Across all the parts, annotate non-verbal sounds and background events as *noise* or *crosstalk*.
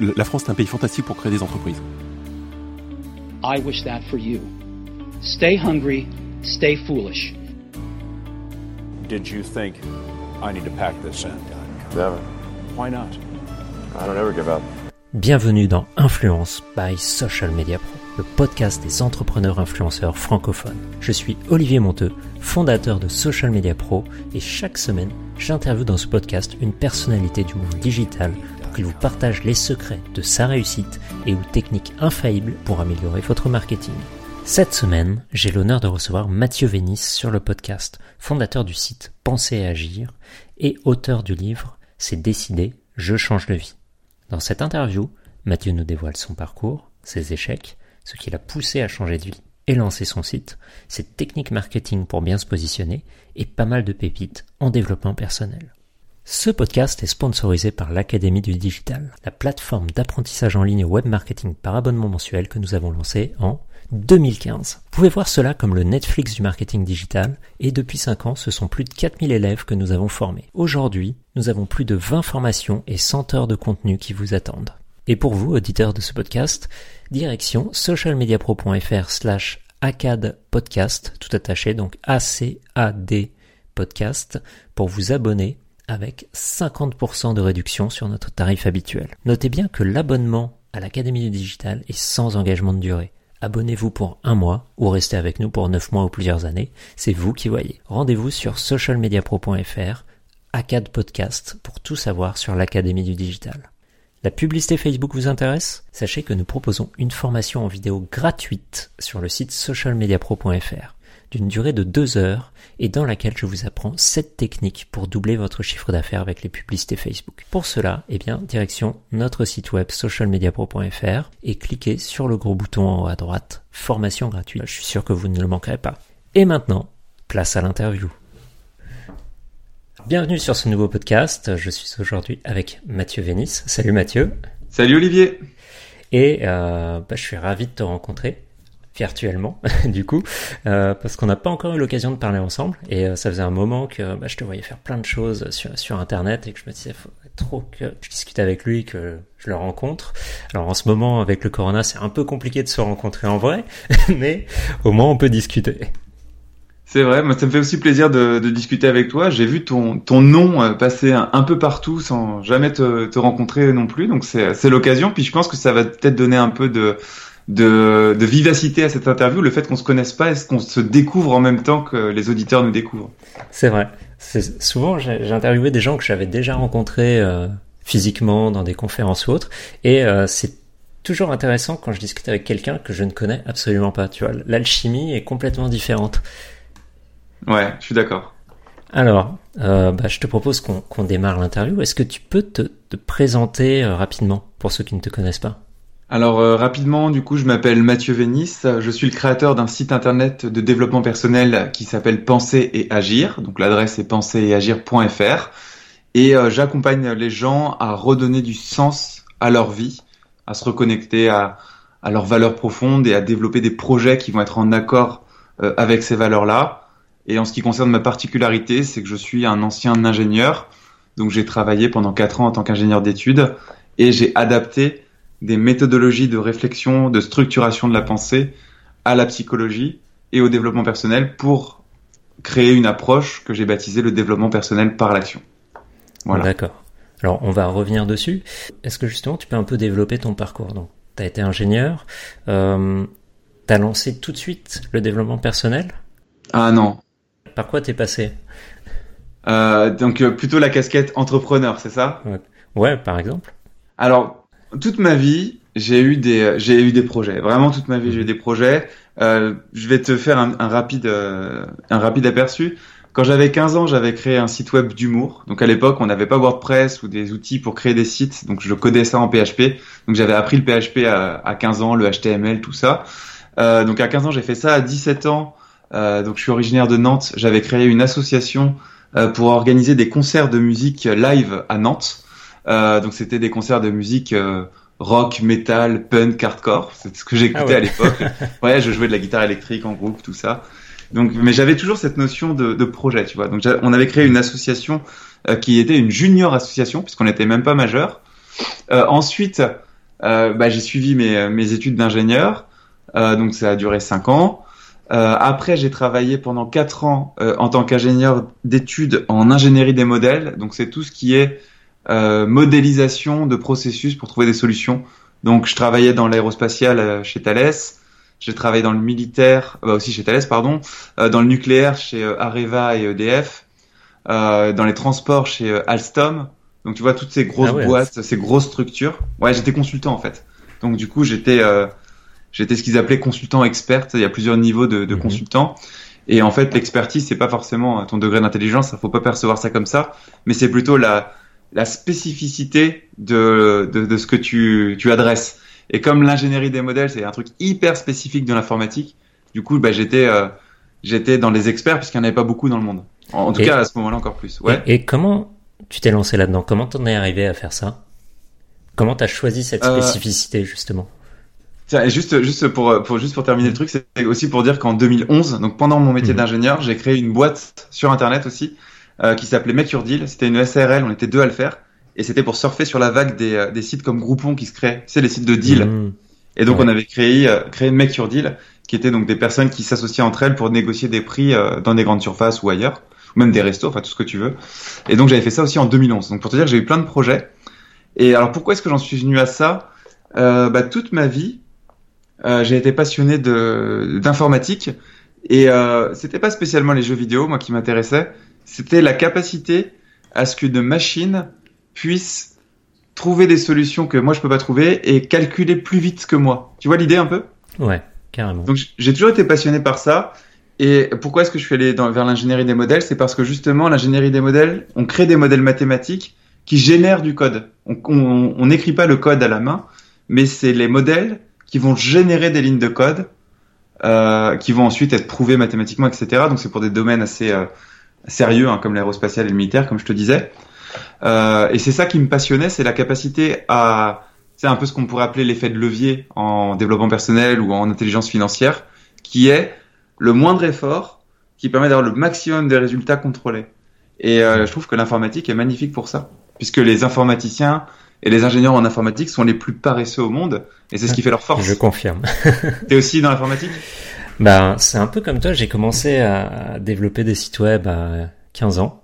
La France est un pays fantastique pour créer des entreprises. I wish that for you. Stay hungry, stay foolish. Did you think I need to pack this in? Never. Why not? I don't ever give up. Bienvenue dans Influence by Social Media Pro, le podcast des entrepreneurs influenceurs francophones. Je suis Olivier Monteux, fondateur de Social Media Pro, et chaque semaine, j'interviewe dans ce podcast une personnalité du monde digital qu'il vous partage les secrets de sa réussite et ou techniques infaillibles pour améliorer votre marketing. Cette semaine, j'ai l'honneur de recevoir Mathieu Vénis sur le podcast, fondateur du site Penser et Agir et auteur du livre C'est décidé, je change de vie. Dans cette interview, Mathieu nous dévoile son parcours, ses échecs, ce qui l'a poussé à changer de vie et lancer son site, ses techniques marketing pour bien se positionner et pas mal de pépites en développement personnel. Ce podcast est sponsorisé par l'Académie du Digital, la plateforme d'apprentissage en ligne web marketing par abonnement mensuel que nous avons lancé en 2015. Vous pouvez voir cela comme le Netflix du marketing digital et depuis 5 ans, ce sont plus de 4000 élèves que nous avons formés. Aujourd'hui, nous avons plus de 20 formations et 100 heures de contenu qui vous attendent. Et pour vous, auditeurs de ce podcast, direction socialmediapro.fr slash ACAD podcast, tout attaché, donc A-C-A-D podcast, pour vous abonner avec 50% de réduction sur notre tarif habituel. Notez bien que l'abonnement à l'Académie du Digital est sans engagement de durée. Abonnez-vous pour un mois ou restez avec nous pour 9 mois ou plusieurs années, c'est vous qui voyez. Rendez-vous sur socialmediapro.fr, ACAD Podcast, pour tout savoir sur l'Académie du Digital. La publicité Facebook vous intéresse? Sachez que nous proposons une formation en vidéo gratuite sur le site socialmediapro.fr d'une durée de deux heures et dans laquelle je vous apprends 7 techniques pour doubler votre chiffre d'affaires avec les publicités Facebook. Pour cela, eh bien, direction notre site web socialmediapro.fr et cliquez sur le gros bouton en haut à droite, formation gratuite. Je suis sûr que vous ne le manquerez pas. Et maintenant, place à l'interview. Bienvenue sur ce nouveau podcast. Je suis aujourd'hui avec Mathieu Vénis. Salut Mathieu. Salut Olivier. Et euh, bah, je suis ravi de te rencontrer virtuellement *laughs* du coup euh, parce qu'on n'a pas encore eu l'occasion de parler ensemble et euh, ça faisait un moment que bah, je te voyais faire plein de choses sur, sur internet et que je me disais faut trop que je discute avec lui que je le rencontre alors en ce moment avec le corona c'est un peu compliqué de se rencontrer en vrai *laughs* mais au moins on peut discuter c'est vrai, moi ça me fait aussi plaisir de, de discuter avec toi. J'ai vu ton, ton nom euh, passer un, un, peu partout sans jamais te, te rencontrer non plus, donc c'est l'occasion. Puis je pense que ça va peut-être donner un peu de, de, de, vivacité à cette interview, le fait qu'on se connaisse pas, est-ce qu'on se découvre en même temps que les auditeurs nous découvrent C'est vrai. Souvent, j'ai interviewé des gens que j'avais déjà rencontrés euh, physiquement dans des conférences ou autres, et euh, c'est toujours intéressant quand je discute avec quelqu'un que je ne connais absolument pas. Tu vois, l'alchimie est complètement différente. Ouais, je suis d'accord. Alors, euh, bah, je te propose qu'on démarre l'interview. Est-ce que tu peux te, te présenter rapidement pour ceux qui ne te connaissent pas? Alors euh, rapidement, du coup, je m'appelle Mathieu Vénis. Je suis le créateur d'un site internet de développement personnel qui s'appelle Penser et Agir. Donc l'adresse est penseretegir.fr et euh, j'accompagne les gens à redonner du sens à leur vie, à se reconnecter à, à leurs valeurs profondes et à développer des projets qui vont être en accord euh, avec ces valeurs-là. Et en ce qui concerne ma particularité, c'est que je suis un ancien ingénieur. Donc j'ai travaillé pendant quatre ans en tant qu'ingénieur d'études et j'ai adapté des méthodologies de réflexion, de structuration de la pensée à la psychologie et au développement personnel pour créer une approche que j'ai baptisée le développement personnel par l'action. Voilà. D'accord. Alors on va revenir dessus. Est-ce que justement tu peux un peu développer ton parcours? Donc, tu as été ingénieur, euh, tu as lancé tout de suite le développement personnel? Ah non. Par quoi t'es passé? Euh, Donc euh, plutôt la casquette entrepreneur, c'est ça? Ouais. ouais, par exemple. Alors toute ma vie, j'ai eu des j'ai eu des projets. Vraiment toute ma vie, j'ai eu des projets. Euh, je vais te faire un, rapide euh, un rapide aperçu. Quand j'avais 15 ans, j'avais créé un site web d'humour. Donc à l'époque, on n'avait pas WordPress ou des outils pour créer des sites. Donc je codais ça en PHP. Donc j'avais appris le PHP à, à, 15 ans, le HTML, tout ça. Euh, donc à 15 ans, j'ai fait ça. À 17 ans, euh, donc je suis originaire de Nantes. J'avais créé une association euh, pour organiser des concerts de musique live à Nantes. Euh, donc c'était des concerts de musique euh, rock, metal, punk, hardcore. C'est ce que j'écoutais ah ouais. à l'époque. *laughs* ouais, je jouais de la guitare électrique en groupe, tout ça. Donc, mais j'avais toujours cette notion de, de, projet, tu vois. Donc on avait créé une association euh, qui était une junior association puisqu'on n'était même pas majeur. Euh, ensuite, euh, bah, j'ai suivi mes, mes études d'ingénieur, euh, donc ça a duré cinq ans. Euh, après, j'ai travaillé pendant quatre ans euh, en tant qu'ingénieur d'études en ingénierie des modèles. Donc, c'est tout ce qui est euh, modélisation de processus pour trouver des solutions. Donc, je travaillais dans l'aérospatial euh, chez Thales. J'ai travaillé dans le militaire, bah aussi chez Thales, pardon, euh, dans le nucléaire chez euh, Areva et EDF, euh, dans les transports chez euh, Alstom. Donc, tu vois toutes ces grosses Ah ouais. boîtes, ces grosses structures. Ouais, j'étais consultant en fait. Donc, du coup, j'étais euh, J'étais ce qu'ils appelaient consultant expert. Il y a plusieurs niveaux de, de Mhm. consultant. Et en fait, l'expertise, c'est pas forcément ton degré d'intelligence. Il faut pas percevoir ça comme ça. Mais c'est plutôt la, la spécificité de, de, de ce que tu, tu adresses. Et comme l'ingénierie des modèles, c'est un truc hyper spécifique de l'informatique. Du coup, bah, j'étais, euh, j'étais dans les experts puisqu'il n'y en avait pas beaucoup dans le monde. En, en tout Et- cas, à ce moment-là, encore plus. Ouais. Et, et comment tu t'es lancé là-dedans? Comment t'en es arrivé à faire ça? Comment t'as choisi cette Euh, spécificité justement? Tiens, et juste, juste pour, pour, juste pour terminer le truc, c'est aussi pour dire qu'en 2011, donc pendant mon métier Mhm. d'ingénieur, j'ai créé une boîte sur Internet aussi, euh, qui s'appelait Make Your Deal. C'était une SRL, on était deux à le faire. Et c'était pour surfer sur la vague des, euh, des sites comme Groupon qui se créent. Tu sais, les sites de deal. Hmm. Et donc, Ouais. on avait créé, euh, créé Make Your Deal, qui étaient donc des personnes qui s'associaient entre elles pour négocier des prix euh, dans des grandes surfaces ou ailleurs, ou même des restos, enfin tout ce que tu veux. Et donc, j'avais fait ça aussi en 2011. Donc, pour te dire j'ai eu plein de projets. Et alors, pourquoi est-ce que j'en suis venu à ça? Euh, bah, Toute ma vie, euh, j'ai été passionné d'informatique. Et euh, c'était pas spécialement les jeux vidéo, moi, qui m'intéressait. C'était la capacité à ce qu'une machine puisse trouver des solutions que moi je peux pas trouver et calculer plus vite que moi. Tu vois l'idée un peu? Ouais, carrément. Donc j'ai toujours été passionné par ça. Et pourquoi est-ce que je suis allé dans, vers l'ingénierie des modèles? C'est parce que justement l'ingénierie des modèles, on crée des modèles mathématiques qui génèrent du code. On n'écrit pas le code à la main, mais c'est les modèles qui vont générer des lignes de code euh, qui vont ensuite être prouvées mathématiquement, etc. Donc c'est pour des domaines assez euh, sérieux, hein, comme l'aérospatial et le militaire, comme je te disais. Euh, et c'est ça qui me passionnait, c'est la capacité à, c'est un peu ce qu'on pourrait appeler l'effet de levier en développement personnel ou en intelligence financière, qui est le moindre effort qui permet d'avoir le maximum de résultats contrôlés. Et euh, je trouve que l'informatique est magnifique pour ça, puisque les informaticiens et les ingénieurs en informatique sont les plus paresseux au monde, et c'est ce qui fait leur force. Je confirme. T'es aussi dans l'informatique? *laughs* Ben, c'est un peu comme toi, j'ai commencé à développer des sites web à 15 ans.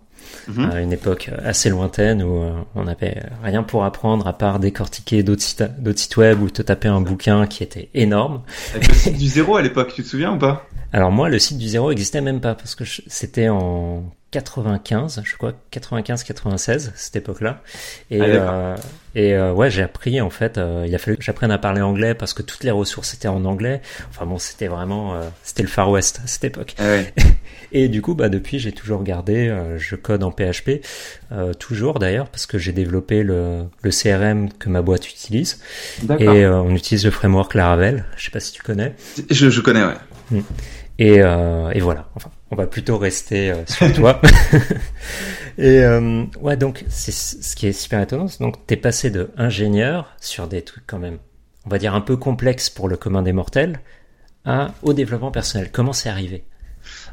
Mhm. à une époque assez lointaine où euh, on n'avait rien pour apprendre à part décortiquer d'autres sites, d'autres sites web ou te taper un bouquin qui était énorme. Avec le site du zéro à l'époque, tu te souviens ou pas? Alors moi, le site du zéro existait même pas parce que c'était en 95, je crois 95-96 cette époque-là. Et Ah, euh, et euh, ouais, j'ai appris en fait. euh, il a fallu que j'apprenne à parler anglais parce que toutes les ressources étaient en anglais. Enfin bon, c'était vraiment euh, c'était le Far West à cette époque. Ah ouais. *laughs* Et du coup, bah depuis, j'ai toujours gardé. euh, je code en PHP, euh, toujours d'ailleurs parce que j'ai développé le, le CRM que ma boîte utilise. Et euh, on utilise le framework Laravel. Je sais pas si tu connais. Je, je connais, ouais. Et, euh, et voilà. Enfin, on va plutôt rester euh, sur toi. *laughs* et euh, ouais, donc c'est ce qui est super étonnant. c'est Donc, t'es passé de ingénieur sur des trucs quand même, on va dire un peu complexes pour le commun des mortels, à au développement personnel. Comment c'est arrivé?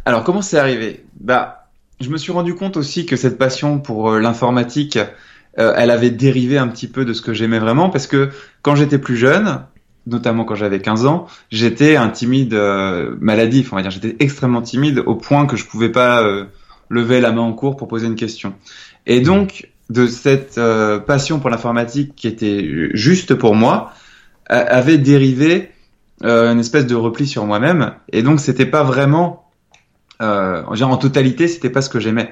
Alors, comment c'est arrivé? Bah, je me suis rendu compte aussi que cette passion pour l'informatique, euh, elle avait dérivé un petit peu de ce que j'aimais vraiment, parce que quand j'étais plus jeune, notamment quand j'avais 15 ans, j'étais un timide euh, maladif, on va dire. J'étais extrêmement timide au point que je pouvais pas euh, lever la main en cours pour poser une question. Et donc, de cette euh, passion pour l'informatique qui était juste pour moi, avait dérivé euh, une espèce de repli sur moi-même. Et donc, c'était pas vraiment, euh, genre en totalité, c'était pas ce que j'aimais.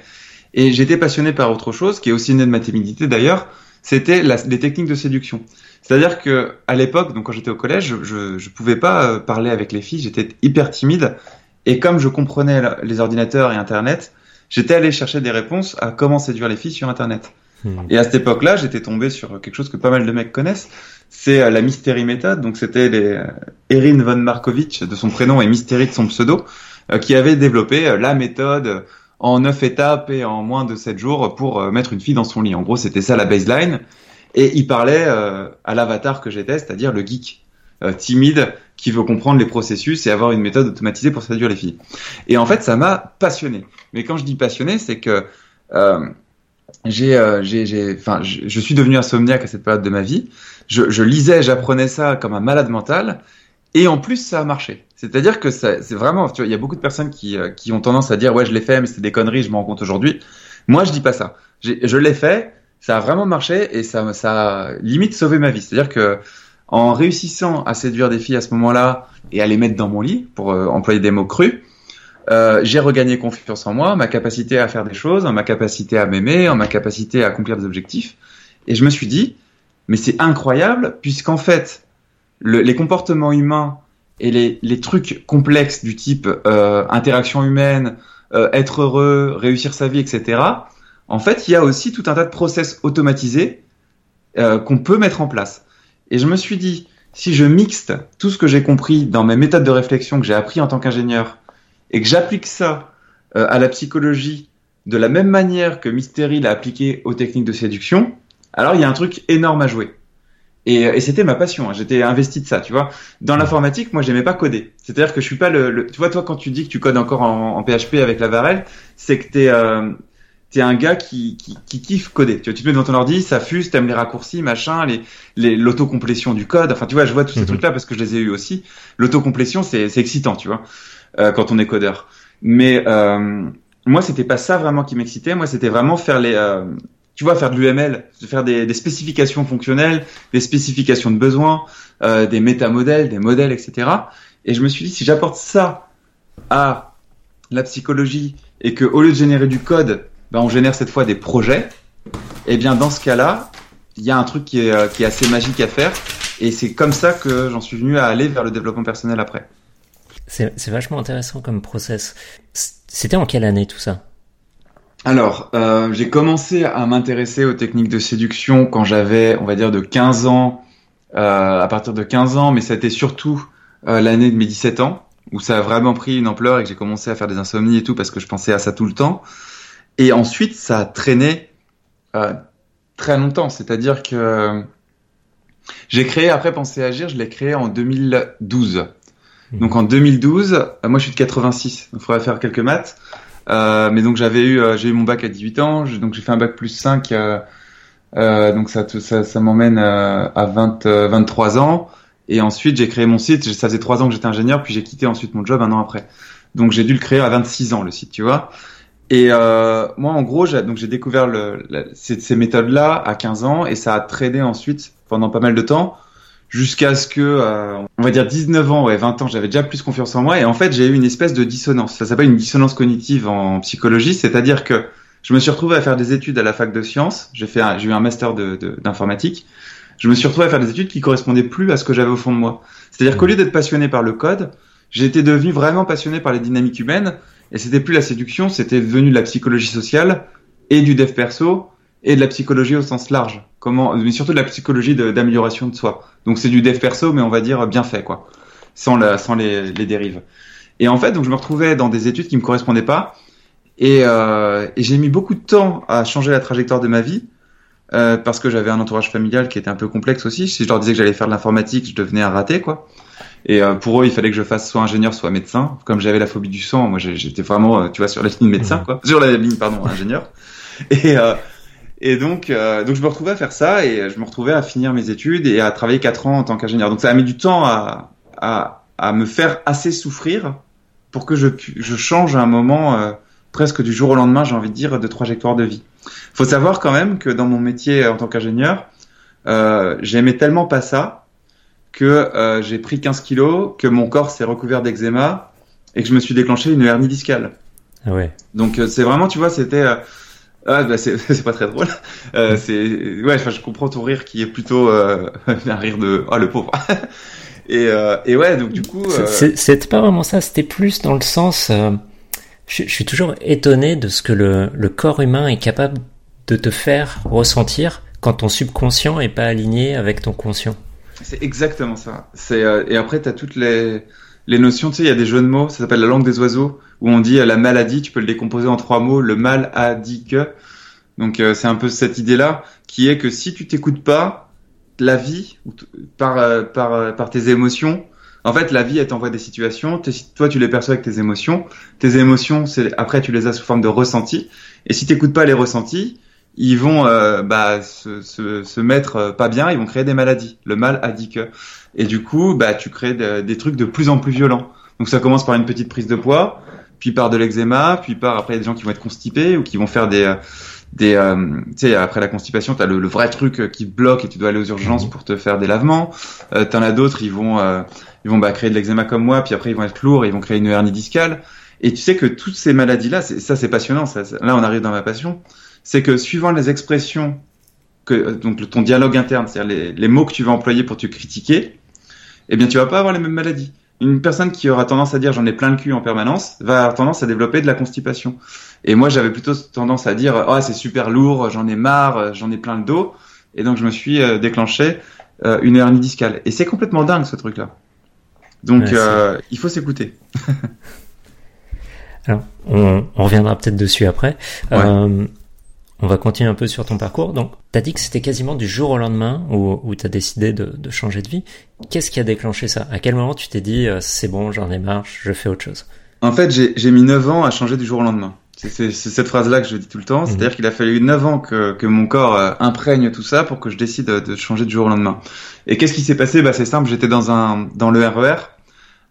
Et j'étais passionné par autre chose, qui est aussi né de ma timidité d'ailleurs, c'était les techniques de séduction. C'est-à-dire que à l'époque, donc quand j'étais au collège, je, je, pouvais pas euh, parler avec les filles, j'étais hyper timide. Et comme je comprenais les ordinateurs et Internet, j'étais allé chercher des réponses à comment séduire les filles sur Internet. Hmm. Et à cette époque-là, j'étais tombé sur quelque chose que pas mal de mecs connaissent. C'est euh, la Mystery Method. Donc c'était les euh, Erin von Markovitch de son prénom et Mystery de son pseudo, euh, qui avait développé la méthode euh, en neuf étapes et en moins de sept jours pour euh, mettre une fille dans son lit. En gros, c'était ça la baseline. Et il parlait euh, à l'avatar que j'étais, c'est-à-dire le geek euh, timide qui veut comprendre les processus et avoir une méthode automatisée pour séduire les filles. Et en fait, ça m'a passionné. Mais quand je dis passionné, c'est que euh, j'ai, j'ai, enfin, je, je suis devenu insomniaque à cette période de ma vie. Je, je lisais, j'apprenais ça comme un malade mental, et en plus ça a marché. C'est-à-dire que c'est vraiment, tu vois, il y a beaucoup de personnes qui, euh, qui ont tendance à dire ouais, je l'ai fait, mais c'est des conneries, je m'en rends compte aujourd'hui. Moi, je dis pas ça. Je l'ai fait, ça a vraiment marché et ça, ça a limite sauvé ma vie. C'est-à-dire que en réussissant à séduire des filles à ce moment-là et à les mettre dans mon lit, pour euh, employer des mots crus, euh, j'ai regagné confiance en moi, ma capacité à faire des choses, en ma capacité à m'aimer, en ma capacité à accomplir des objectifs. Et je me suis dit, mais c'est incroyable, puisqu'en fait, le- les comportements humains et les, trucs complexes du type euh, interaction humaine, euh, être heureux, réussir sa vie, etc., en fait, il y a aussi tout un tas de process automatisés euh, qu'on peut mettre en place. Et je me suis dit, si je mixte tout ce que j'ai compris dans mes méthodes de réflexion que j'ai appris en tant qu'ingénieur et que j'applique ça euh, à la psychologie de la même manière que Mystery l'a appliqué aux techniques de séduction, alors il y a un truc énorme à jouer. Et, et c'était ma passion, hein. j'étais investi de ça, tu vois. Dans l'informatique, moi, j'aimais pas coder. C'est-à-dire que je suis pas le, le- tu vois, toi, quand tu dis que tu codes encore en, en PHP avec la Varel, c'est que t'es, euh, t'es un gars qui, qui, qui kiffe coder. Tu vois, tu te mets devant ton ordi, ça fuse, t'aimes les raccourcis, machin, les, les, l'autocomplétion du code. Enfin, tu vois, je vois tous ces Mhm. trucs-là parce que je les ai eu aussi. L'autocomplétion, c'est, c'est excitant, tu vois, euh, quand on est codeur. Mais euh, moi, c'était pas ça vraiment qui m'excitait. Moi, c'était vraiment faire les, euh, tu vois, faire de l'UML, faire des, spécifications fonctionnelles, des spécifications de besoins, euh, des métamodèles, des modèles, etc. Et je me suis dit, si j'apporte ça à la psychologie et que au lieu de générer du code, ben, on génère cette fois des projets, eh bien dans ce cas-là, il y a un truc qui est, euh, qui est assez magique à faire. Et c'est comme ça que j'en suis venu à aller vers le développement personnel après. C'est vachement intéressant comme process. C'était en quelle année tout ça? Alors, euh, j'ai commencé à m'intéresser aux techniques de séduction quand j'avais, on va dire, de 15 ans, euh, à partir de 15 ans, mais c'était surtout euh, l'année de mes 17 ans, où ça a vraiment pris une ampleur et que j'ai commencé à faire des insomnies et tout, parce que je pensais à ça tout le temps. Et ensuite, ça a traîné euh, très longtemps, c'est-à-dire que j'ai créé, après Penser à Agir, je l'ai créé en 2012. Donc en 2012, euh, moi je suis de 86, donc il faudrait faire quelques maths. Euh, mais donc j'avais eu, euh, j'ai eu mon bac à 18 ans, donc j'ai fait un bac plus 5, euh, donc ça, ça, ça m'emmène à 20, euh, 23 ans. Et ensuite j'ai créé mon site, ça faisait 3 ans que j'étais ingénieur, puis j'ai quitté ensuite mon job un an après. Donc j'ai dû le créer à 26 ans le site, tu vois. Et euh, moi en gros, j'ai, donc j'ai découvert le, la- ces, ces méthodes-là à 15 ans et ça a traîné ensuite pendant pas mal de temps jusqu'à ce que, euh, on va dire 19 ans, ouais, 20 ans, j'avais déjà plus confiance en moi. Et en fait, j'ai eu une espèce de dissonance. Ça s'appelle une dissonance cognitive en psychologie, c'est-à-dire que je me suis retrouvé à faire des études à la fac de sciences. J'ai fait, j'ai eu un master de, de- d'informatique. Je me suis retrouvé à faire des études qui correspondaient plus à ce que j'avais au fond de moi. C'est-à-dire qu'au lieu d'être passionné par le code, j'étais devenu vraiment passionné par les dynamiques humaines. Et c'était plus la séduction, c'était devenu de la psychologie sociale et du dev perso et de la psychologie au sens large. Comment, mais surtout de la psychologie d'amélioration de soi. Donc c'est du dev perso, mais on va dire bien fait, quoi, sans, la, sans les, les dérives. Et en fait, donc je me retrouvais dans des études qui me correspondaient pas, et, euh, et j'ai mis beaucoup de temps à changer la trajectoire de ma vie, euh, parce que j'avais un entourage familial qui était un peu complexe aussi. Si je leur disais que j'allais faire de l'informatique, je devenais un raté, quoi. Et euh, pour eux, il fallait que je fasse soit ingénieur, soit médecin. Comme j'avais la phobie du sang, moi j'étais vraiment, euh, tu vois, sur la ligne médecin, quoi, sur la ligne, pardon, ingénieur. Et euh, et donc, euh, donc je me retrouvais à faire ça et je me retrouvais à finir mes études et à travailler quatre ans en tant qu'ingénieur. Donc ça a mis du temps à, à, à me faire assez souffrir pour que je, je change à un moment euh, presque du jour au lendemain, j'ai envie de dire, de trajectoire de vie. Faut savoir quand même que dans mon métier en tant qu'ingénieur, euh, j'aimais tellement pas ça que euh, j'ai pris 15 kilos, que mon corps s'est recouvert d'eczéma et que je me suis déclenché une hernie discale. Ah ouais. Donc euh, c'est vraiment, tu vois, c'était euh, ah, bah, *laughs* c'est pas très drôle. Euh, c'est ouais, enfin, je comprends ton rire qui est plutôt euh, *laughs* un rire de oh le pauvre. *laughs* et euh, et ouais, donc du coup euh, C'était pas vraiment ça, c'était plus dans le sens. euh, je, je suis toujours étonné de ce que le, le corps humain est capable de te faire ressentir quand ton subconscient est pas aligné avec ton conscient. c'est exactement ça. C'est euh, et après t'as toutes les les notions, tu sais, il y a des jeux de mots, ça s'appelle la langue des oiseaux, où on dit euh, la maladie, tu peux le décomposer en trois mots, le mal a dit que. Donc euh, c'est un peu cette idée-là, qui est que si tu t'écoutes pas, la vie, par, euh, par, euh, par tes émotions, en fait la vie elle t'envoie des situations, toi tu les perçois avec tes émotions, tes émotions, c'est après tu les as sous forme de ressentis, et si t'écoutes pas les ressentis, ils vont euh, bah, se, se, se, mettre euh, pas bien, ils vont créer des maladies. Le mal a dit que. Et du coup, bah, tu crées des trucs de plus en plus violents. Donc ça commence par une petite prise de poids, puis par de l'eczéma, puis par après des gens qui vont être constipés ou qui vont faire des des euh, tu sais après la constipation t'as le, le vrai truc qui bloque et tu dois aller aux urgences pour te faire des lavements euh, t'en as d'autres ils vont euh, ils vont bah, créer de l'eczéma comme moi puis après ils vont être lourds ils vont créer une hernie discale et tu sais que toutes ces maladies là ça c'est passionnant ça, là on arrive dans ma passion c'est que suivant les expressions que donc ton dialogue interne c'est-à-dire les, les mots que tu vas employer pour te critiquer eh bien tu vas pas avoir les mêmes maladies une personne qui aura tendance à dire j'en ai plein le cul en permanence va avoir tendance à développer de la constipation. Et moi j'avais plutôt tendance à dire oh c'est super lourd, j'en ai marre, j'en ai plein le dos. Et donc je me suis euh, déclenché euh, une hernie discale. Et c'est complètement dingue ce truc-là. Donc euh, il faut s'écouter. *laughs* Alors, on, on reviendra peut-être dessus après. Ouais. Euh, on va continuer un peu sur ton parcours. Donc, tu as dit que c'était quasiment du jour au lendemain où, où tu as décidé de, de, changer de vie. Qu'est-ce qui a déclenché ça? À quel moment tu t'es dit euh, c'est bon, j'en ai marre, je fais autre chose? En fait, j'ai mis 9 ans à changer du jour au lendemain. C'est cette phrase-là que je dis tout le temps. Mhm. C'est-à-dire qu'il a fallu 9 ans que, que mon corps euh, imprègne tout ça pour que je décide de changer du jour au lendemain. Et qu'est-ce qui s'est passé? Bah, C'est simple, j'étais dans, un, dans le RER.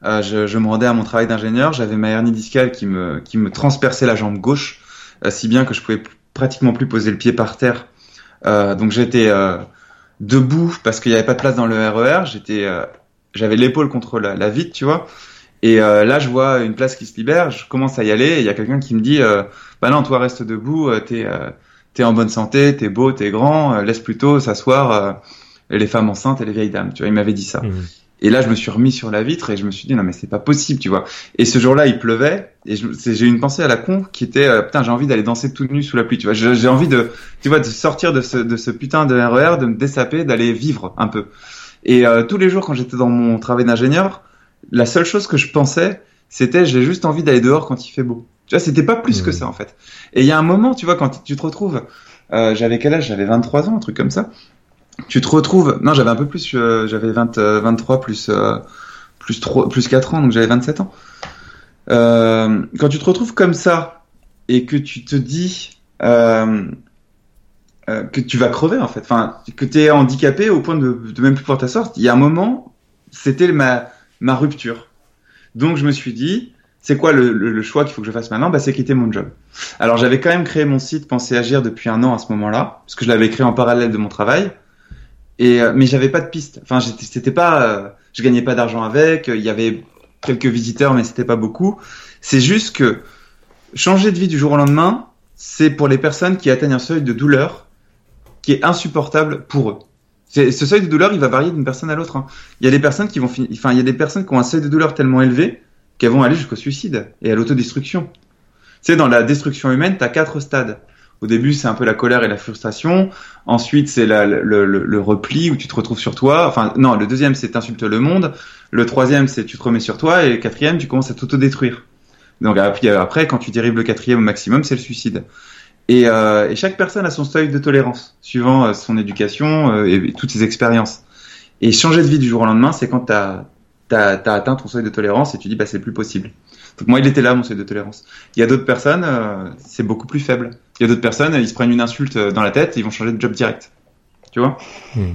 E euh, je, je, me rendais à mon travail d'ingénieur. J'avais ma hernie discale qui me, qui me transperçait la jambe gauche, euh, si bien que je pouvais pratiquement plus poser le pied par terre. Euh, donc j'étais euh, debout parce qu'il n'y avait pas de place dans le RER. J'étais, euh, j'avais l'épaule contre la, la, vitre, tu vois. Et euh, là, je vois une place qui se libère. Je commence à y aller. Il y a quelqu'un qui me dit, bah non, toi reste debout. t'es, t'es en bonne santé, t'es beau, t'es grand. laisse plutôt s'asseoir les femmes enceintes et les vieilles dames. Tu vois, il m'avait dit ça. Mmh. Et là, je me suis remis sur la vitre et je me suis dit non mais c'est pas possible, tu vois. Et ce jour-là, il pleuvait et j'ai eu une pensée à la con qui était euh, putain, j'ai envie d'aller danser toute nue sous la pluie, tu vois. J'ai envie de, tu vois, de sortir de ce, de ce putain de RER, de me dessaper, d'aller vivre un peu. Et euh, tous les jours quand j'étais dans mon travail d'ingénieur, la seule chose que je pensais, c'était j'ai juste envie d'aller dehors quand il fait beau. Tu vois, c'était pas plus mmh. que ça en fait. Et il y a un moment, tu vois, quand tu te retrouves, euh, j'avais quel âge? J'avais 23 ans, un truc comme ça tu te retrouves. Non, j'avais un peu plus. Euh, j'avais 20, 23 euh, plus euh, plus 3, plus 4 ans, donc j'avais 27 ans. Euh, quand tu te retrouves comme ça et que tu te dis que tu vas crever en fait, enfin que tu es handicapé au point de, de même plus pouvoir t'asseoir, il y a un moment, c'était ma ma rupture. Donc je me suis dit, c'est quoi le, le, le choix qu'il faut que je fasse maintenant? Bah, C'est quitter mon job. Alors j'avais quand même créé mon site Penser Agir depuis un an à ce moment-là, parce que je l'avais créé en parallèle de mon travail. Et euh, mais j'avais pas de piste. Enfin, c'était pas, euh, je gagnais pas d'argent avec. Il y avait quelques visiteurs, mais c'était pas beaucoup. C'est juste que changer de vie du jour au lendemain, c'est pour les personnes qui atteignent un seuil de douleur qui est insupportable pour eux. Ce seuil de douleur, il va varier d'une personne à l'autre. Hein. Il y a des personnes qui vont, enfin, il y a des personnes qui ont un seuil de douleur tellement élevé qu'elles vont aller jusqu'au suicide et à l'autodestruction. Sais, dans la destruction humaine, tu as quatre stades. Au début, c'est un peu la colère et la frustration. Ensuite, c'est le, le, le, repli où tu te retrouves sur toi. Enfin, non, le deuxième, c'est t'insultes le monde. Le troisième, c'est tu te remets sur toi. Et le quatrième, tu commences à t'autodétruire. Donc après, quand tu dérives le quatrième au maximum, c'est le suicide. Et, euh, et, chaque personne a son seuil de tolérance, suivant euh, son éducation euh, et, toutes ses expériences. Et changer de vie du jour au lendemain, c'est quand tu as, as, atteint ton seuil de tolérance et tu dis, bah, c'est plus possible. Donc moi, il était là, mon seuil de tolérance. Il y a d'autres personnes, euh, c'est beaucoup plus faible. Il y a d'autres personnes, ils se prennent une insulte euh, dans la tête et ils vont changer de job direct. Tu vois hmm.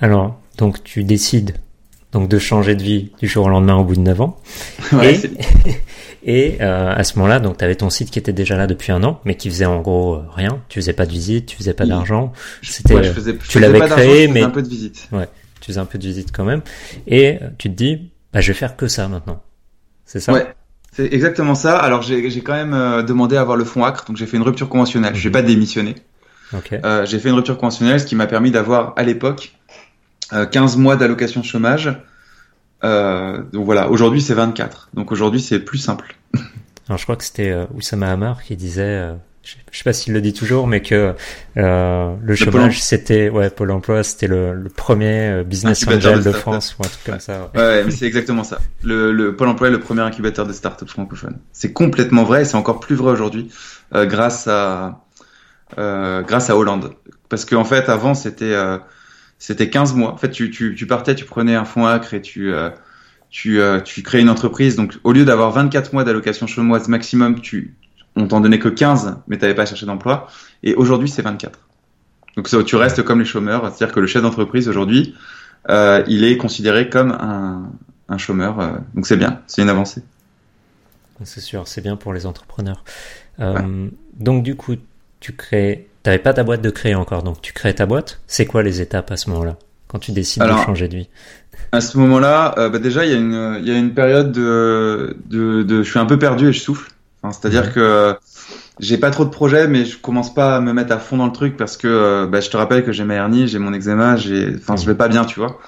Alors, donc tu décides donc de changer de vie du jour au lendemain au bout de 9 ans. *laughs* Ouais, et, *laughs* et euh, à ce moment-là, donc tu avais ton site qui était déjà là depuis un an, mais qui faisait en gros euh, rien. Tu faisais pas de visite, tu faisais pas d'argent. C'était, ouais, je faisais, je tu l'avais créé, mais un peu de visite. Ouais, tu faisais un peu de visite quand même. Et tu te dis, bah je vais faire que ça maintenant. C'est ça? Ouais. C'est exactement ça. Alors j'ai quand même euh, demandé à avoir le fonds ACRE, donc j'ai fait une rupture conventionnelle. Je n'ai pas démissionné. Okay. Euh, j'ai fait une rupture conventionnelle, ce qui m'a permis d'avoir à l'époque euh, 15 mois d'allocation chômage. Euh, donc voilà, aujourd'hui c'est 24. Donc aujourd'hui c'est plus simple. Alors je crois que c'était euh, Oussama Hamar qui disait je sais pas s'il le dit toujours, mais que euh, le, le chômage, c'était ouais Pôle Emploi, c'était le, le, premier euh, business angel de, de France ou un truc comme ça. Ouais, ouais mais c'est exactement ça. Le, le, Pôle Emploi est le premier incubateur de start-up francophone. C'est complètement vrai et c'est encore plus vrai aujourd'hui euh, grâce à euh, grâce à Hollande. Parce qu'en en fait, avant, c'était euh, c'était 15 mois. En fait, tu, tu, tu partais, tu prenais un fonds acre et tu euh, tu, tu crées une entreprise. Donc, au lieu d'avoir 24 mois d'allocation chômage maximum, tu on t'en donnait que 15, mais t'avais pas cherché d'emploi. Et aujourd'hui, c'est 24. Donc tu restes comme les chômeurs, c'est-à-dire que le chef d'entreprise aujourd'hui, euh, il est considéré comme un, un chômeur. euh, donc c'est bien, c'est une avancée. C'est sûr, c'est bien pour les entrepreneurs. Euh, Donc du coup, tu crées, t'avais pas ta boîte de créer encore, donc tu crées ta boîte. C'est quoi les étapes à ce moment-là quand tu décides Alors, de changer de vie? À ce moment-là, bah déjà, il y a une, il y a une période de, de, de, je suis un peu perdu et je souffle. Enfin, C'est-à-dire que j'ai pas trop de projets, mais je commence pas à me mettre à fond dans le truc parce que, euh, bah, je te rappelle que j'ai ma hernie, j'ai mon eczéma, j'ai, enfin, je vais pas bien, tu vois.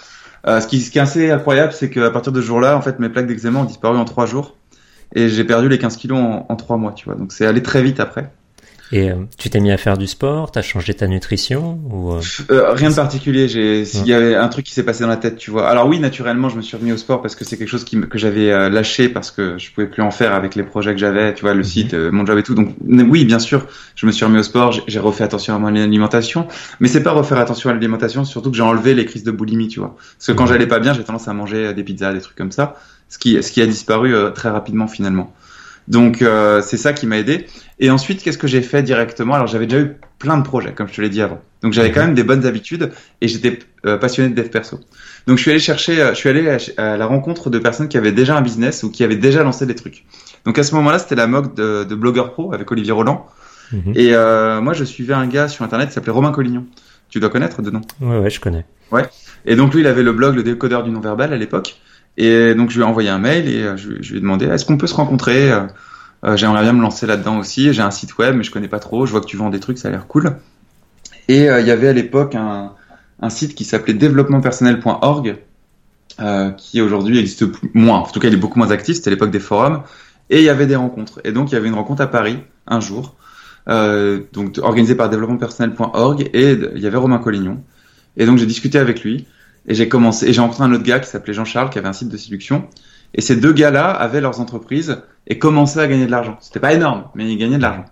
Euh, ce qui, ce qui est assez incroyable, c'est qu'à partir de ce jour-là, en fait, mes plaques d'eczéma ont disparu en trois jours et j'ai perdu les 15 kilos en, en trois mois, tu vois. Donc c'est allé très vite après. Et euh, tu t'es mis à faire du sport, t'as changé ta nutrition ou euh, Euh, rien de particulier. J'ai, s'il y avait un truc qui s'est passé dans la tête, tu vois. Alors oui, naturellement, je me suis remis au sport parce que c'est quelque chose qui que j'avais euh, lâché parce que je pouvais plus en faire avec les projets que j'avais, tu vois, le site, euh, mon job et tout. Donc oui, bien sûr, je me suis remis au sport. J'ai, refait attention à mon alimentation, mais c'est pas refaire attention à l'alimentation, surtout que j'ai enlevé les crises de boulimie, tu vois. Parce que quand Mhm. j'allais pas bien, j'ai tendance à manger euh, des pizzas, des trucs comme ça, ce qui, ce qui a disparu euh, très rapidement finalement. Donc euh, c'est ça qui m'a aidé. Et ensuite, qu'est-ce que j'ai fait directement? Alors j'avais déjà eu plein de projets, comme je te l'ai dit avant. Donc j'avais quand même des bonnes habitudes et j'étais euh, passionné de dev perso. Donc je suis allé chercher, euh, je suis allé à, à la rencontre de personnes qui avaient déjà un business ou qui avaient déjà lancé des trucs. Donc à ce moment-là, c'était la mode de, de blogueur pro avec Olivier Roland. mhm. Et euh, moi, je suivais un gars sur internet qui s'appelait Romain Collignon. Tu dois connaître de nom. Ouais, ouais, je connais. Et donc lui, il avait le blog Le décodeur du non-verbal à l'époque. Et donc je lui ai envoyé un mail et euh, je, lui ai demandé est-ce qu'on peut se rencontrer Euh, euh, J'aimerais bien me lancer là-dedans aussi. J'ai un site web, mais je connais pas trop. Je vois que tu vends des trucs, ça a l'air cool. Et il y avait à l'époque un, site qui s'appelait développementpersonnel.org, qui aujourd'hui existe moins. En tout cas, il est beaucoup moins actif. C'était l'époque des forums. Et il y avait des rencontres. Et donc il y avait une rencontre à Paris un jour, donc organisée par développementpersonnel.org. Et il y avait Romain Collignon. Et donc j'ai discuté avec lui. Et j'ai commencé, et j'ai rencontré un autre gars qui s'appelait Jean-Charles, qui avait un site de séduction. Et ces deux gars-là avaient leurs entreprises et commençaient à gagner de l'argent. C'était pas énorme, mais ils gagnaient de l'argent.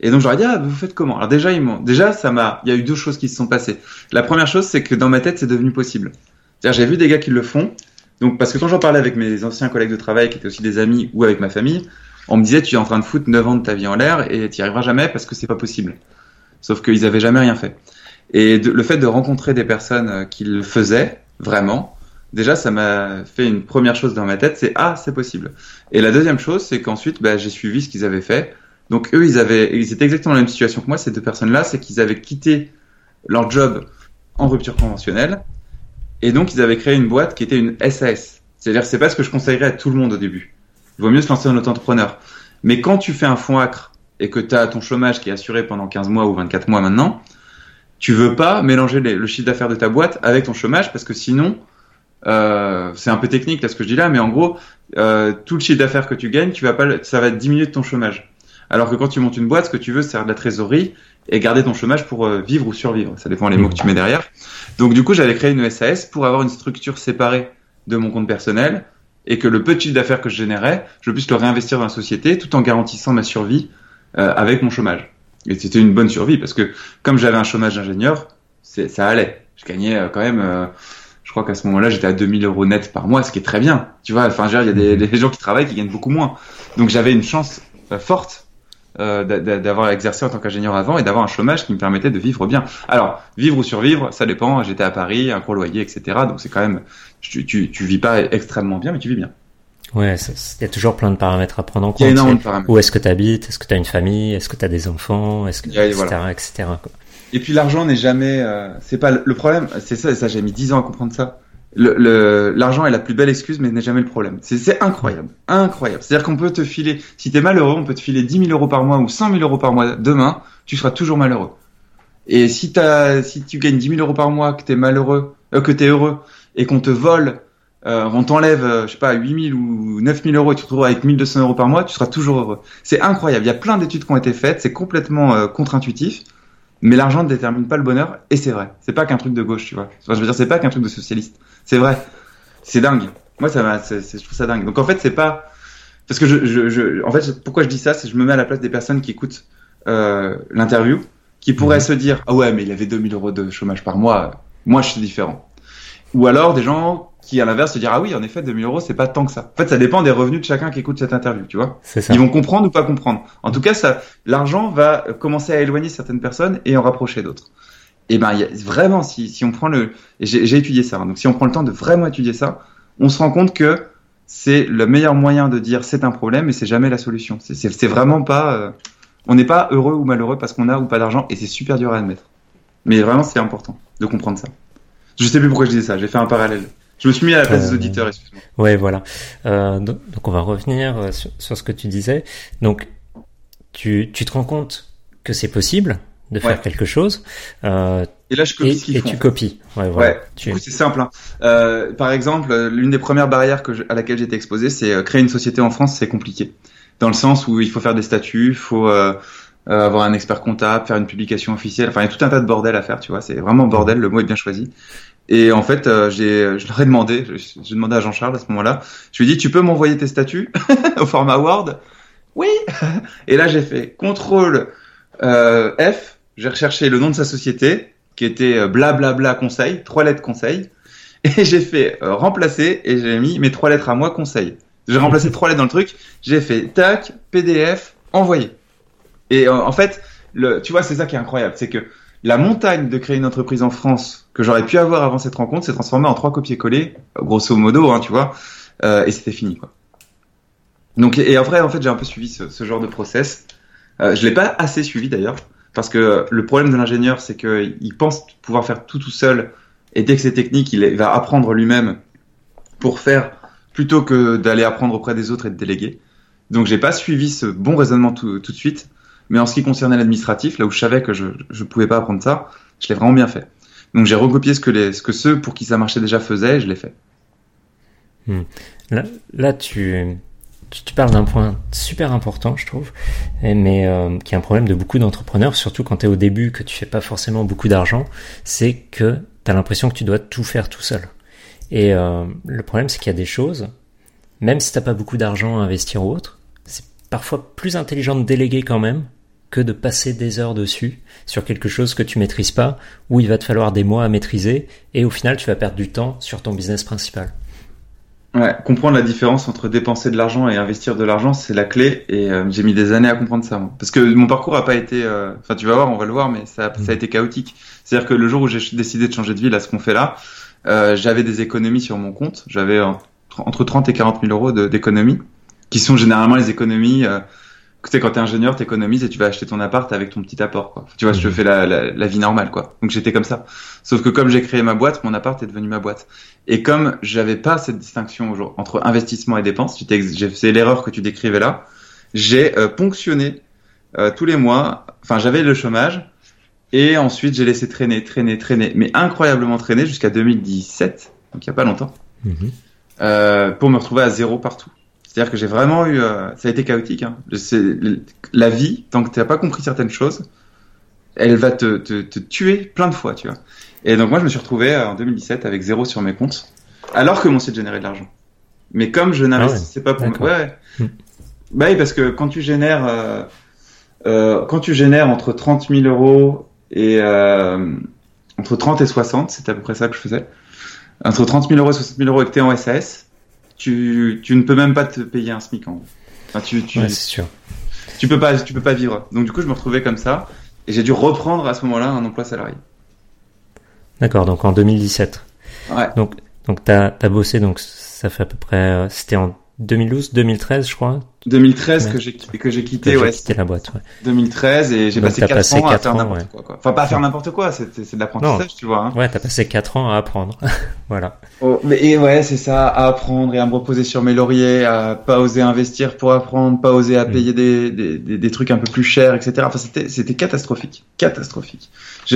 Et donc j'aurais dit ah vous faites comment? Alors déjà ils m'ont, déjà ça m'a, il y a eu deux choses qui se sont passées. La première chose c'est que dans ma tête c'est devenu possible. C'est-à-dire j'ai vu des gars qui le font. Donc parce que quand j'en parlais avec mes anciens collègues de travail qui étaient aussi des amis ou avec ma famille, on me disait tu es en train de foutre 9 ans de ta vie en l'air et tu arriveras jamais parce que c'est pas possible. Sauf qu'ils avaient jamais rien fait. Et le fait de rencontrer des personnes euh, qui le faisaient vraiment, déjà ça m'a fait une première chose dans ma tête, c'est ah c'est possible. Et la deuxième chose, c'est qu'ensuite bah, j'ai suivi ce qu'ils avaient fait. Donc eux ils avaient, ils étaient exactement dans la même situation que moi. Ces deux personnes-là, c'est qu'ils avaient quitté leur job en rupture conventionnelle et donc ils avaient créé une boîte qui était une SAS. C'est-à-dire c'est pas ce que je conseillerais à tout le monde au début. Il vaut mieux se lancer en auto-entrepreneur. Mais quand tu fais un fonds acre et que tu as ton chômage qui est assuré pendant 15 mois ou 24 mois maintenant, tu veux pas mélanger le chiffre d'affaires de ta boîte avec ton chômage parce que sinon, euh, c'est un peu technique là ce que je dis là, mais en gros, euh, tout le chiffre d'affaires que tu gagnes, tu vas pas, ça va diminuer ton chômage. Alors que quand tu montes une boîte, ce que tu veux, c'est de la trésorerie et garder ton chômage pour euh, vivre ou survivre. Ça dépend les mots que tu mets derrière. Donc du coup, j'avais créé une SAS pour avoir une structure séparée de mon compte personnel et que le peu de chiffre d'affaires que je générais, je puisse le réinvestir dans la société tout en garantissant ma survie euh, avec mon chômage. Et c'était une bonne survie parce que comme j'avais un chômage d'ingénieur, c'est- ça allait. Je gagnais euh, quand même, euh, je crois qu'à ce moment-là, j'étais à 2000 euros net par mois, ce qui est très bien. Tu vois, enfin, il y a des, des gens qui travaillent qui gagnent beaucoup moins. Donc j'avais une chance euh, forte euh, d'a- d'a- d'avoir exercé en tant qu'ingénieur avant et d'avoir un chômage qui me permettait de vivre bien. Alors, vivre ou survivre, ça dépend. J'étais à Paris, un gros loyer, etc. Donc c'est quand même, tu, tu, tu vis pas extrêmement bien, mais tu vis bien. Ouais, il y a toujours plein de paramètres à prendre en Il y a compte. énormément de paramètres. Où est-ce que tu habites Est-ce que tu as une famille? Est-ce que tu as des enfants? Est-ce que a- etc. voilà. etc. quoi. Et puis l'argent n'est jamais, euh, c'est pas le, le problème. C'est ça, et ça j'ai mis 10 ans à comprendre ça. Le- le- L'argent est la plus belle excuse, mais n'est jamais le problème. C'est- C'est incroyable, incroyable. C'est-à-dire qu'on peut te filer, si t'es malheureux, on peut te filer 10 000 euros par mois ou 100 000 euros par mois demain, tu seras toujours malheureux. Et si t'as, si tu gagnes 10 000 euros par mois, que t'es malheureux, euh, que t'es heureux, et qu'on te vole, euh, on t'enlève, euh, je sais pas, 8 000 ou 9 000 euros et tu te retrouves avec 1200 euros par mois, tu seras toujours heureux. C'est incroyable. Il y a plein d'études qui ont été faites, c'est complètement euh, contre-intuitif. Mais l'argent ne détermine pas le bonheur, et c'est vrai. C'est pas qu'un truc de gauche, tu vois. Enfin, je veux dire, c'est pas qu'un truc de socialiste. C'est vrai. C'est dingue. Moi, ça m'a, je trouve ça dingue. Donc en fait, c'est pas parce que je, je, je, en fait, pourquoi je dis ça, c'est que je me mets à la place des personnes qui écoutent euh, l'interview, qui pourraient Mhm. se dire, ah ouais, mais il avait 2000 euros de chômage par mois. Moi, je suis différent. Ou alors des gens qui à l'inverse se dire ah oui en effet 2000 euros c'est pas tant que ça. En fait ça dépend des revenus de chacun qui écoute cette interview, tu vois. C'est ça. Ils vont comprendre ou pas comprendre. En tout cas ça, l'argent va commencer à éloigner certaines personnes et en rapprocher d'autres. Et ben y a, vraiment si, si on prend le, j'ai étudié ça, hein. donc si on prend le temps de vraiment étudier ça, on se rend compte que c'est le meilleur moyen de dire c'est un problème et c'est jamais la solution. C'est vraiment pas, euh, on n'est pas heureux ou malheureux parce qu'on a ou pas d'argent et c'est super dur à admettre. Mais vraiment c'est important de comprendre ça. Je sais plus pourquoi je disais ça, j'ai fait un parallèle. Je me suis mis à la place des Euh, auditeurs, excuse-moi. Ouais, voilà. Euh, donc, donc on va revenir euh, sur, sur ce que tu disais. Donc tu, tu te rends compte que c'est possible de faire Ouais. quelque chose euh, Et là je copie et, ce qu'ils et font. tu copies. Ouais, voilà. Ouais, Tu- c'est simple. hein. Euh, par exemple, euh, l'une des premières barrières que je- à laquelle j'étais exposé, c'est créer une société en France, c'est compliqué. Dans le sens où il faut faire des statuts, il faut euh, avoir un expert comptable, faire une publication officielle. Enfin, il y a tout un tas de bordel à faire, tu vois. C'est vraiment bordel, le mot est bien choisi. Et en fait, euh, j'ai, je leur ai demandé, j'ai demandé à Jean-Charles à ce moment-là, je lui ai dit, tu peux m'envoyer tes statuts *laughs* au format Word? Oui. *laughs* Et là, j'ai fait contrôle euh, F, j'ai recherché le nom de sa société, qui était euh, blablabla conseil, trois lettres conseil, *laughs* et j'ai fait euh, remplacer, et j'ai mis mes trois lettres à moi conseil. J'ai remplacé trois lettres dans le truc, j'ai fait tac, PDF, envoyé. Et en fait, le, tu vois, c'est ça qui est incroyable, c'est que la montagne de créer une entreprise en France que j'aurais pu avoir avant cette rencontre s'est transformée en trois copier-coller, grosso modo, hein, tu vois, euh, et c'était fini, quoi. Donc, et en fait, j'ai un peu suivi ce, genre de process. Euh, je l'ai pas assez suivi d'ailleurs, parce que le problème de l'ingénieur, c'est qu'il pense pouvoir faire tout tout seul, et dès que c'est technique, il va apprendre lui-même pour faire plutôt que d'aller apprendre auprès des autres et de déléguer. Donc, j'ai pas suivi ce bon raisonnement tout de suite. Mais en ce qui concernait l'administratif, là où je savais que je je pouvais pas apprendre ça, je l'ai vraiment bien fait. Donc j'ai recopié ce que les ce que ceux pour qui ça marchait déjà faisaient, et je l'ai fait. Là, là tu, tu, tu parles d'un point super important, je trouve, mais euh, qui est un problème de beaucoup d'entrepreneurs, surtout quand tu es au début, que tu fais pas forcément beaucoup d'argent, c'est que tu as l'impression que tu dois tout faire tout seul. Et euh, le problème, c'est qu'il y a des choses, même si t'as pas beaucoup d'argent à investir ou autre, c'est parfois plus intelligent de déléguer quand même que de passer des heures dessus sur quelque chose que tu maîtrises pas, où il va te falloir des mois à maîtriser, et au final, tu vas perdre du temps sur ton business principal. Ouais, comprendre la différence entre dépenser de l'argent et investir de l'argent, c'est la clé. Et euh, j'ai mis des années à comprendre ça, moi. parce que mon parcours a pas été. euh, Enfin, tu vas voir, on va le voir, mais ça, a- ça a été chaotique. C'est-à-dire que le jour où j'ai décidé de changer de vie, là, ce qu'on fait là, euh, j'avais des économies sur mon compte. J'avais en- entre 30 et 40 000 euros d'économies, qui sont généralement les économies. Tu sais, quand t'es ingénieur, t'économises et tu vas acheter ton appart avec ton petit apport, quoi. Tu vois, je Mhm. fais la, la, la vie normale, quoi. Donc j'étais comme ça. Sauf que comme j'ai créé ma boîte, mon appart est devenu ma boîte. Et comme j'avais pas cette distinction entre investissement et j'ai fait l'erreur que tu décrivais là, j'ai euh, ponctionné euh, tous les mois. Enfin, j'avais le chômage et ensuite j'ai laissé traîner, traîner, traîner, mais incroyablement traîner jusqu'à 2017, donc il y a pas longtemps, Mhm. euh, pour me retrouver à zéro partout. C'est-à-dire que j'ai vraiment eu, euh, ça a été chaotique. Hein. La vie, tant que tu n'as pas compris certaines choses, elle va te, te, te tuer plein de fois, tu vois. Et donc moi, je me suis retrouvé euh, en 2017 avec zéro sur mes comptes, alors que mon site générait de l'argent. Mais comme je n'investissais pas pour... Ouais, ouais. Hmm. Bah oui, parce que quand tu génères, euh, euh, quand tu génères entre 30 000 euros et euh, entre 30 et 60, c'était à peu près ça que je faisais. Entre 30 000 euros et 60 000 euros et que t'es en SAS, tu, tu ne peux même pas te payer un SMIC en gros. Enfin, tu, tu, Ouais, c'est sûr. tu peux pas, tu peux pas vivre. Donc du coup, je me retrouvais comme ça et j'ai dû reprendre à ce moment-là un emploi salarié. D'accord, donc en 2017. Ouais. Donc, donc t'as as bossé, donc ça fait à peu près, euh, c'était en 2012, 2013, je crois, 2013 Ouais. que j'ai que j'ai que quitté, j'ai ouais. quitté la boîte. Ouais. 2013 et j'ai passé t'as 4 passé ans à faire n'importe ouais. quoi, quoi. Enfin, pas à faire n'importe quoi, c'est c'est- de l'apprentissage, tu vois. Hein. ouais, t'as passé 4 ans à apprendre. *laughs* voilà. Oh, mais et ouais, c'est ça, à apprendre et à me reposer sur mes lauriers, à pas oser investir pour apprendre, pas oser à Mm. payer des, des, des, des trucs un peu plus chers, etc. Enfin, c'était c'était catastrophique, catastrophique.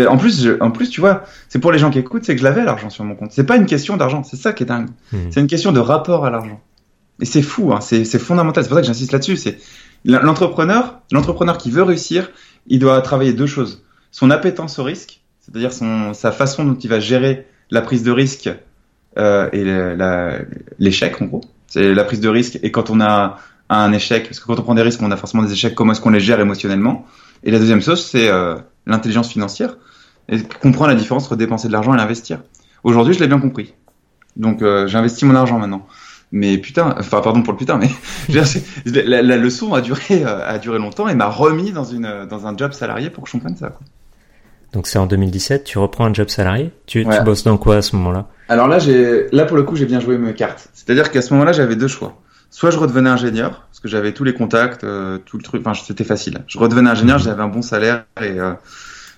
En plus, je- en plus, tu vois, c'est pour les gens qui écoutent, c'est que je l'avais l'argent sur mon compte. C'est pas une question d'argent, c'est ça qui est dingue. Mhm. C'est une question de rapport à l'argent. Et c'est fou, hein, c'est fondamental. C'est pour ça que j'insiste là-dessus. C'est l'entrepreneur, l'entrepreneur qui veut réussir, il doit travailler deux choses son appétence au risque, c'est-à-dire sa façon dont il va gérer la prise de risque euh, et l'échec en gros. C'est la prise de risque et quand on a un échec, parce que quand on prend des risques, on a forcément des échecs. Comment est-ce qu'on les gère émotionnellement? Et la deuxième chose, c'est euh, l'intelligence financière et comprendre la différence entre dépenser de l'argent et l'investir. Aujourd'hui, je l'ai bien compris. Donc euh, j'ai investi mon argent maintenant. Mais putain, enfin pardon pour le putain, mais *laughs* la, la, leçon a duré a duré longtemps et m'a remis dans une dans un job salarié pour que je comprenne ça. Quoi. Donc c'est en 2017, tu reprends un job salarié? Tu, tu bosses dans quoi à ce moment-là? Alors là, j'ai là pour le coup, j'ai bien joué mes cartes. C'est-à-dire qu'à ce moment-là, j'avais deux choix. Soit je redevenais ingénieur parce que j'avais tous les contacts, euh, tout le truc. Enfin, c'était facile. Je redevenais ingénieur, j'avais un bon salaire et euh,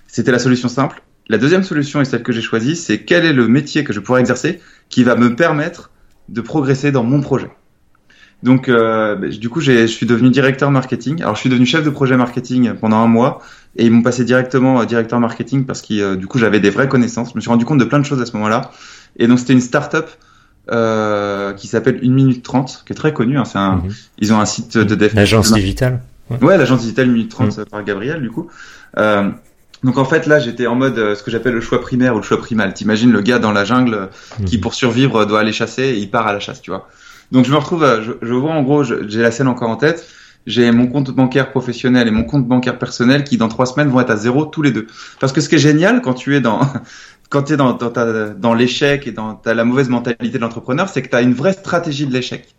c'était la solution simple. La deuxième solution et celle que j'ai choisie, c'est quel est le métier que je pourrais exercer qui va me permettre de progresser dans mon projet. Donc, euh, bah, du coup, je suis devenu directeur marketing. Alors, je suis devenu chef de projet marketing pendant un mois et ils m'ont passé directement euh, directeur marketing parce que euh, du coup, j'avais des vraies connaissances. Je me suis rendu compte de plein de choses à ce moment-là. Et donc, c'était une start-up euh, qui s'appelle 1 minute 30, qui est très connue. Hein. C'est un, mhm. Ils ont un site de dev. L'agence digitale. Ouais, l'agence digitale 1 minute 30 mhm. par Gabriel, du coup. Euh, donc en fait là j'étais en mode ce que j'appelle le choix primaire ou le choix primal. T'imagines le gars dans la jungle qui mhm. pour survivre doit aller chasser et il part à la chasse, tu vois. Donc je me retrouve, je, je vois en gros, j'ai la scène encore en tête. J'ai mon compte bancaire professionnel et mon compte bancaire personnel qui dans trois semaines vont être à zéro tous les deux. Parce que ce qui est génial quand tu es dans *laughs* quand tu es dans, dans, dans l'échec et dans as la mauvaise mentalité de l'entrepreneur, c'est que tu as une vraie stratégie de l'échec.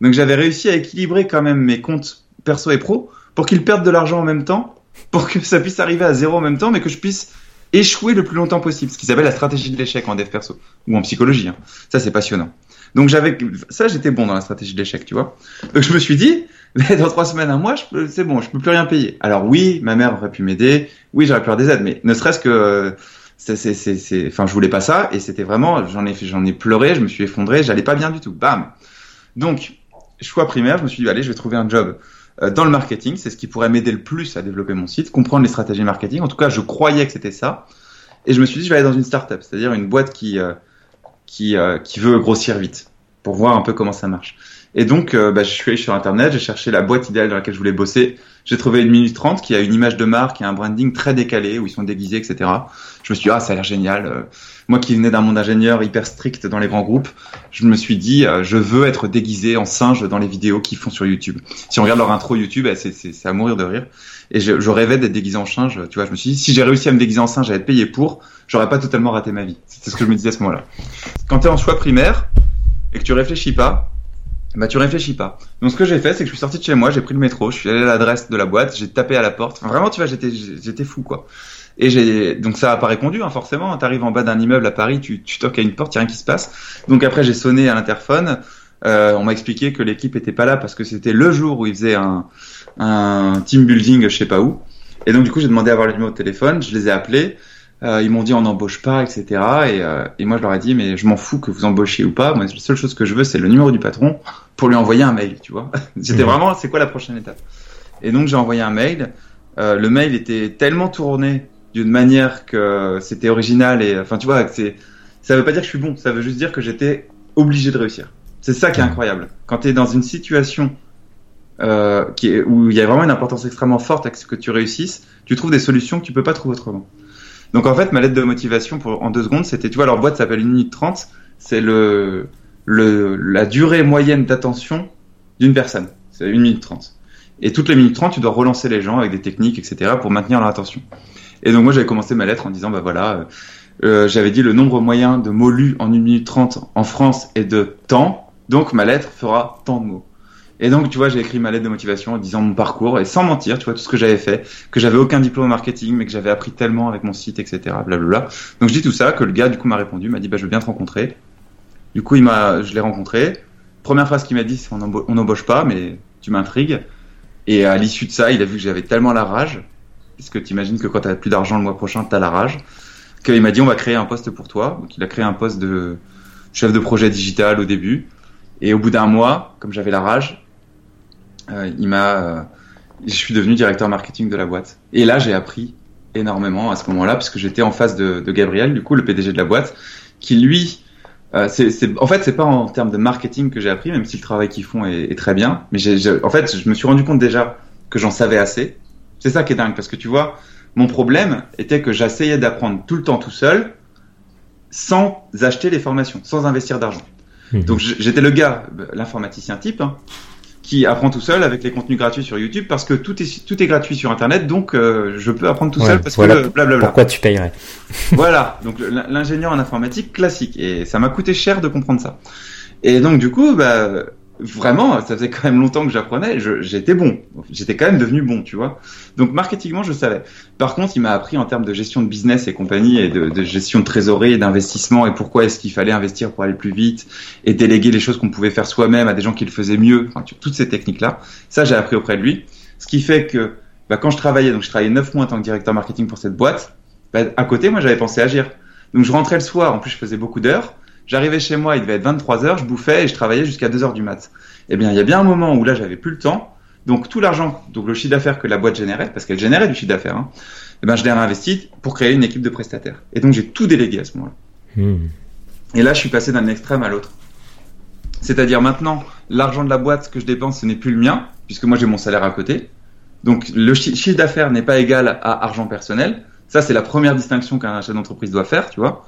Donc j'avais réussi à équilibrer quand même mes comptes perso et pro pour qu'ils perdent de l'argent en même temps, pour que ça puisse arriver à zéro en même temps, mais que je puisse échouer le plus longtemps possible, ce qui s'appelle la stratégie de l'échec en dev perso ou en psychologie. Hein. Ça c'est passionnant. Donc j'avais ça, j'étais bon dans la stratégie de l'échec, tu vois. Donc je me suis dit, *laughs* dans trois semaines, un mois, c'est bon, je peux plus rien payer. Alors oui, ma mère aurait pu m'aider, oui, j'aurais pu avoir des aides, mais ne serait-ce que c'est, c'est, enfin, je voulais pas ça, et c'était vraiment, j'en ai, j'en ai pleuré, je me suis effondré, j'allais pas bien du tout. Bam. Donc choix primaire, je me suis dit, allez, je vais trouver un job euh, dans le marketing, c'est ce qui pourrait m'aider le plus à développer mon site, comprendre les stratégies marketing. En tout cas, je croyais que c'était ça. Et je me suis dit, je vais aller dans une startup, c'est-à-dire une boîte qui, euh, qui, euh, qui veut grossir vite pour voir un peu comment ça marche. Et donc, euh, bah, je suis allé sur Internet, j'ai cherché la boîte idéale dans laquelle je voulais bosser. J'ai trouvé une minute 30 qui a une image de marque et un branding très décalé où ils sont déguisés, etc. Je me suis dit, ah, ça a l'air génial. Euh, moi qui venais d'un monde ingénieur hyper strict dans les grands groupes, je me suis dit, euh, je veux être déguisé en singe dans les vidéos qu'ils font sur YouTube. Si on regarde leur intro YouTube, eh, c'est à mourir de rire. Et je, rêvais d'être déguisé en singe. Tu vois, je me suis dit, si j'ai réussi à me déguiser en singe, à être payé pour, j'aurais pas totalement raté ma vie. C'est ce que je me disais à ce moment-là. Quand tu es en choix primaire et que tu réfléchis pas, bah tu réfléchis pas. Donc ce que j'ai fait, c'est que je suis sorti de chez moi, j'ai pris le métro, je suis allé à l'adresse de la boîte, j'ai tapé à la porte. Enfin, vraiment, tu vois, j'étais j'étais fou quoi. Et j'ai donc ça pas répondu hein, forcément. T'arrives en bas d'un immeuble à Paris, tu, tu toques à une porte, y a rien qui se passe. Donc après j'ai sonné à l'interphone. Euh, on m'a expliqué que l'équipe était pas là parce que c'était le jour où ils faisaient un, un team building, je sais pas où. Et donc du coup j'ai demandé à avoir le numéro de téléphone, je les ai appelés. Euh, ils m'ont dit on n'embauche pas, etc. Et, euh, et, moi je leur ai dit mais je m'en fous que vous embauchiez ou pas. Moi la seule chose que je veux c'est le numéro du patron pour lui envoyer un mail, tu vois. *laughs* C'était vraiment c'est quoi la prochaine étape? Et donc j'ai envoyé un mail. Euh, le mail était tellement tourné d'une manière que c'était original et enfin tu vois c'est ça veut pas dire que je suis bon, ça veut juste dire que j'étais obligé de réussir. C'est ça qui est incroyable. Quand tu es dans une situation euh, qui est, où il y a vraiment une importance extrêmement forte à ce que tu réussisses, tu trouves des solutions que tu peux pas trouver autrement. Donc en fait, ma lettre de motivation pour, en deux secondes, c'était, tu vois, leur boîte s'appelle 1 minute 30, c'est le, le, la durée moyenne d'attention d'une personne. C'est 1 minute 30. Et toutes les minutes 30, tu dois relancer les gens avec des techniques, etc., pour maintenir leur attention. Et donc moi, j'avais commencé ma lettre en disant, bah voilà, euh, euh j'avais dit le nombre moyen de mots lus en 1 minute 30 en France est de temps, donc ma lettre fera tant de mots. Et donc, tu vois, j'ai écrit ma lettre de motivation en disant mon parcours et sans mentir, tu vois, tout ce que j'avais fait, que j'avais aucun diplôme en marketing, mais que j'avais appris tellement avec mon site, etc. Blablabla. Donc, je dis tout ça, que le gars, du coup, m'a répondu, m'a dit, bah, je veux bien te rencontrer. Du coup, il m'a, je l'ai rencontré. Première phrase qu'il m'a dit, c'est on n'embauche pas, mais tu m'intrigues. Et à l'issue de ça, il a vu que j'avais tellement la rage, parce que tu imagines que quand tu as plus d'argent le mois prochain, tu as la rage, qu'il m'a dit, on va créer un poste pour toi. Donc, il a créé un poste de chef de projet digital au début. Et au bout d'un mois, comme j'avais la rage, il m'a, euh, je suis devenu directeur marketing de la boîte. Et là, j'ai appris énormément à ce moment-là, parce que j'étais en face de, de, Gabriel, du coup, le PDG de la boîte, qui lui, euh, c'est, en fait, c'est pas en termes de marketing que j'ai appris, même si le travail qu'ils font est, est, très bien. Mais j'ai, en fait, je me suis rendu compte déjà que j'en savais assez. C'est ça qui est dingue, parce que tu vois, mon problème était que j'essayais d'apprendre tout le temps tout seul, sans acheter les formations, sans investir d'argent. Mmh. Donc j'étais le gars, l'informaticien type, hein, qui apprend tout seul avec les contenus gratuits sur YouTube parce que tout est tout est gratuit sur Internet, donc euh, je peux apprendre tout seul parce voilà que blablabla. Pourquoi tu payerais *laughs* voilà, donc l'ingénieur en informatique classique et ça m'a coûté cher de comprendre ça. Et donc du coup, bah vraiment, ça faisait quand même longtemps que j'apprenais, j'étais bon, j'étais quand même devenu bon, tu vois. Donc marketingement, je savais. Par contre, il m'a appris en termes de gestion de business et compagnie et de, de gestion de trésorerie et d'investissement et pourquoi est-ce qu'il fallait investir pour aller plus vite et déléguer les choses qu'on pouvait faire soi-même à des gens qui le faisaient mieux. Enfin, tu- toutes ces techniques-là, ça j'ai appris auprès de lui. Ce qui fait que bah, quand je travaillais, donc je travaillais neuf mois en tant que directeur marketing pour cette boîte, bah, à côté, moi j'avais pensé agir. Donc je rentrais le soir, en plus je faisais beaucoup d'heures. J'arrivais chez moi, il devait être 23 heures, je bouffais et je travaillais jusqu'à 2 heures du mat. Eh bien, il y a bien un moment où là, j'avais plus le temps. Donc tout l'argent, donc le chiffre d'affaires que la boîte générait, parce qu'elle générait du chiffre d'affaires, hein, eh ben je l'ai réinvesti pour créer une équipe de prestataires. Et donc j'ai tout délégué à ce moment-là. Hmm. Et là, je suis passé d'un extrême à l'autre. C'est-à-dire maintenant, l'argent de la boîte que je dépense, ce n'est plus le mien, puisque moi j'ai mon salaire à côté. Donc le chi- chiffre d'affaires n'est pas égal à argent personnel. Ça, c'est la première distinction qu'un chef d'entreprise doit faire, tu vois.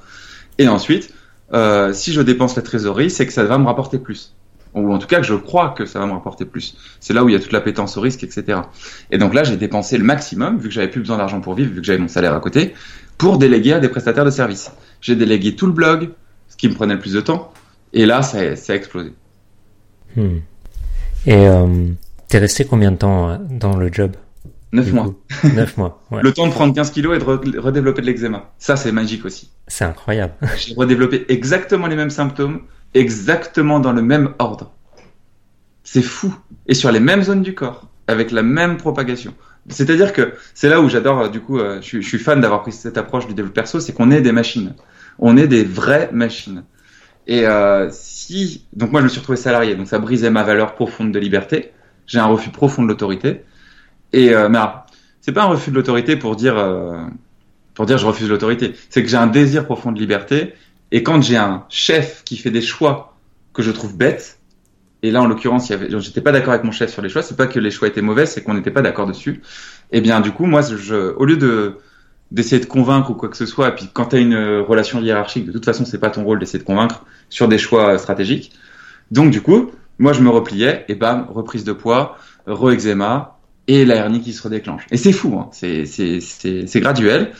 Et ensuite, euh, si je dépense la trésorerie, c'est que ça va me rapporter plus. Ou en tout cas que je crois que ça va me rapporter plus. C'est là où il y a toute l'appétence au risque, etc. Et donc là, j'ai dépensé le maximum, vu que j'avais plus besoin d'argent pour vivre, vu que j'avais mon salaire à côté, pour déléguer à des prestataires de services. J'ai délégué tout le blog, ce qui me prenait le plus de temps. Et là, ça, a explosé. Hmm. Et euh, t'es resté combien de temps euh, dans le job? Neuf du mois. coup *laughs* Neuf mois. Ouais. Le temps de prendre 15 kilos et de re- redévelopper de l'eczéma. Ça, c'est magique aussi. C'est incroyable. *laughs* J'ai redéveloppé exactement les mêmes symptômes, exactement dans le même ordre. C'est fou. Et sur les mêmes zones du corps, avec la même propagation. C'est-à-dire que c'est là où j'adore, euh, du coup, euh, je, suis- je suis fan d'avoir pris cette approche du développement perso, c'est qu'on est des machines. On est des vraies machines. Et euh, si, donc moi je me suis retrouvé salarié, donc ça brisait ma valeur profonde de liberté. J'ai un refus profond de l'autorité. Et euh, mais c'est pas un refus de l'autorité pour dire, euh, pour dire je refuse l'autorité. C'est que j'ai un désir profond de liberté. Et quand j'ai un chef qui fait des choix que je trouve bêtes, et là en l'occurrence, j'étais pas d'accord avec mon chef sur les choix. C'est pas que les choix étaient mauvais, c'est qu'on n'était pas d'accord dessus. Et bien du coup, moi, je, au lieu de d'essayer de convaincre ou quoi que ce soit, et puis quand tu as une euh, relation hiérarchique, de toute façon, c'est pas ton rôle d'essayer de convaincre sur des choix euh, stratégiques. Donc du coup, moi je me repliais et bam, reprise de poids, re-eczéma et la hernie qui se redéclenche. Et c'est fou, hein. c'est c'est c'est c'est graduel.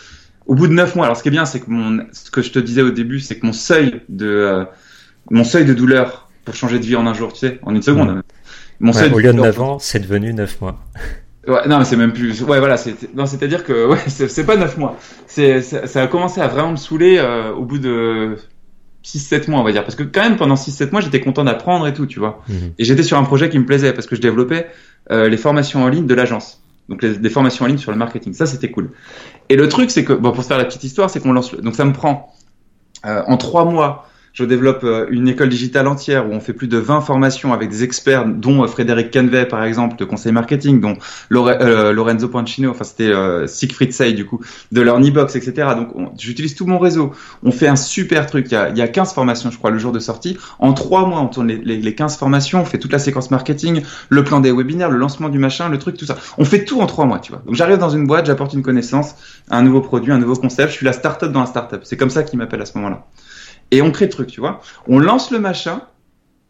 Au bout de neuf mois, alors ce qui est bien, c'est que mon ce que je te disais au début, c'est que mon seuil de euh, mon seuil de douleur pour changer de vie en un jour, tu sais, en une seconde. Ouais. Mon Ouais, seuil au lieu de douleur- 9 ans, c'est devenu 9 mois. *laughs* Ouais, non, mais c'est même plus. Ouais, voilà, c'est non, c'est-à-dire que ouais, *laughs* c'est pas neuf mois. C'est ça, ça a commencé à vraiment me saouler euh, au bout de 6-7 mois, on va dire, parce que quand même pendant 6-7 mois, j'étais content d'apprendre et tout, tu vois. Mhm. Et j'étais sur un projet qui me plaisait parce que je développais euh, les formations en ligne de l'agence. Donc les, des formations en ligne sur le marketing. Ça, c'était cool. Et le truc, c'est que, bon, pour se faire la petite histoire, c'est qu'on lance. le- Donc ça me prend euh, en trois mois. Je développe euh, une école digitale entière où on fait plus de 20 formations avec des experts, dont euh, Frédéric Canvet, par exemple, de conseil marketing, dont euh, Lorenzo Pancino, enfin c'était Siegfried Say, du coup, de Learnybox, etc. Donc on- j'utilise tout mon réseau. On fait un super truc. Il y, a, il y a 15 formations, je crois, le jour de sortie. En trois mois, on tourne les, les, les 15 formations, on fait toute la séquence marketing, le plan des webinaires, le lancement du machin, le truc, tout ça. On fait tout en trois mois, tu vois. Donc j'arrive dans une boîte, j'apporte une connaissance, un nouveau produit, un nouveau concept. Je suis la start-up dans la start-up. C'est comme ça qu'ils m'appellent à ce moment-là. Et on crée le truc, tu vois. On lance le machin,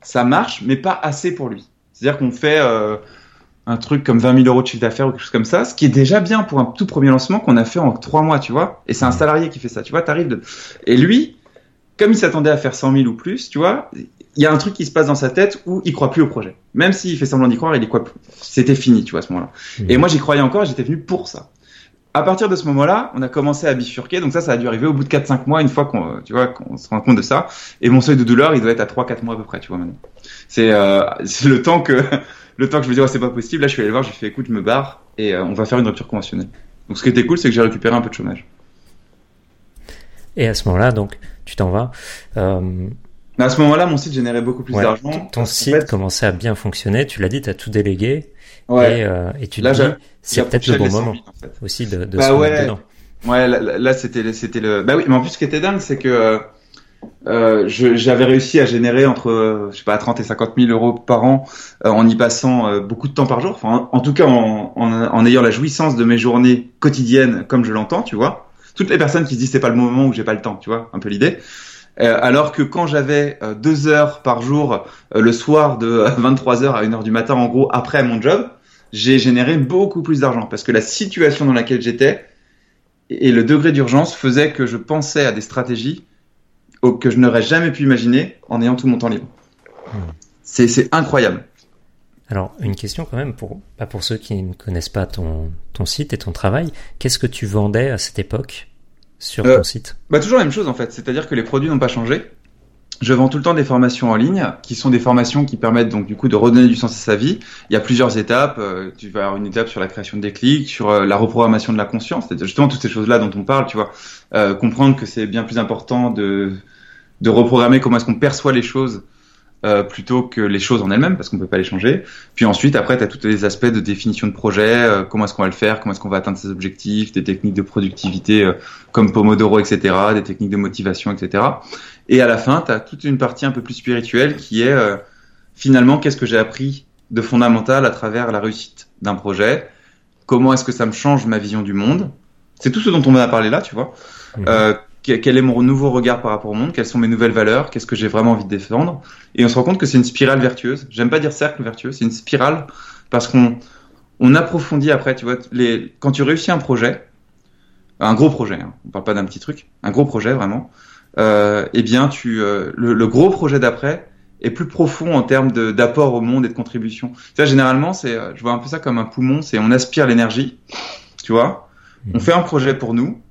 ça marche, mais pas assez pour lui. C'est-à-dire qu'on fait euh, un truc comme 20 000 euros de chiffre d'affaires ou quelque chose comme ça, ce qui est déjà bien pour un tout premier lancement qu'on a fait en trois mois, tu vois. Et c'est un salarié qui fait ça, tu vois. T'arrives de... Et lui, comme il s'attendait à faire 100 000 ou plus, tu vois, il y a un truc qui se passe dans sa tête où il croit plus au projet. Même s'il fait semblant d'y croire, il y croit plus. C'était fini, tu vois, à ce moment-là. Mhm. Et moi, j'y croyais encore et j'étais venu pour ça. À partir de ce moment-là, on a commencé à bifurquer. Donc ça, ça a dû arriver au bout de 4-5 mois, une fois qu'on, tu vois, qu'on se rend compte de ça. Et mon seuil de douleur, il doit être à 3-4 mois à peu près, tu vois, maintenant. C'est, euh, c'est le temps que, *laughs* le temps que je me dis, ouais, c'est pas possible. Là, je suis allé le voir, je lui ai fait, écoute, je me barre et euh, on va faire une rupture conventionnelle. Donc ce qui était cool, c'est que j'ai récupéré un peu de chômage. Et à ce moment-là, donc, tu t'en vas. Euh, à ce moment-là, mon site générait beaucoup plus ouais, d'argent. ton site fait, commençait à bien fonctionner. Tu l'as dit, tu as tout délégué. Ouais, Et, euh, et tu Là, te dis, j'ai- c'est peut-être le bon les 100 moment 000, en fait. aussi de, de Bah se ouais. dedans. Ouais, là, là, là, c'était c'était le. Bah oui, mais en plus, ce qui était dingue, c'est que euh, euh, je- j'avais réussi à générer entre, euh, je sais pas, 30 et 50 000 euros par an euh, en y passant euh, beaucoup de temps par jour. Enfin, en, en tout cas, en, en, en ayant la jouissance de mes journées quotidiennes comme je l'entends, tu vois. Toutes les personnes qui se disent c'est pas le moment où j'ai pas le temps, tu vois, un peu l'idée. Euh, alors que quand j'avais euh, deux heures par jour euh, le soir de *laughs* 23h à 1h du matin, en gros, après mon job, j'ai généré beaucoup plus d'argent parce que la situation dans laquelle j'étais et le degré d'urgence faisait que je pensais à des stratégies que je n'aurais jamais pu imaginer en ayant tout mon temps libre. Hmm. C'est incroyable. Alors, une question quand même pour, pas pour ceux qui ne connaissent pas ton, ton site et ton travail. Qu'est-ce que tu vendais à cette époque? Sur euh, ton site bah, Toujours la même chose en fait, c'est-à-dire que les produits n'ont pas changé. Je vends tout le temps des formations en ligne, qui sont des formations qui permettent donc du coup de redonner du sens à sa vie. Il y a plusieurs étapes. Euh, tu vas avoir une étape sur la création de déclics, sur euh, la reprogrammation de la conscience, c'est justement toutes ces choses-là dont on parle. Tu vois, comprendre que c'est bien plus important de de reprogrammer comment est-ce qu'on perçoit les choses euh, plutôt que les choses en elles-mêmes, parce qu'on peut pas les changer. Puis ensuite, après, tu as tous les aspects de définition de projet, euh, comment est-ce qu'on va le faire, comment est-ce qu'on va atteindre ses objectifs, des techniques de productivité euh, comme Pomodoro, etc., des techniques de motivation, etc. Et à la fin, tu as toute une partie un peu plus spirituelle qui est finalement qu'est-ce que j'ai appris de fondamental à travers la réussite d'un projet, comment est-ce que ça me change ma vision du monde? C'est tout ce dont on va parler là, tu vois. Mmh quel est mon nouveau regard par rapport au monde, quelles sont mes nouvelles valeurs, qu'est-ce que j'ai vraiment envie de défendre. Et on se rend compte que c'est une spirale vertueuse. J'aime pas dire cercle vertueux, c'est une spirale parce qu'on on approfondit après, tu vois, les, quand tu réussis un projet, un gros projet, hein, on parle pas d'un petit truc, un gros projet vraiment, euh, eh bien, tu, euh, le, gros projet d'après est plus profond en termes d'apport au monde et de contribution. Tu vois, généralement, c'est, je vois un peu ça comme un poumon, c'est on aspire l'énergie, tu vois, on mmh. fait un projet pour nous,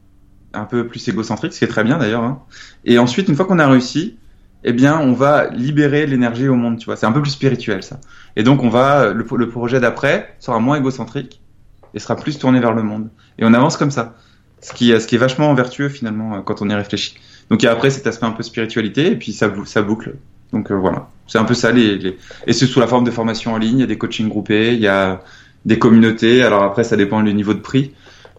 un peu plus égocentrique, ce qui est très bien d'ailleurs. Hein. Et ensuite, une fois qu'on a réussi, eh bien, on va libérer l'énergie au monde, tu vois. C'est un peu plus spirituel, ça. Et donc, on va, le, projet d'après sera moins égocentrique et sera plus tourné vers le monde. Et on avance comme ça. Ce qui, est vachement vertueux, finalement, quand on y réfléchit. Donc, a après cet aspect un peu spiritualité, et puis ça, ça boucle. Donc, euh, voilà. C'est un peu ça, les, les... et c'est sous la forme de formation en ligne, il y a des coachings groupés, il y a des communautés. Alors après, ça dépend du niveau de prix.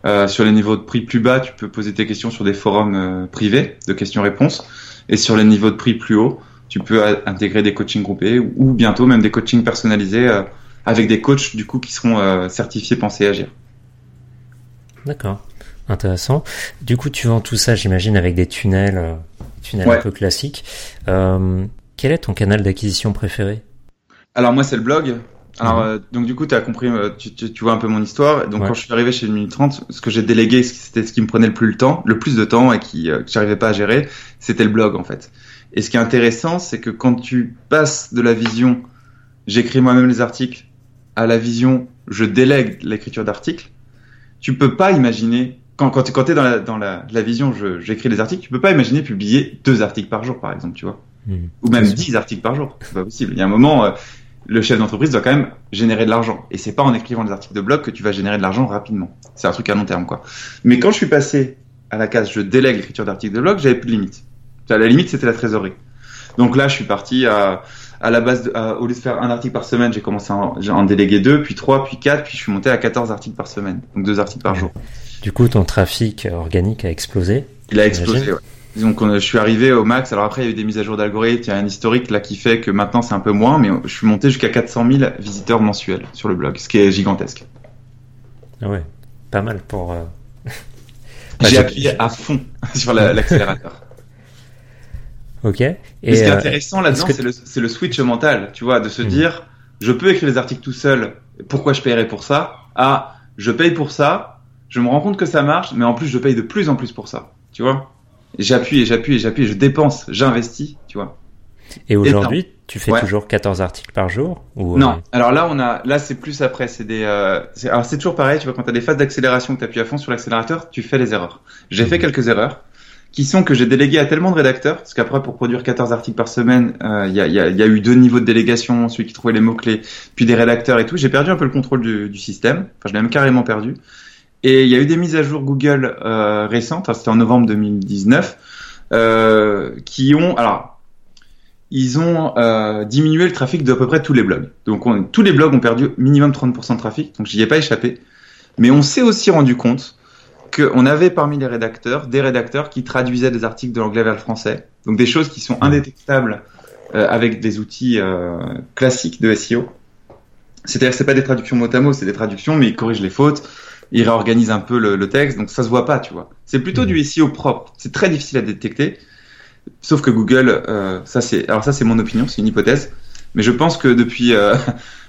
Euh, sur les niveaux de prix plus bas, tu peux poser tes questions sur des forums euh, privés de questions-réponses. Et sur les niveaux de prix plus hauts, tu peux intégrer des coachings groupés ou, bientôt même des coachings personnalisés euh, avec des coachs du coup qui seront certifiés Penser Agir. D'accord, intéressant. Du coup, tu vends tout ça, j'imagine, avec des tunnels, tunnels un peu classiques. quel est ton canal d'acquisition préféré? Alors moi, c'est le blog. Alors, mhm. euh, donc du coup, as compris, euh, tu, tu, tu, vois un peu mon histoire. Donc, quand je suis arrivé chez 1 minute 30, ce que j'ai délégué, c'était ce qui me prenait le plus le temps, le plus de temps et qui euh, que j'arrivais pas à gérer, c'était le blog en fait. Et ce qui est intéressant, c'est que quand tu passes de la vision, j'écris moi-même les articles, à la vision, je délègue l'écriture d'articles, tu peux pas imaginer quand quand, quand es dans la dans la, la vision, j'écris les articles, tu peux pas imaginer publier deux articles par jour, par exemple, tu vois, mhm. ou même dix articles par jour, c'est pas possible. Il y a un moment le chef d'entreprise doit quand même générer de l'argent. Et c'est pas en écrivant des articles de blog que tu vas générer de l'argent rapidement. C'est un truc à long terme, quoi. Mais quand je suis passé à la case je délègue l'écriture d'articles de blog, j'avais plus de limite. À la limite, c'était la trésorerie. Donc là, je suis parti à, à la base, au lieu de faire un article par semaine, j'ai commencé à en, déléguer deux, puis trois, puis quatre, puis je suis monté à 14 articles par semaine. Donc deux articles par jour. Du coup, ton trafic organique a explosé. Il a explosé, ouais. Donc je suis arrivé au max. Alors après, il y a eu des mises à jour d'algorithmes. Il y a un historique là qui fait que maintenant c'est un peu moins, mais je suis monté jusqu'à 400 000 visiteurs mensuels sur le blog, ce qui est gigantesque. Ah ouais, pas mal pour. Euh, *laughs* J'ai appuyé à fond *laughs* sur l'accélérateur. *laughs* ok. Et ce qui est euh, intéressant là-dedans, c'est le, switch mental, tu vois, de se hmm. dire, je peux écrire les articles tout seul. Pourquoi je paierais pour ça? Ah, je paye pour ça. Je me rends compte que ça marche, mais en plus, je paye de plus en plus pour ça. Tu vois? J'appuie et j'appuie et j'appuie, je dépense, j'investis, tu vois. Et aujourd'hui, tu fais toujours 14 articles par jour ou Non. Euh, alors là, on a, là, c'est plus après. C'est des, euh, alors c'est toujours pareil. Tu vois, quand tu as des phases d'accélération que tu appuies à fond sur l'accélérateur, tu fais les erreurs. J'ai fait mhm. quelques erreurs qui sont que j'ai délégué à tellement de rédacteurs, parce qu'après pour produire 14 articles par semaine, euh, il y, a, y, a, y, a, eu deux niveaux de délégation, celui qui trouvait les mots clés, puis des rédacteurs et tout. J'ai perdu un peu le contrôle du, du système. Enfin, je l'ai même carrément perdu. Et il y a eu des mises à jour Google euh, récentes. C'était en novembre 2019 euh, qui ont alors ils ont euh, diminué le trafic de à peu près tous les blogs. Donc on, tous les blogs ont perdu minimum 30% de trafic, donc j'y ai pas échappé. Mais on s'est aussi rendu compte qu'on avait parmi les rédacteurs des rédacteurs qui traduisaient des articles de l'anglais vers le français, donc des choses qui sont indétectables avec des outils classiques de SEO. C'est-à-dire que c'est pas des traductions mot à mot, c'est des traductions, mais ils corrigent les fautes, il réorganise un peu le, texte, donc ça se voit pas, tu vois. C'est plutôt du SEO propre. C'est très difficile à détecter. Sauf que Google, euh, ça c'est, alors ça c'est mon opinion, c'est une hypothèse, mais je pense que depuis euh,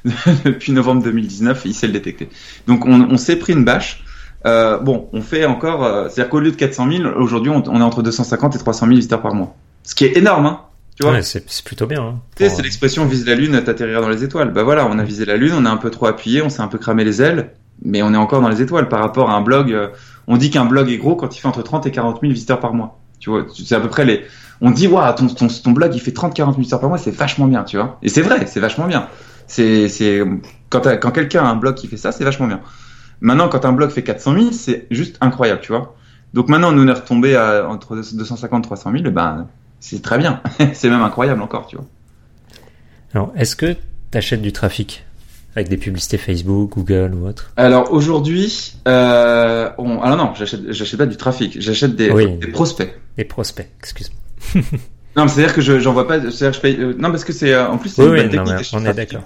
*laughs* depuis novembre 2019, il sait le détecter. Donc on, on s'est pris une bâche. Euh, bon, on fait encore, euh, c'est-à-dire qu'au lieu de 400 000, aujourd'hui on, on est entre 250 et 300 000 visiteurs par mois, ce qui est énorme, hein. Tu vois Ouais, c'est plutôt bien. hein, Tu sais, pour, c'est l'expression vise la lune, t'atterriras dans les étoiles. Bah voilà, on a visé la lune, on a un peu trop appuyé, on s'est un peu cramé les ailes, mais on est encore dans les étoiles par rapport à un blog. euh, on dit qu'un blog est gros quand il fait entre 30 et 40 000 visiteurs par mois. Tu vois, c'est à peu près les. On dit, waouh, ton, ton, ton blog il fait 30-40 000 visiteurs par mois, c'est vachement bien, tu vois. Et c'est vrai, c'est vachement bien. C'est, c'est quand, quand quelqu'un a un blog qui fait ça, c'est vachement bien. Maintenant, quand un blog fait 400 000, c'est juste incroyable, tu vois. Donc maintenant, nous on est retombé à entre 250 et 300 000, et ben c'est très bien. *laughs* c'est même incroyable encore, tu vois. Alors, est-ce que tu achètes du trafic? Avec des publicités Facebook, Google ou autre Alors aujourd'hui, euh, on... alors non, j'achète, j'achète pas du trafic, j'achète des, Oui. des prospects. Des prospects, excuse-moi. Non, mais c'est-à-dire que je, j'envoie pas, c'est-à-dire que je paye, euh, non parce que c'est, euh, en plus c'est Oui, une oui, bonne technique on est d'accord.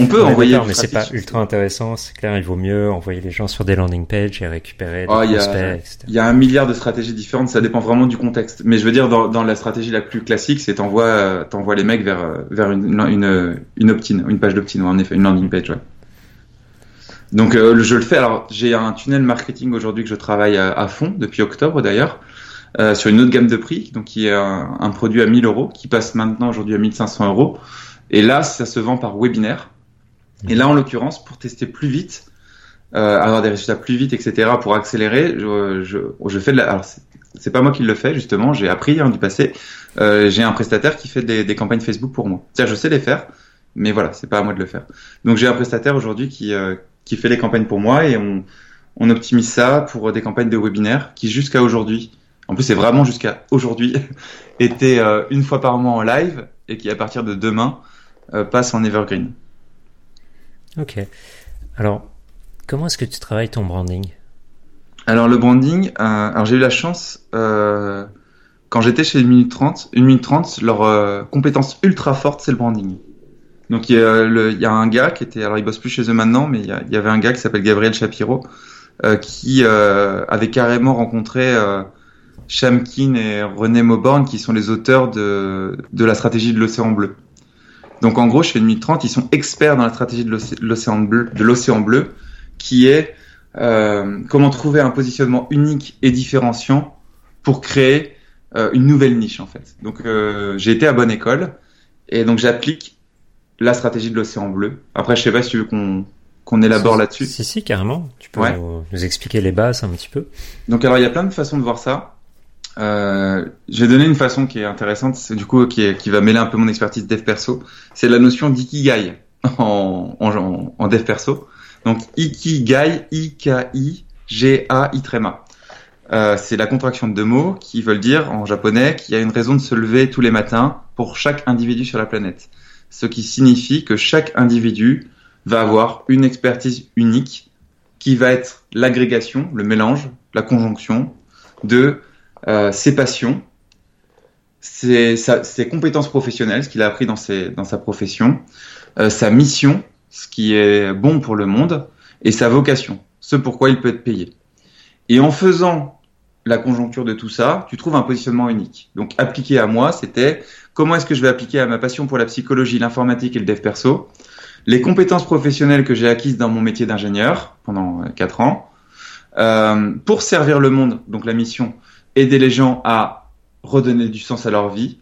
On peut est envoyer mais c'est pas ultra intéressant. C'est clair, il vaut mieux envoyer les gens sur des landing pages et récupérer des Oh, il y a- prospects, etc. Il y a un milliard de stratégies différentes, ça dépend vraiment du contexte. Mais je veux dire, dans, dans la stratégie la plus classique, c'est t'envoies, euh, t'envoies les mecs vers, euh, vers une, une, une opt-in, une page d'opt-in, en effet, une landing page, ouais. Donc, euh, je le fais. Alors, j'ai un tunnel marketing aujourd'hui que je travaille à, à fond, depuis octobre d'ailleurs, euh, sur une autre gamme de prix, donc qui est un, un produit à 1000 euros, qui passe maintenant aujourd'hui à 1500 euros. Et là, ça se vend par webinaire. Et là, en l'occurrence, pour tester plus vite, euh, avoir des résultats plus vite, etc., pour accélérer, je, je, je fais de la. Alors, c'est- pas moi qui le fais, justement, j'ai appris hein, du passé. Euh, j'ai un prestataire qui fait des, des campagnes Facebook pour moi. C'est-à-dire, je sais les faire, mais voilà, c'est pas à moi de le faire. Donc, j'ai un prestataire aujourd'hui qui, euh, qui fait les campagnes pour moi et on, on optimise ça pour des campagnes de webinaire qui, jusqu'à aujourd'hui, en plus, c'est vraiment jusqu'à aujourd'hui, *laughs* était euh, une fois par mois en live et qui, à partir de demain, euh, passe en evergreen. Ok. Alors, comment est-ce que tu travailles ton branding? Alors le branding, euh, j'ai eu la chance euh, quand j'étais chez 1 minute 30, 1 minute 30, leur euh, compétence ultra forte c'est le branding. Donc il y, a un gars qui était, alors il bosse plus chez eux maintenant, mais il y, avait un gars qui s'appelle Gabriel Shapiro qui avait carrément rencontré Shamkin et René Mauborgne qui sont les auteurs de, de la stratégie de l'océan bleu. Donc en gros chez 1 minute 30, ils sont experts dans la stratégie de l'océ- de l'océan bleu, de l'océan bleu, qui est euh, comment trouver un positionnement unique et différenciant pour créer euh, une nouvelle niche en fait. Donc euh, j'ai été à bonne école et donc j'applique la stratégie de l'océan bleu. Après je sais pas si tu veux qu'on qu'on élabore là-dessus. Si, si, carrément. Tu peux Ouais. nous, nous expliquer les bases un petit peu Donc alors il y a plein de façons de voir ça. Euh, je vais une façon qui est intéressante, du coup qui, va mêler un peu mon expertise dev perso. C'est la notion d'ikigai *laughs* en, en, dev perso. Donc ikigai, I-K-I-G-A-I tréma. Euh, c'est la contraction de deux mots qui veulent dire en japonais qu'il y a une raison de se lever tous les matins pour chaque individu sur la planète. Ce qui signifie que chaque individu va avoir une expertise unique qui va être l'agrégation, le mélange, la conjonction de ses passions, ses, ses compétences professionnelles, ce qu'il a appris dans, ses, dans sa profession, euh, sa mission, ce qui est bon pour le monde, et sa vocation, ce pourquoi il peut être payé. Et en faisant la conjoncture de tout ça, tu trouves un positionnement unique. Donc appliqué à moi, c'était comment est-ce que je vais appliquer à ma passion pour la psychologie, l'informatique et le dev perso, les compétences professionnelles que j'ai acquises dans mon métier d'ingénieur pendant euh, quatre ans, euh, pour servir le monde, donc la mission, aider les gens à redonner du sens à leur vie,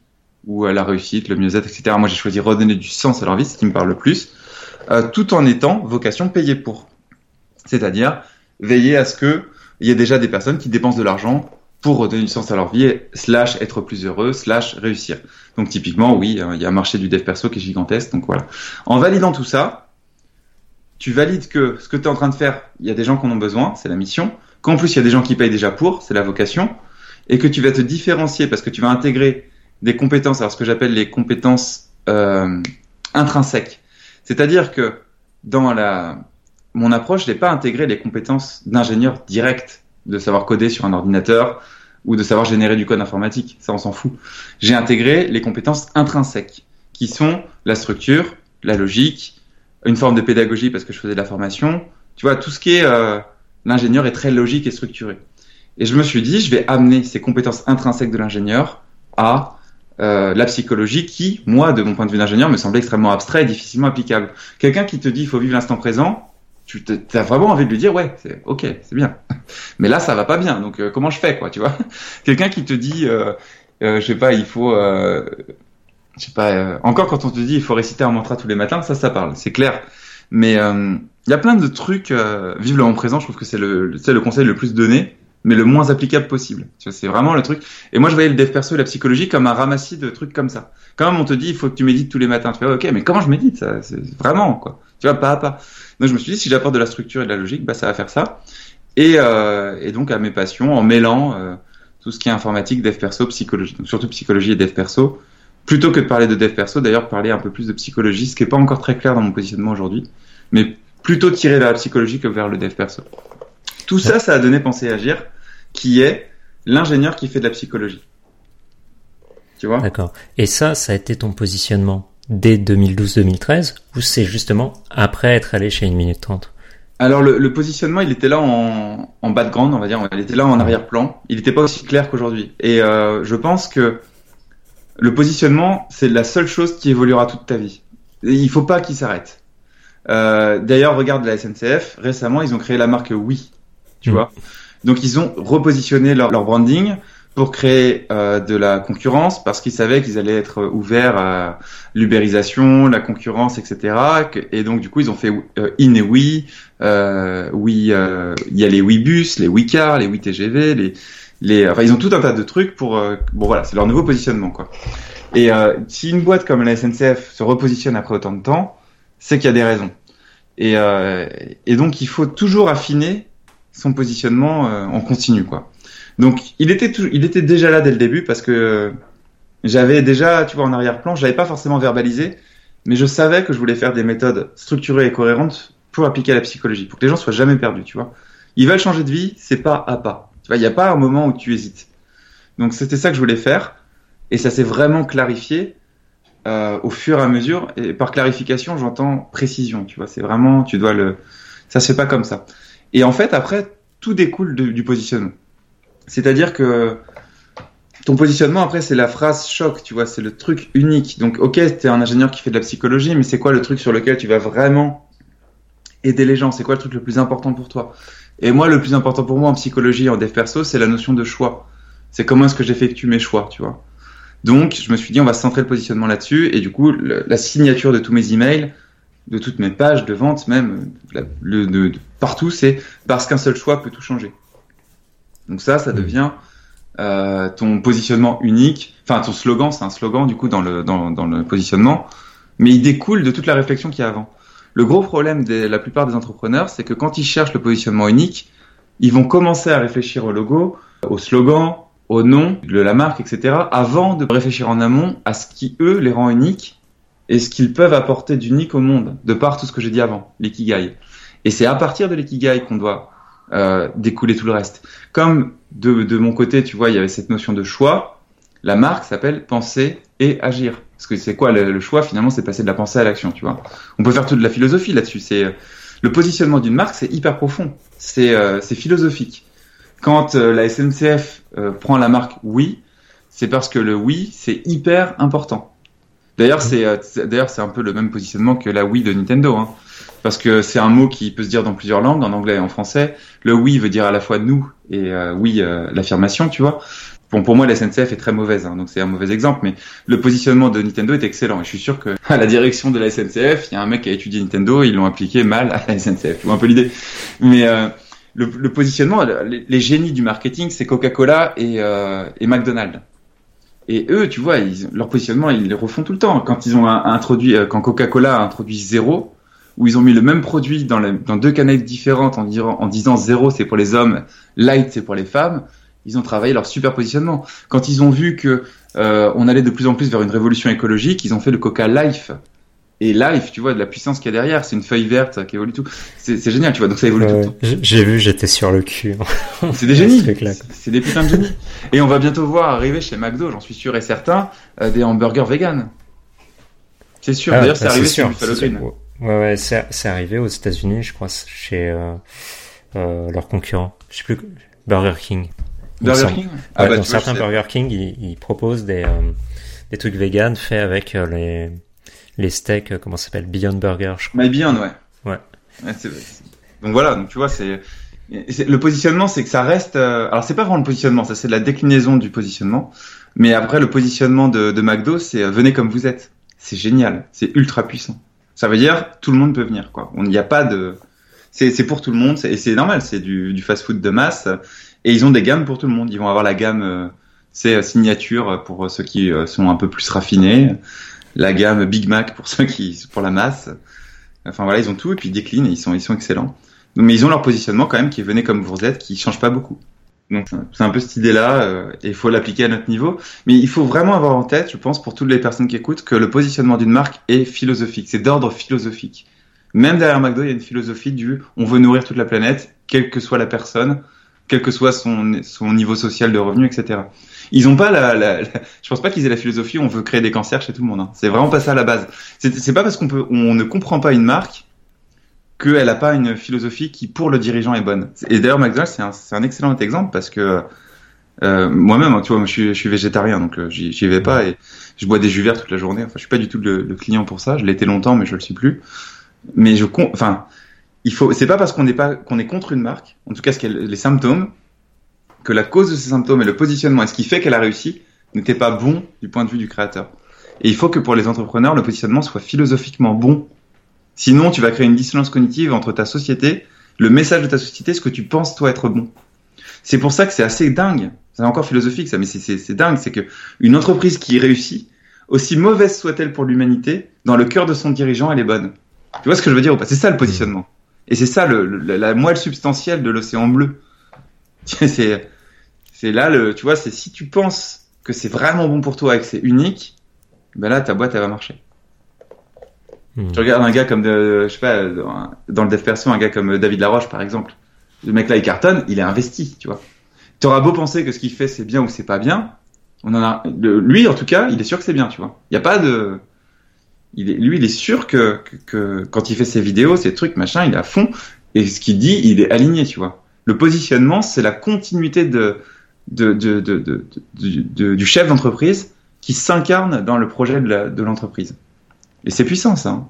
ou à la réussite, le mieux-être, etc. Moi, j'ai choisi redonner du sens à leur vie, ce qui me parle le plus, euh, tout en étant vocation payée pour. C'est-à-dire veiller à ce que il y ait déjà des personnes qui dépensent de l'argent pour redonner du sens à leur vie, slash être plus heureux, slash réussir. Donc typiquement, oui, hein, il y a un marché du dev perso qui est gigantesque, donc voilà. En validant tout ça, tu valides que ce que tu es en train de faire, il y a des gens qui en ont besoin, c'est la mission, qu'en plus il y a des gens qui payent déjà pour, c'est la vocation, et que tu vas te différencier parce que tu vas intégrer des compétences, alors ce que j'appelle les compétences euh, intrinsèques. C'est-à-dire que dans la mon approche, je n'ai pas intégré les compétences d'ingénieur direct, de savoir coder sur un ordinateur ou de savoir générer du code informatique, ça on s'en fout. J'ai intégré les compétences intrinsèques, qui sont la structure, la logique, une forme de pédagogie parce que je faisais de la formation. Tu vois, tout ce qui est euh, l'ingénieur est très logique et structuré. Et je me suis dit, je vais amener ces compétences intrinsèques de l'ingénieur à euh, la psychologie qui, moi, de mon point de vue d'ingénieur, me semblait extrêmement abstrait et difficilement applicable. Quelqu'un qui te dit il faut vivre l'instant présent, tu as vraiment envie de lui dire ouais, c'est ok, c'est bien. *laughs* Mais là, ça va pas bien. Donc euh, comment je fais quoi, tu vois? *laughs* Quelqu'un qui te dit, euh, euh, je sais pas, il faut, euh, je sais pas. euh, encore quand on te dit il faut réciter un mantra tous les matins, ça, ça parle, c'est clair. Mais euh, il y a plein de trucs. Euh, vivre le moment présent, je trouve que c'est le, c'est le conseil le plus donné, mais le moins applicable possible. C'est vraiment le truc. Et moi, je voyais le dev perso et la psychologie comme un ramassis de trucs comme ça. Quand même, on te dit il faut que tu médites tous les matins. Tu fais ok, mais comment je médite ça? C'est vraiment quoi. Tu vois, pas à pas. Donc je me suis dit si j'apporte de la structure et de la logique, bah ça va faire ça. Et, euh, et donc à mes passions en mêlant euh, tout ce qui est informatique, dev perso, psychologie, donc surtout psychologie et dev perso, plutôt que de parler de dev perso, d'ailleurs parler un peu plus de psychologie, ce qui est pas encore très clair dans mon positionnement aujourd'hui, mais plutôt tirer vers la psychologie que vers le dev perso. Tout ça, ça a donné penser agir, qui est l'ingénieur qui fait de la psychologie. Tu vois? D'accord. Et ça, ça a été ton positionnement dès 2012-2013 ou c'est justement après être allé chez une minute 30 Alors le, le positionnement, il était là en, en background, on va dire, il était là en arrière-plan. Il n'était pas aussi clair qu'aujourd'hui. Et euh, je pense que le positionnement, c'est la seule chose qui évoluera toute ta vie. Et il faut pas qu'il s'arrête. Euh, D'ailleurs, regarde la SNCF. Récemment, ils ont créé la marque Oui. Tu Mm. vois? Donc ils ont repositionné leur, branding pour créer euh, de la concurrence parce qu'ils savaient qu'ils allaient être ouverts à l'ubérisation, la concurrence, etc. Et donc du coup ils ont fait euh, In et Oui, euh, oui, euh, il y a les Webus, les Wecars, les WeTGV, les, les, enfin ils ont tout un tas de trucs pour, euh, bon voilà, c'est leur nouveau positionnement quoi. Et euh, si une boîte comme la SNCF se repositionne après autant de temps, c'est qu'il y a des raisons. Et, euh, et donc il faut toujours affiner son positionnement euh, en continu quoi. Donc il était tou- il était déjà là dès le début parce que euh, j'avais déjà tu vois en arrière-plan, je l'avais pas forcément verbalisé, mais je savais que je voulais faire des méthodes structurées et cohérentes pour appliquer à la psychologie, pour que les gens soient jamais perdus, tu vois. Ils veulent changer de vie, c'est pas à pas. Tu vois, il n'y a pas un moment où tu hésites. Donc c'était ça que je voulais faire, et ça s'est vraiment clarifié euh, au fur et à mesure. Et par clarification, j'entends précision, tu vois. C'est vraiment, tu dois le, ça se fait pas comme ça. Et en fait, après, tout découle du positionnement. C'est-à-dire que ton positionnement, après, c'est la phrase choc, tu vois, c'est le truc unique. Donc, ok, t'es un ingénieur qui fait de la psychologie, mais c'est quoi le truc sur lequel tu vas vraiment aider les gens? C'est quoi le truc le plus important pour toi? Et moi, le plus important pour moi en psychologie, en dev perso, c'est la notion de choix. C'est comment est-ce que j'effectue mes choix, tu vois? Donc, je me suis dit, on va centrer le positionnement là-dessus, et du coup, la signature de tous mes emails, de toutes mes pages de vente, même la- le, de, de- partout, c'est parce qu'un seul choix peut tout changer. Donc ça, ça Mhm. devient euh, ton positionnement unique. Enfin, ton slogan, c'est un slogan du coup dans le dans, dans le positionnement, mais il découle de toute la réflexion qu'il y a avant. Le gros problème de la plupart des entrepreneurs, c'est que quand ils cherchent le positionnement unique, ils vont commencer à réfléchir au logo, au slogan, au nom de la marque, etc., avant de réfléchir en amont à ce qui eux les rend uniques et ce qu'ils peuvent apporter d'unique au monde, de par tout ce que j'ai dit avant, l'ikigai. Et c'est à partir de l'ikigai qu'on doit euh, découler tout le reste. Comme de, de mon côté, tu vois, il y avait cette notion de choix. La marque s'appelle penser et agir. Parce que c'est quoi le, choix Finalement, c'est passer de la pensée à l'action, tu vois. On peut faire toute la philosophie là-dessus. C'est euh, le positionnement d'une marque, c'est hyper profond. C'est euh, philosophique. Quand euh, la SNCF euh, prend la marque oui, c'est parce que le oui, c'est hyper important. D'ailleurs, c'est euh, c'est- d'ailleurs c'est un peu le même positionnement que la oui de Nintendo, hein. parce que c'est un mot qui peut se dire dans plusieurs langues, en anglais et en français. Le oui veut dire à la fois nous et euh, oui euh, l'affirmation, tu vois. Bon, pour moi, la SNCF est très mauvaise, hein, donc c'est un mauvais exemple, mais le positionnement de Nintendo est excellent. Et je suis sûr que *laughs* à la direction de la SNCF, il y a un mec qui a étudié Nintendo, ils l'ont appliqué mal à la SNCF. Vois un peu l'idée. Mais euh, le, le positionnement, les, les génies du marketing, c'est Coca-Cola et, euh, et McDonald's. Et eux, tu vois, leur positionnement, ils les refont tout le temps. Quand ils ont introduit, euh, quand Coca-Cola a introduit zéro, où ils ont mis le même produit dans, deux canettes différentes en, disant- en disant zéro c'est pour les hommes, light c'est pour les femmes, ils ont travaillé leur super positionnement. Quand ils ont vu que euh, on allait de plus en plus vers une révolution écologique, ils ont fait le Coca Life. Et Life, tu vois, de la puissance qu'il y a derrière, c'est une feuille verte qui évolue tout. C'est génial, tu vois, donc ça évolue tout Ouais, J'ai vu, j'étais sur le cul. *laughs* C'est des génies. C'est des putains de génies. Et on va bientôt voir arriver chez McDo, j'en suis sûr et certain, euh, des hamburgers vegan. C'est sûr. Ah, D'ailleurs, c'est bah, arrivé sûr, sur Buffalo c'est Green. sûr. Ouais, ouais, c'est c'est arrivé aux États-Unis, je crois, chez euh, euh, leurs concurrents. Je sais plus, Burger King. Burger. King Ouais, Ah bah, dans vois, certains. Burger King, ils, ils proposent des, euh, des trucs vegan faits avec euh, les les steaks, euh, comment ça s'appelle, Beyond Burger, je crois. My Beyond, ouais. Ouais. Ouais, c'est- c'est- donc voilà, donc tu vois, c'est le positionnement, c'est que ça reste. euh, alors c'est pas vraiment le positionnement, ça c'est de la déclinaison du positionnement. Mais après le positionnement de, de McDo, c'est euh, venez comme vous êtes. C'est génial, c'est ultra puissant. Ça veut dire tout le monde peut venir, quoi. On n'y a pas de. C'est pour tout le monde, et c'est normal, c'est du, du fast-food de masse. Et ils ont des gammes pour tout le monde. Ils vont avoir la gamme, euh, c'est signature pour ceux qui sont un peu plus raffinés, la gamme Big Mac pour ceux qui pour la masse. Enfin voilà, ils ont tout et puis ils déclinent et ils sont ils sont excellents. Mais ils ont leur positionnement quand même qui venait comme vous êtes, qui change pas beaucoup. Donc c'est un peu cette idée-là euh, et il faut l'appliquer à notre niveau. Mais il faut vraiment avoir en tête, je pense, pour toutes les personnes qui écoutent, que le positionnement d'une marque est philosophique. C'est d'ordre philosophique. Même derrière McDo, il y a une philosophie du on veut nourrir toute la planète, quelle que soit la personne, quel que soit son, son niveau social de revenu, etc. Ils ont pas la, la, la- je pense pas qu'ils aient la philosophie on veut créer des cancers chez tout le monde. hein. C'est vraiment pas ça la base. C'est pas parce qu'on peut, on ne comprend pas une marque qu'elle a pas une philosophie qui pour le dirigeant est bonne. Et d'ailleurs McDonald's c'est un, un excellent exemple parce que euh, moi-même, hein, tu vois, moi, je suis, je suis végétarien donc euh, j'y vais pas et je bois des jus verts toute la journée. Enfin, je suis pas du tout le, le client pour ça. Je l'étais longtemps, mais je le suis plus. Mais je, enfin, il faut. C'est pas parce qu'on n'est pas qu'on est contre une marque, en tout cas, ce qu'elle les symptômes, que la cause de ces symptômes et le positionnement et ce qui fait qu'elle a réussi n'était pas bon du point de vue du créateur. Et il faut que pour les entrepreneurs, le positionnement soit philosophiquement bon. Sinon, tu vas créer une dissonance cognitive entre ta société, le message de ta société, ce que tu penses toi être bon. C'est pour ça que c'est assez dingue. C'est encore philosophique ça, mais c'est dingue. C'est que une entreprise qui réussit, aussi mauvaise soit-elle pour l'humanité, dans le cœur de son dirigeant, elle est bonne. Tu vois ce que je veux dire ou pas? C'est ça le positionnement. Et c'est ça le, le- la moelle substantielle de l'océan bleu. *laughs* c'est c'est là le, tu vois, c'est si tu penses que c'est vraiment bon pour toi et que c'est unique, ben là ta boîte elle va marcher. Hmm. Tu regardes un gars comme de, je sais pas, dans, le dev perso, un gars comme David Laroche par exemple. Le mec là il cartonne, il est investi, tu vois. T'auras beau penser que ce qu'il fait c'est bien ou c'est pas bien, on en a, lui en tout cas, il est sûr que c'est bien, tu vois. Il y a pas de, il est, lui il est sûr que, que, que quand il fait ses vidéos, ses trucs machin, il est à fond et ce qu'il dit, il est aligné, tu vois. Le positionnement, c'est la continuité de, de, de, de, de- de- de- du chef d'entreprise qui s'incarne dans le projet de l'entreprise. Et c'est puissant ça. hein.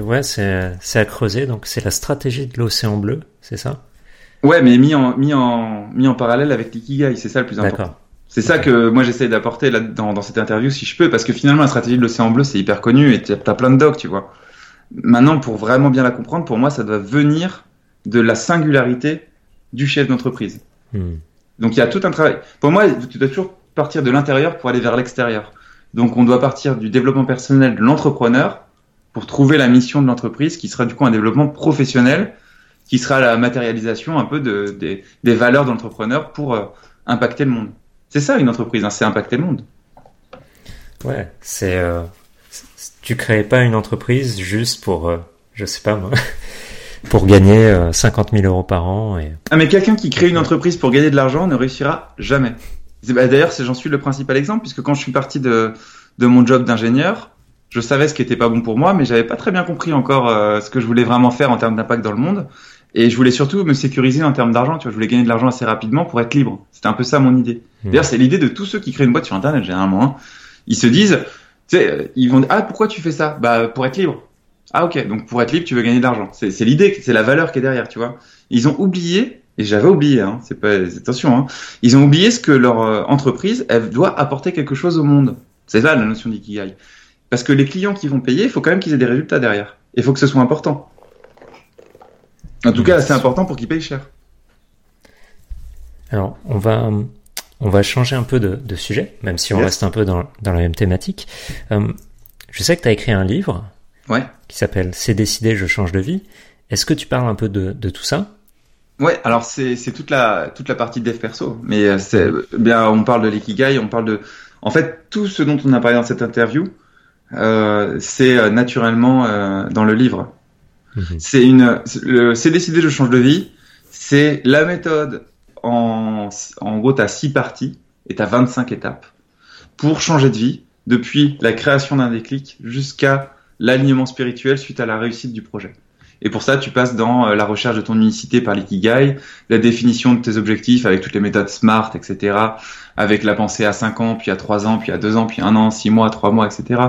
Ouais, c'est c'est à creuser. Donc c'est la stratégie de l'océan bleu, c'est ça? Ouais, mais mis en, mis en, mis en parallèle avec l'ikigai, c'est ça le plus important. D'accord. C'est ça que moi j'essaie d'apporter là dans, dans cette interview si je peux, parce que finalement la stratégie de l'océan bleu c'est hyper connu et t'as plein de docs, tu vois. Maintenant, pour vraiment bien la comprendre, pour moi ça doit venir de la singularité du chef d'entreprise. Hmm. Donc il y a tout un travail. Pour moi, tu dois toujours partir de l'intérieur pour aller vers l'extérieur. Donc on doit partir du développement personnel de l'entrepreneur pour trouver la mission de l'entreprise qui sera du coup un développement professionnel qui sera la matérialisation un peu de, des, des valeurs de l'entrepreneur pour euh, impacter le monde. C'est ça une entreprise, hein, c'est impacter le monde. Ouais, c'est. Euh, tu crées pas une entreprise juste pour, euh, je sais pas moi, *laughs* pour gagner euh, 50 000 euros par an et. Ah mais quelqu'un qui crée une entreprise pour gagner de l'argent ne réussira jamais. Bah, D'ailleurs, j'en suis le principal exemple puisque quand je suis parti de, de mon job d'ingénieur, je savais ce qui était pas bon pour moi, mais j'avais pas très bien compris encore euh, ce que je voulais vraiment faire en termes d'impact dans le monde. Et je voulais surtout me sécuriser en termes d'argent. Tu vois, je voulais gagner de l'argent assez rapidement pour être libre. C'était un peu ça mon idée. Hmm. D'ailleurs, c'est l'idée de tous ceux qui créent une boîte sur Internet généralement. hein. Ils se disent, tu sais, euh, ils vont dire, ah pourquoi tu fais ça? Bah pour être libre. Ah ok, donc pour être libre, tu veux gagner de l'argent. C'est l'idée, c'est la valeur qui est derrière, tu vois. Ils ont oublié, et j'avais oublié, hein, c'est pas, attention, hein, ils ont oublié ce que leur euh, entreprise, elle doit apporter quelque chose au monde. C'est ça la notion d'ikigai. Parce que les clients qui vont payer, il faut quand même qu'ils aient des résultats derrière. Il faut que ce soit important. En tout cas, c'est important pour qu'ils payent cher. Alors, on va, on va changer un peu de, de sujet, même si on Yes. reste un peu dans, dans la même thématique. Euh, je sais que tu as écrit un livre Ouais. qui s'appelle C'est décidé, je change de vie. Est-ce que tu parles un peu de, de tout ça? Ouais, alors c'est c'est toute la toute la partie de dev perso, mais euh, c'est bien on parle de l'ikigai, on parle de en fait tout ce dont on a parlé dans cette interview, euh, c'est naturellement euh, dans le livre. Mhm. C'est une c'est décidé je change de vie, c'est la méthode en en gros t'as six parties et t'as 25 étapes pour changer de vie depuis la création d'un déclic jusqu'à l'alignement spirituel suite à la réussite du projet. Et pour ça, tu passes dans la recherche de ton unicité par l'ikigai, la définition de tes objectifs avec toutes les méthodes SMART, etc., avec la pensée à 5 ans, puis à 3 ans, puis à 2 ans, puis 1 an, 6 mois, 3 mois, etc.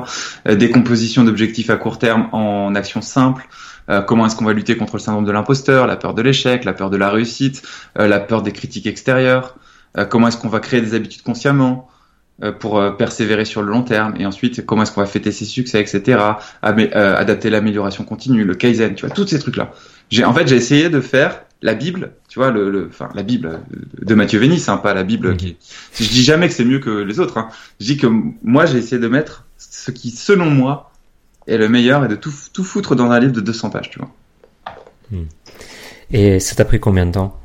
décomposition d'objectifs à court terme en actions simples. Comment est-ce qu'on va lutter contre le syndrome de l'imposteur, la peur de l'échec, la peur de la réussite, la peur des critiques extérieures, comment est-ce qu'on va créer des habitudes consciemment, euh, pour euh, persévérer sur le long terme et ensuite comment est-ce qu'on va fêter ses succès etc euh, adapter l'amélioration continue le kaizen tu vois tous ces trucs là j'ai en fait j'ai essayé de faire la Bible tu vois le, enfin la Bible de Matthieu Vénis hein, pas la Bible qui je dis jamais que c'est mieux que les autres hein. je dis que moi j'ai essayé de mettre ce qui selon moi est le meilleur et de tout tout foutre dans un livre de 200 pages tu vois hmm. et ça t'a pris combien de temps?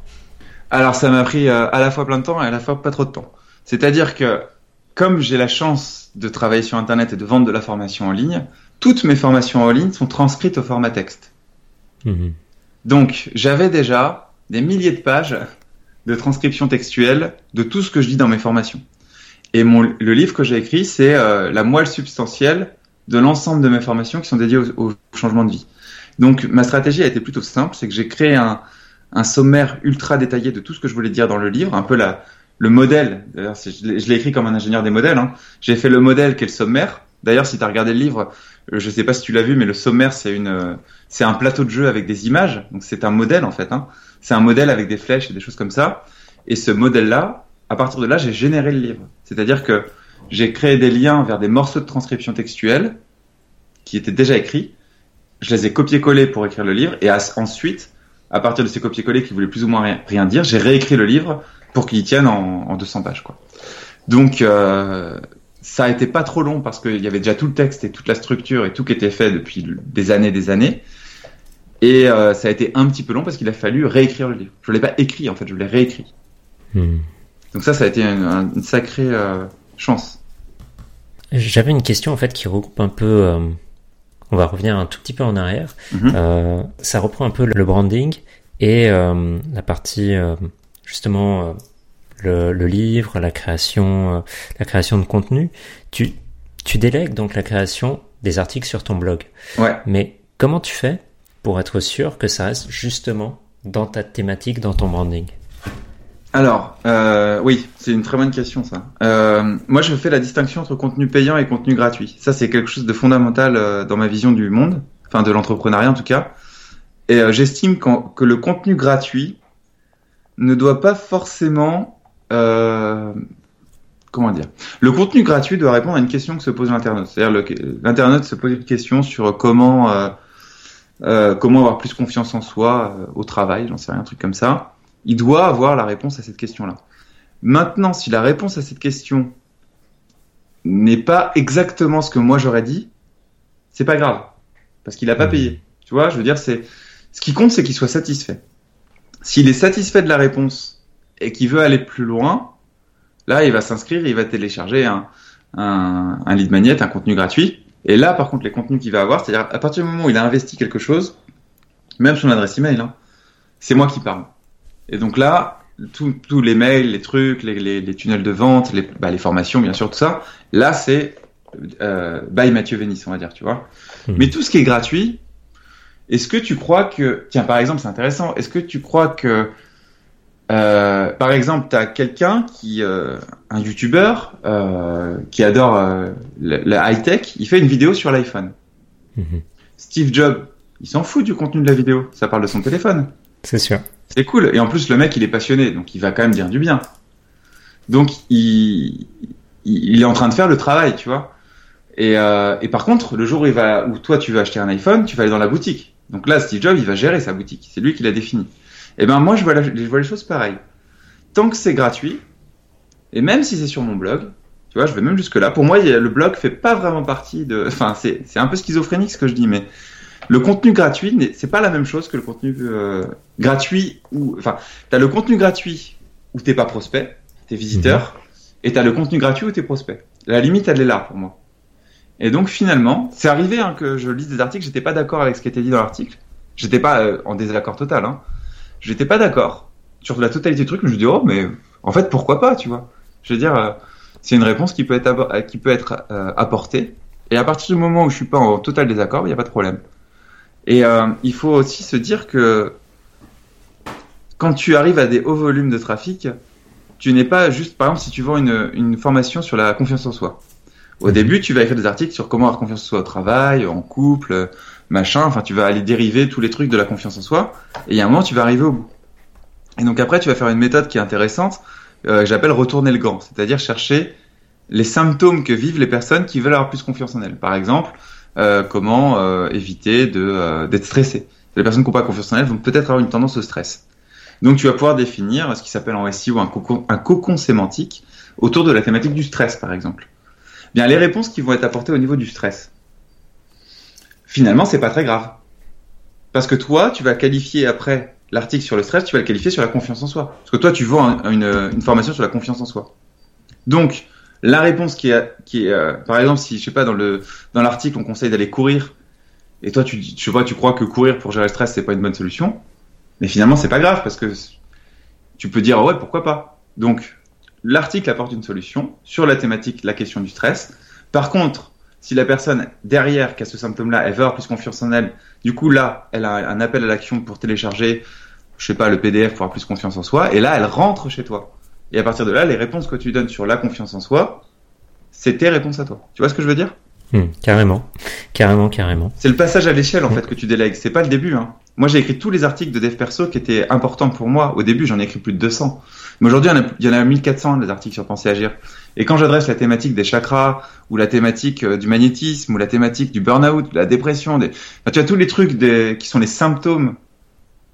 Alors ça m'a pris à la fois plein de temps et à la fois pas trop de temps c'est-à-dire que comme j'ai la chance de travailler sur Internet et de vendre de la formation en ligne, toutes mes formations en ligne sont transcrites au format texte. Mhm. Donc, j'avais déjà des milliers de pages de transcription textuelle de tout ce que je dis dans mes formations. Et mon, le livre que j'ai écrit, c'est euh, la moelle substantielle de l'ensemble de mes formations qui sont dédiées au, changement de vie. Donc, ma stratégie a été plutôt simple, c'est que j'ai créé un, un sommaire ultra détaillé de tout ce que je voulais dire dans le livre, un peu la, le modèle, d'ailleurs je l'ai écrit comme un ingénieur des modèles, hein. j'ai fait le modèle qui est le sommaire. D'ailleurs, si tu as regardé le livre, je sais pas si tu l'as vu, mais le sommaire, c'est une, c'est un plateau de jeu avec des images. Donc c'est un modèle en fait. Hein. C'est un modèle avec des flèches et des choses comme ça. Et ce modèle-là, à partir de là, j'ai généré le livre. C'est-à-dire que j'ai créé des liens vers des morceaux de transcription textuelle qui étaient déjà écrits. Je les ai copiés-collés pour écrire le livre. Et ensuite, à partir de ces copiés-collés qui voulaient plus ou moins rien, rien dire, j'ai réécrit le livre pour qu'il tienne en, en 200 pages. Quoi. Donc euh, ça a été pas trop long parce qu'il y avait déjà tout le texte et toute la structure et tout qui était fait depuis des années des années. Et euh, ça a été un petit peu long parce qu'il a fallu réécrire le livre. Je l'ai pas écrit en fait, je l'ai réécrit. Hmm. Donc ça, ça a été une, une sacrée euh, chance. J'avais une question en fait qui regroupe un peu. Euh, on va revenir un tout petit peu en arrière. Mhm. Euh, ça reprend un peu le branding et la partie justement euh, le, le, livre, la création, euh, la création de contenu, tu, tu délègues donc la création des articles sur ton blog. Ouais. Mais comment tu fais pour être sûr que ça reste justement dans ta thématique, dans ton branding? Alors, euh, oui, c'est une très bonne question ça. Euh, moi, je fais la distinction entre contenu payant et contenu gratuit. Ça, c'est quelque chose de fondamental euh, dans ma vision du monde, enfin de l'entrepreneuriat en tout cas. Et j'estime que le contenu gratuit ne doit pas forcément euh, comment dire? Le contenu gratuit doit répondre à une question que se pose l'internaute. C'est-à-dire l'internaute se pose une question sur comment euh, euh, comment avoir plus confiance en soi au travail, j'en sais rien, un truc comme ça. Il doit avoir la réponse à cette question-là. Maintenant, si la réponse à cette question n'est pas exactement ce que moi j'aurais dit, c'est pas grave parce qu'il n'a pas mmh. payé. Tu vois, je veux dire, c'est ce qui compte, c'est qu'il soit satisfait. S'il est satisfait de la réponse et qu'il veut aller plus loin, là, il va s'inscrire, il va télécharger un, un, un lead magnet, un contenu gratuit. Et là, par contre, les contenus qu'il va avoir, c'est-à-dire à partir du moment où il a investi quelque chose, même son adresse email, hein, c'est moi qui parle. Et donc là, tous les mails, les trucs, les, les, les tunnels de vente, les, bah, les, formations, bien sûr, tout ça, là, c'est euh, by Mathieu Vénis, on va dire, tu vois. Mmh. Mais tout ce qui est gratuit, est-ce que tu crois que, tiens, par exemple, c'est intéressant, est-ce que tu crois que, euh, par exemple, tu as quelqu'un qui, euh, un youtubeur euh, qui adore euh, la, high-tech, il fait une vidéo sur l'iPhone. Mhm. Steve Jobs, il s'en fout du contenu de la vidéo, ça parle de son téléphone. C'est sûr. C'est cool. Et en plus, le mec, il est passionné, donc il va quand même dire du bien. Donc, il, il est en train de faire le travail, tu vois. Et, euh, et, par contre, le jour où, il va, où toi tu veux acheter un iPhone, tu vas aller dans la boutique. Donc là, Steve Jobs, il va gérer sa boutique. C'est lui qui l'a défini. Et eh ben moi, je vois, je vois les choses pareilles. Tant que c'est gratuit, et même si c'est sur mon blog, tu vois, je vais même jusque là. Pour moi, le blog fait pas vraiment partie de. Enfin, c'est un peu schizophrénique ce que je dis, mais le contenu gratuit, c'est pas la même chose que le contenu euh, gratuit ou. Enfin, t'as le contenu gratuit où t'es pas prospect, t'es visiteur, mmh. et t'as le contenu gratuit où t'es prospect. La limite, elle est là pour moi. Et donc finalement, c'est arrivé hein, que je lise des articles, j'étais pas d'accord avec ce qui était dit dans l'article. J'étais pas euh, en désaccord total. Hein. J'étais pas d'accord sur la totalité du truc, mais je me dis oh mais en fait pourquoi pas, tu vois. Je veux dire, euh, c'est une réponse qui peut être euh, qui peut être apportée. Et à partir du moment où je suis pas en total désaccord, il n'y a pas de problème. Et euh, il faut aussi se dire que quand tu arrives à des hauts volumes de trafic, tu n'es pas juste, par exemple, si tu vends une, une formation sur la confiance en soi. Au Mhm. début, tu vas écrire des articles sur comment avoir confiance en soi au travail, en couple, machin. Enfin, tu vas aller dériver tous les trucs de la confiance en soi. Et il y a un moment, tu vas arriver au bout. Et donc après, tu vas faire une méthode qui est intéressante, euh, que j'appelle retourner le gant, c'est-à-dire chercher les symptômes que vivent les personnes qui veulent avoir plus confiance en elles. Par exemple, euh, comment euh, éviter de euh, d'être stressé. Les personnes qui n'ont pas confiance en elles vont peut-être avoir une tendance au stress. Donc tu vas pouvoir définir ce qui s'appelle en SEO un cocon, un cocon sémantique autour de la thématique du stress, par exemple. Bien, les réponses qui vont être apportées au niveau du stress. Finalement, c'est pas très grave. Parce que toi, tu vas qualifier après l'article sur le stress, tu vas le qualifier sur la confiance en soi. Parce que toi, tu vends un- une, une formation sur la confiance en soi. Donc, la réponse qui est, euh, par exemple, si, je sais pas, dans le, dans l'article, on conseille d'aller courir, et toi, tu, tu vois, tu crois que courir pour gérer le stress, c'est pas une bonne solution, mais finalement, c'est pas grave, parce que tu peux dire, ouais, pourquoi pas. Donc, l'article apporte une solution sur la thématique, la question du stress. Par contre, si la personne derrière qui a ce symptôme-là, elle veut avoir plus confiance en elle, du coup, là, elle a un appel à l'action pour télécharger, je sais pas, le PDF pour avoir plus confiance en soi, et là, elle rentre chez toi. Et à partir de là, les réponses que tu donnes sur la confiance en soi, c'est tes réponses à toi. Tu vois ce que je veux dire? Hmm, carrément, carrément, carrément. C'est le passage à l'échelle en Mm. fait que tu délègues. C'est pas le début. Hein. Moi, j'ai écrit tous les articles de dev perso qui étaient importants pour moi. Au début, j'en ai écrit plus de 200. Mais aujourd'hui, il y en a- il y en a 1400 des articles sur Penser Agir. Et quand j'adresse la thématique des chakras, ou la thématique euh, du magnétisme, ou la thématique du burn-out, de la dépression, des... enfin, tu as tous les trucs des... qui sont les symptômes,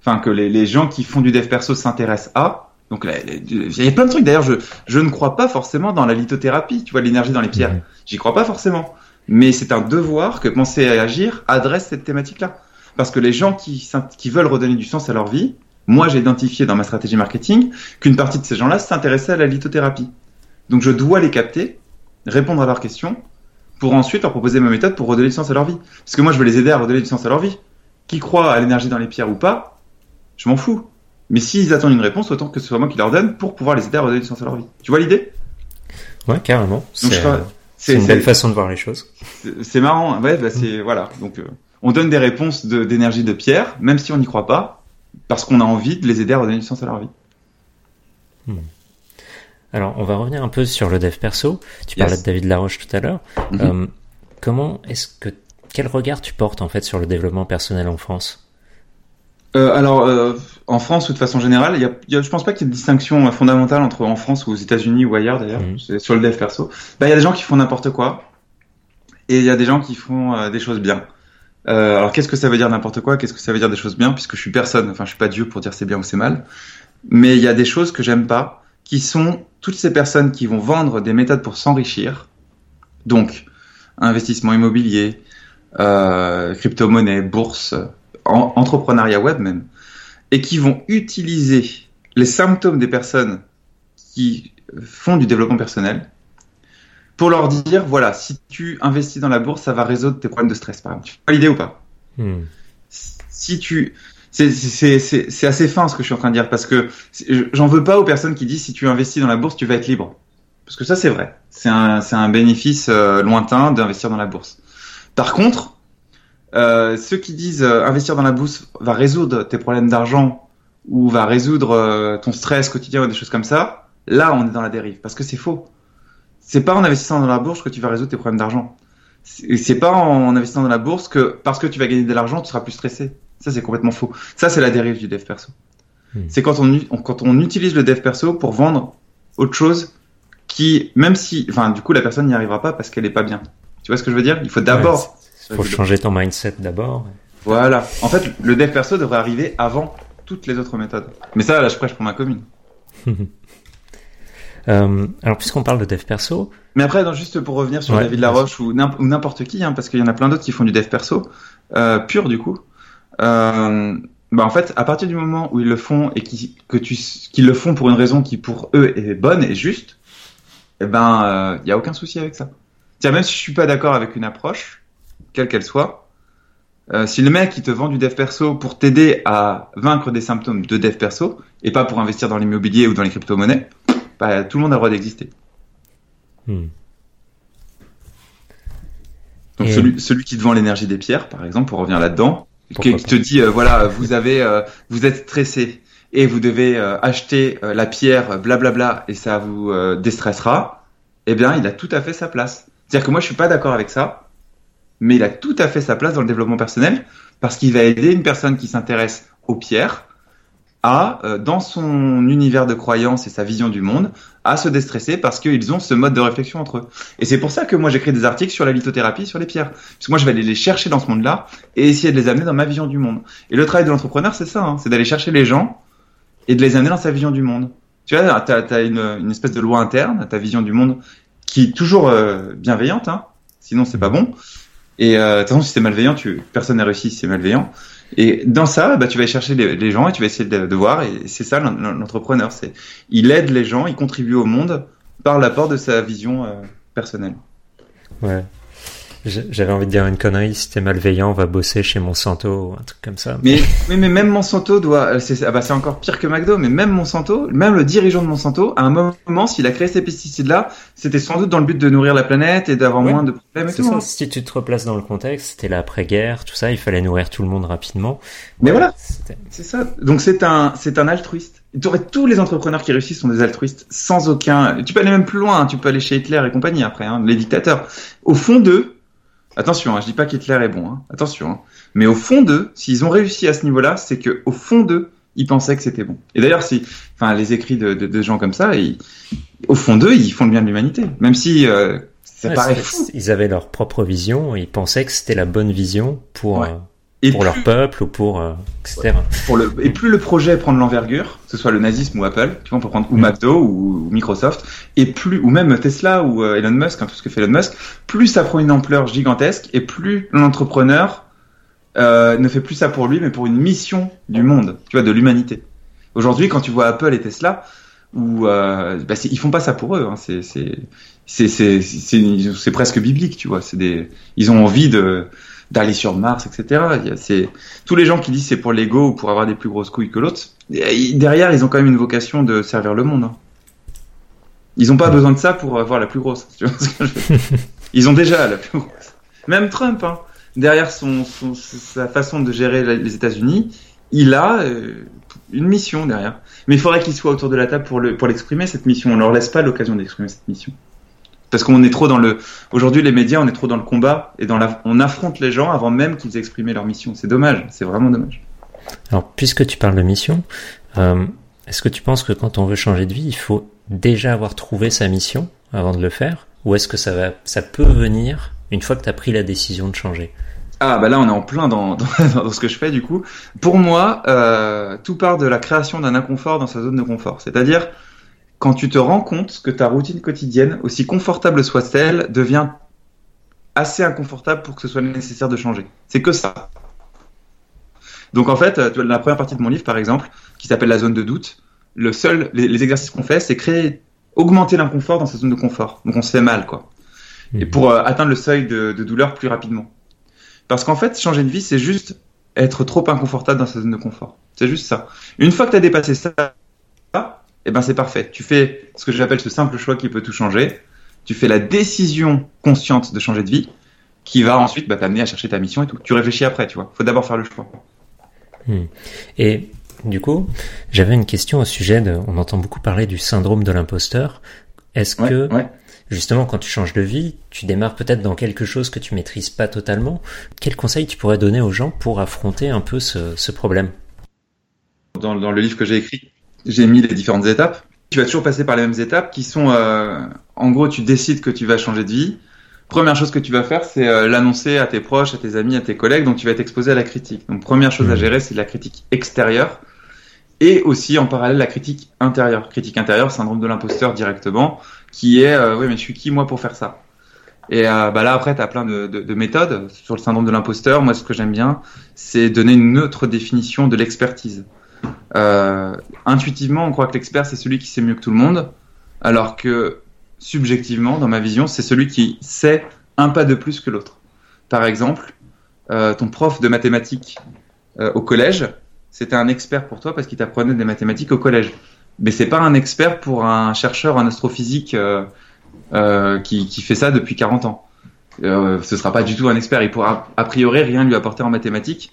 enfin que les, les gens qui font du dev perso s'intéressent à. Donc il y a plein de trucs. D'ailleurs, je, je ne crois pas forcément dans la lithothérapie. Tu vois, l'énergie dans les pierres. J'y crois pas forcément. Mais c'est un devoir que penser à agir adresse cette thématique-là. Parce que les gens qui, veulent redonner du sens à leur vie, moi j'ai identifié dans ma stratégie marketing qu'une partie de ces gens-là s'intéressaient à la lithothérapie. Donc je dois les capter, répondre à leurs questions, pour ensuite leur proposer ma méthode pour redonner du sens à leur vie. Parce que moi je veux les aider à redonner du sens à leur vie. Qui croient à l'énergie dans les pierres ou pas, je m'en fous. Mais s'ils attendent une réponse, autant que ce soit moi qui leur donne pour pouvoir les aider à redonner du sens à leur vie. Tu vois l'idée? Ouais, carrément. C'est euh, c'est une belle façon de voir les choses. C'est- marrant, ouais, bah c'est voilà. Donc euh, on donne des réponses d'énergie de, pierre, même si on n'y croit pas, parce qu'on a envie de les aider à redonner du sens à leur vie. Alors, on va revenir un peu sur le dev perso. Tu Yes. parlais de David Laroche tout à l'heure. Mhm. Euh, comment est-ce que quel regard tu portes en fait sur le développement personnel en France? Euh, alors euh, en France ou de façon générale, y a, y a- je pense pas qu'il y ait de distinction euh, fondamentale entre en France ou aux États-Unis ou ailleurs d'ailleurs, Mhm. sur le dev perso. Bah il y a des gens qui font n'importe quoi et il y a des gens qui font euh, des choses bien. Alors qu'est-ce que ça veut dire n'importe quoi? Qu'est-ce que ça veut dire des choses bien? Puisque je suis personne, enfin je suis pas Dieu pour dire c'est bien ou c'est mal. Mais il y a des choses que j'aime pas, qui sont toutes ces personnes qui vont vendre des méthodes pour s'enrichir. Donc investissement immobilier, crypto-monnaie, bourse, en- entrepreneuriat web même, et qui vont utiliser les symptômes des personnes qui font du développement personnel pour leur dire voilà, si tu investis dans la bourse, ça va résoudre tes problèmes de stress, par exemple. Tu vois l'idée ou pas? Hmm. si tu c'est assez fin ce que je suis en train de dire parce que j'en veux pas aux personnes qui disent si tu investis dans la bourse tu vas être libre parce que ça c'est vrai c'est un un bénéfice euh, lointain d'investir dans la bourse par contre euh, ceux qui disent euh, investir dans la bourse va résoudre tes problèmes d'argent ou va résoudre euh, ton stress quotidien ou des choses comme ça là on est dans la dérive parce que c'est faux c'est pas en investissant dans la bourse que tu vas résoudre tes problèmes d'argent c'est pas en investissant dans la bourse que parce que tu vas gagner de l'argent, tu seras plus stressé. Ça, c'est complètement faux. Ça, c'est la dérive du dev perso. Hmm. C'est quand on, quand on utilise le dev perso pour vendre autre chose qui, même si, enfin, du coup, la personne n'y arrivera pas parce qu'elle est pas bien. Tu vois ce que je veux dire? Il faut d'abord. Faut changer ton mindset d'abord. Voilà. En fait, le dev perso devrait arriver avant toutes les autres méthodes. Mais ça, là, je prêche pour ma commune. *laughs* Euh, alors, puisqu'on parle de dev perso, Mais après, non, juste pour revenir sur Ouais, David Laroche ou n'imp- ou n'importe qui, hein, parce qu'il y en a plein d'autres qui font du dev perso, euh, pur du coup. Euh, bah en fait, à partir du moment où ils le font et qui, que tu, qu'ils le font pour une raison qui pour eux est bonne et juste, eh ben, il y a aucun souci avec ça. Tiens, même si je suis pas d'accord avec une approche, quelle qu'elle soit, euh, si le mec il te vend du dev perso pour t'aider à vaincre des symptômes de dev perso et pas pour investir dans l'immobilier ou dans les crypto-monnaies, bah, tout le monde a le droit d'exister. hmm, Donc Et- celui, celui qui te vend l'énergie des pierres, par exemple, pour revenir là-dedans, qui, te dit euh, voilà, vous avez, euh, vous êtes stressé et vous devez acheter la pierre, blablabla, et ça vous déstressera. Eh bien, il a tout à fait sa place. C'est-à-dire que moi, je suis pas d'accord avec ça, mais il a tout à fait sa place dans le développement personnel parce qu'il va aider une personne qui s'intéresse aux pierres à, euh, dans son univers de croyance et sa vision du monde, à se déstresser parce qu'ils ont ce mode de réflexion entre eux. Et c'est pour ça que moi j'écris des articles sur la lithothérapie, sur les pierres. Parce que moi je vais aller les chercher dans ce monde-là et essayer de les amener dans ma vision du monde. Et le travail de l'entrepreneur, c'est ça, hein, c'est d'aller chercher les gens et de les amener dans sa vision du monde. Tu vois, tu as, une, une, espèce de loi interne, ta vision du monde qui est toujours euh, bienveillante, hein, sinon c'est pas bon. Et euh, de toute façon, si c'est malveillant, tu, personne n'a réussi si c'est malveillant. Et dans ça, bah, tu vas chercher les, gens et tu vas essayer de, de voir. Et c'est ça l'entrepreneur, c'est il aide les gens, il contribue au monde par l'apport de sa vision euh, personnelle. Ouais. J'avais envie de dire une connerie, si t'es malveillant, on va bosser chez Monsanto ou un truc comme ça. Mais, mais, mais même Monsanto doit, euh, c'est ah bah encore pire que McDo, mais même Monsanto, même le dirigeant de Monsanto, à un moment, s'il a créé ces pesticides-là, c'était sans doute dans le but de nourrir la planète et d'avoir moins de problèmes. C'est ça, hein. si tu te replaces dans le contexte, c'était l'après-guerre, tout ça, il fallait nourrir tout le monde rapidement. Mais voilà, c'est ça. Donc c'est un, c'est un altruiste. tous les entrepreneurs qui réussissent sont des altruistes, sans aucun. Tu peux aller même plus loin. Hein. Tu peux aller chez Hitler et compagnie après, hein, les dictateurs. Au fond d'eux, Attention, hein, je dis pas qu'Hitler est bon, hein, attention. Hein. Mais au fond d'eux, s'ils ont réussi à ce niveau-là, c'est que au fond d'eux, ils pensaient que c'était bon. Et d'ailleurs, si, enfin, les écrits de, de, gens comme ça, ils, au fond d'eux, ils font le bien de l'humanité, même si euh, ça paraît fou. Ils avaient leur propre vision, ils pensaient que c'était la bonne vision pour. Euh, et pour leur peuple ou pour euh, etc. Pour le, et plus le projet prend de l'envergure, que ce soit le nazisme ou Apple, tu vois, on peut prendre ou. McDo ou, Microsoft, et plus ou même Tesla ou euh, Elon Musk, hein, tout ce que fait Elon Musk, plus ça prend une ampleur gigantesque et plus l'entrepreneur euh, ne fait plus ça pour lui, mais pour une mission du monde, tu vois, de l'humanité. Aujourd'hui, quand tu vois Apple et Tesla, euh, bah ils font pas ça pour eux, hein, c'est c'est c'est c'est presque biblique, tu vois, c'est des ils ont envie de d'aller sur Mars, etc. C'est tous les gens qui disent c'est pour l'ego ou pour avoir des plus grosses couilles que l'autre. Derrière, ils ont quand même une vocation de servir le monde. Hein. Ils n'ont pas besoin de ça pour avoir la plus grosse. *laughs* ils ont déjà la plus grosse. Même Trump, hein, derrière son, sa façon de gérer les États-Unis, il a euh, une mission derrière. Mais il faudrait qu'il soit autour de la table pour l'exprimer pour cette mission. On leur laisse pas l'occasion d'exprimer cette mission parce qu'on est trop dans le aujourd'hui les médias on est trop dans le combat et dans la on affronte les gens avant même qu'ils aient exprimé leur mission. C'est dommage. C'est vraiment dommage. Alors puisque tu parles de mission euh, est-ce que tu penses que quand on veut changer de vie il faut déjà avoir trouvé sa mission avant de le faire? Ou est-ce que ça va ça peut venir une fois que tu as pris la décision de changer? Ah bah là on est en plein dans, *laughs* dans, ce que je fais du coup. Pour moi, euh, tout part de la création d'un inconfort dans sa zone de confort. C'est-à-dire quand tu te rends compte que ta routine quotidienne, aussi confortable soit-elle, devient assez inconfortable pour que ce soit nécessaire de changer. C'est que ça. Donc en fait, la première partie de mon livre, par exemple, qui s'appelle la zone de doute, le seul, les, exercices qu'on fait, c'est créer, augmenter l'inconfort dans sa zone de confort. Donc on se fait mal, quoi. Et mhm. pour euh, atteindre le seuil de, de, douleur plus rapidement. Parce qu'en fait, changer de vie, c'est juste être trop inconfortable dans sa zone de confort. C'est juste ça. Une fois que tu as dépassé ça, eh ben c'est parfait. Tu fais ce que j'appelle ce simple choix qui peut tout changer. Tu fais la décision consciente de changer de vie qui va ensuite bah, t'amener à chercher ta mission et tout. Tu réfléchis après, tu vois. Faut d'abord faire le choix. Hmm. Et du coup, j'avais une question au sujet de. On entend beaucoup parler du syndrome de l'imposteur. Est-ce que justement quand tu changes de vie, tu démarres peut-être dans quelque chose que tu maîtrises pas totalement Quel conseil tu pourrais donner aux gens pour affronter un peu ce, problème? Dans, dans, le livre que j'ai écrit, j'ai mis les différentes étapes. Tu vas toujours passer par les mêmes étapes qui sont, euh, en gros, tu décides que tu vas changer de vie. Première chose que tu vas faire, c'est euh, l'annoncer à tes proches, à tes amis, à tes collègues. Donc, tu vas t'exposer à la critique. Donc, première chose à mmh. gérer, c'est la critique extérieure et aussi en parallèle la critique intérieure. Critique intérieure, syndrome de l'imposteur directement, qui est, euh, oui, mais je suis qui moi pour faire ça? Et euh, bah là, après, tu as plein de, de, de, méthodes sur le syndrome de l'imposteur. Moi, ce que j'aime bien, c'est donner une autre définition de l'expertise. Euh, intuitivement, on croit que l'expert, c'est celui qui sait mieux que tout le monde, alors que subjectivement, dans ma vision, c'est celui qui sait un pas de plus que l'autre. Par exemple, euh, ton prof de mathématiques euh, au collège, c'était un expert pour toi parce qu'il t'apprenait des mathématiques au collège. Mais c'est pas un expert pour un chercheur en astrophysique qui, qui, fait ça depuis 40 ans. ce sera pas du tout un expert. Il pourra a priori rien lui apporter en mathématiques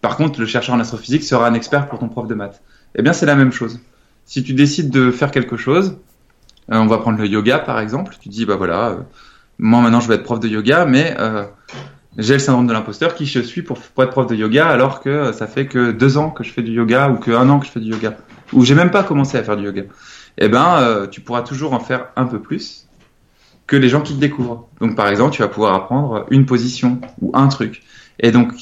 Par contre, le chercheur en astrophysique sera un expert pour ton prof de maths. Eh bien, c'est la même chose. Si tu décides de faire quelque chose, euh, on va prendre le yoga par exemple, tu dis, bah voilà, euh, moi maintenant je vais être prof de yoga, mais euh, j'ai le syndrome de l'imposteur, qui je suis pour, pour, être prof de yoga alors que ça fait que deux ans que je fais du yoga ou que un an que je fais du yoga, ou j'ai même pas commencé à faire du yoga. Eh ben, euh, tu pourras toujours en faire un peu plus que les gens qui te découvrent. Donc par exemple, tu vas pouvoir apprendre une position ou un truc. Et donc,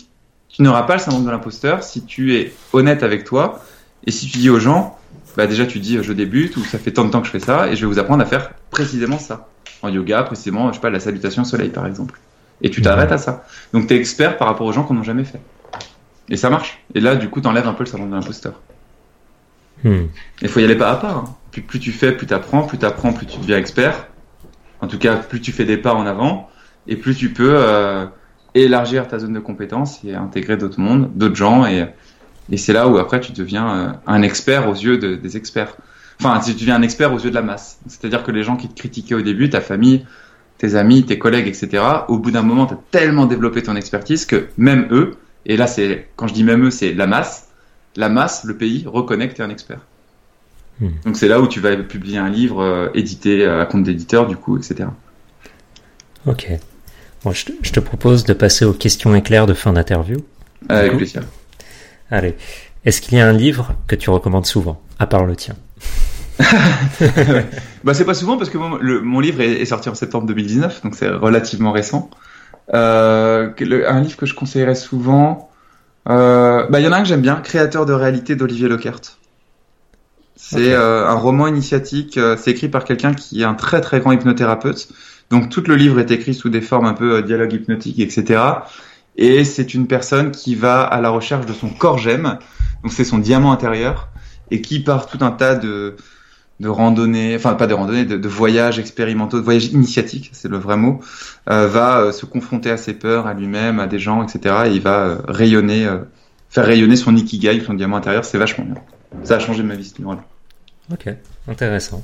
tu n'auras pas le syndrome de l'imposteur si tu es honnête avec toi et si tu dis aux gens, bah déjà tu dis je débute ou ça fait tant de temps que je fais ça et je vais vous apprendre à faire précisément ça. En yoga, précisément, je sais pas, la salutation au soleil par exemple. Et tu t'arrêtes à ça. Donc tu es expert par rapport aux gens qui n'ont jamais fait. Et ça marche. Et là, du coup, t'enlèves un peu le syndrome de l'imposteur. Il hmm. faut y aller pas à pas. Hein. Plus, plus, tu fais, plus tu apprends, plus tu apprends, plus tu deviens expert. En tout cas, plus tu fais des pas en avant, et plus tu peux euh, élargir ta zone de compétence et intégrer d'autres mondes, d'autres gens, et, et c'est là où après tu deviens euh, un expert aux yeux de, des experts. Enfin, tu deviens un expert aux yeux de la masse. C'est-à-dire que les gens qui te critiquaient au début, ta famille, tes amis, tes collègues, etc., au bout d'un moment, tu as tellement développé ton expertise que même eux, et là, c'est quand je dis même eux, c'est la masse, la masse, le pays, reconnaît que tu es un expert. Hmm. Donc c'est là où tu vas publier un livre euh, édité à compte d'éditeur, du coup, etc. Ok. Bon, je, te, je, te, propose de passer aux questions éclairs de fin d'interview. Avec plaisir. Allez. Est-ce qu'il y a un livre que tu recommandes souvent, à part le tien? *laughs* Bah c'est pas souvent parce que mon, le, mon livre est, est, sorti en septembre 2019, donc c'est relativement récent. Euh, le, un livre que je conseillerais souvent, euh, bah il y en a un que j'aime bien, Créateur de réalité d'Olivier Leckert. C'est okay. euh, un roman initiatique, c'est écrit par quelqu'un qui est un très très grand hypnothérapeute. Donc tout le livre est écrit sous des formes un peu euh, dialogue hypnotique, etc. Et c'est une personne qui va à la recherche de son corps gemme, donc c'est son diamant intérieur, et qui part tout un tas de de randonnées, enfin pas de randonnées, de, voyages expérimentaux, de voyages initiatiques, c'est le vrai mot, euh, va euh, se confronter à ses peurs, à lui-même, à des gens, etc. Et il va rayonner, faire rayonner son ikigai, son diamant intérieur. C'est vachement bien. Ça a changé ma vie ce livre-là. Ok, intéressant.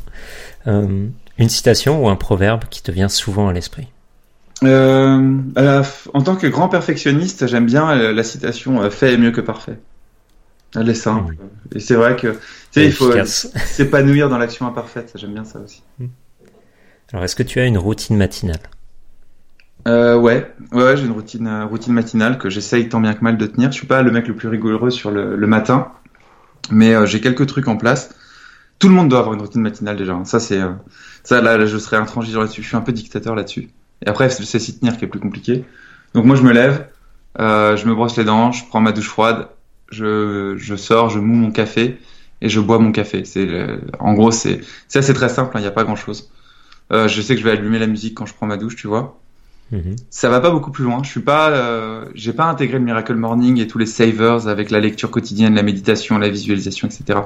Une citation ou un proverbe qui te vient souvent à l'esprit euh, En tant que grand perfectionniste, j'aime bien la citation "fait est mieux que parfait". Elle est simple. Mmh. Et c'est vrai que tu sais, il faut *laughs* s'épanouir dans l'action imparfaite. J'aime bien ça aussi. Mmh. Alors, est-ce que tu as une routine matinale? Euh, ouais, ouais, ouais j'ai une routine, euh, routine matinale que j'essaye tant bien que mal de tenir. Je suis pas le mec le plus rigoureux sur le, le matin, mais euh, j'ai quelques trucs en place. Tout le monde doit avoir une routine matinale déjà. Ça, c'est euh, ça. Là, là, je serais intransigeant là-dessus. Je suis un peu dictateur là-dessus. Et après, c'est s'y tenir qui est plus compliqué. Donc moi, je me lève, je me brosse les dents, je prends ma douche froide, je, je sors, je moue mon café et je bois mon café. C'est en gros c'est c'est assez très simple, il hein, n'y a pas grand chose. Euh, je sais que je vais allumer la musique quand je prends ma douche, tu vois. Mm-hmm. Ça va pas beaucoup plus loin. Je suis pas, euh, j'ai pas intégré le Miracle Morning et tous les savers avec la lecture quotidienne, la méditation, la visualisation, etc.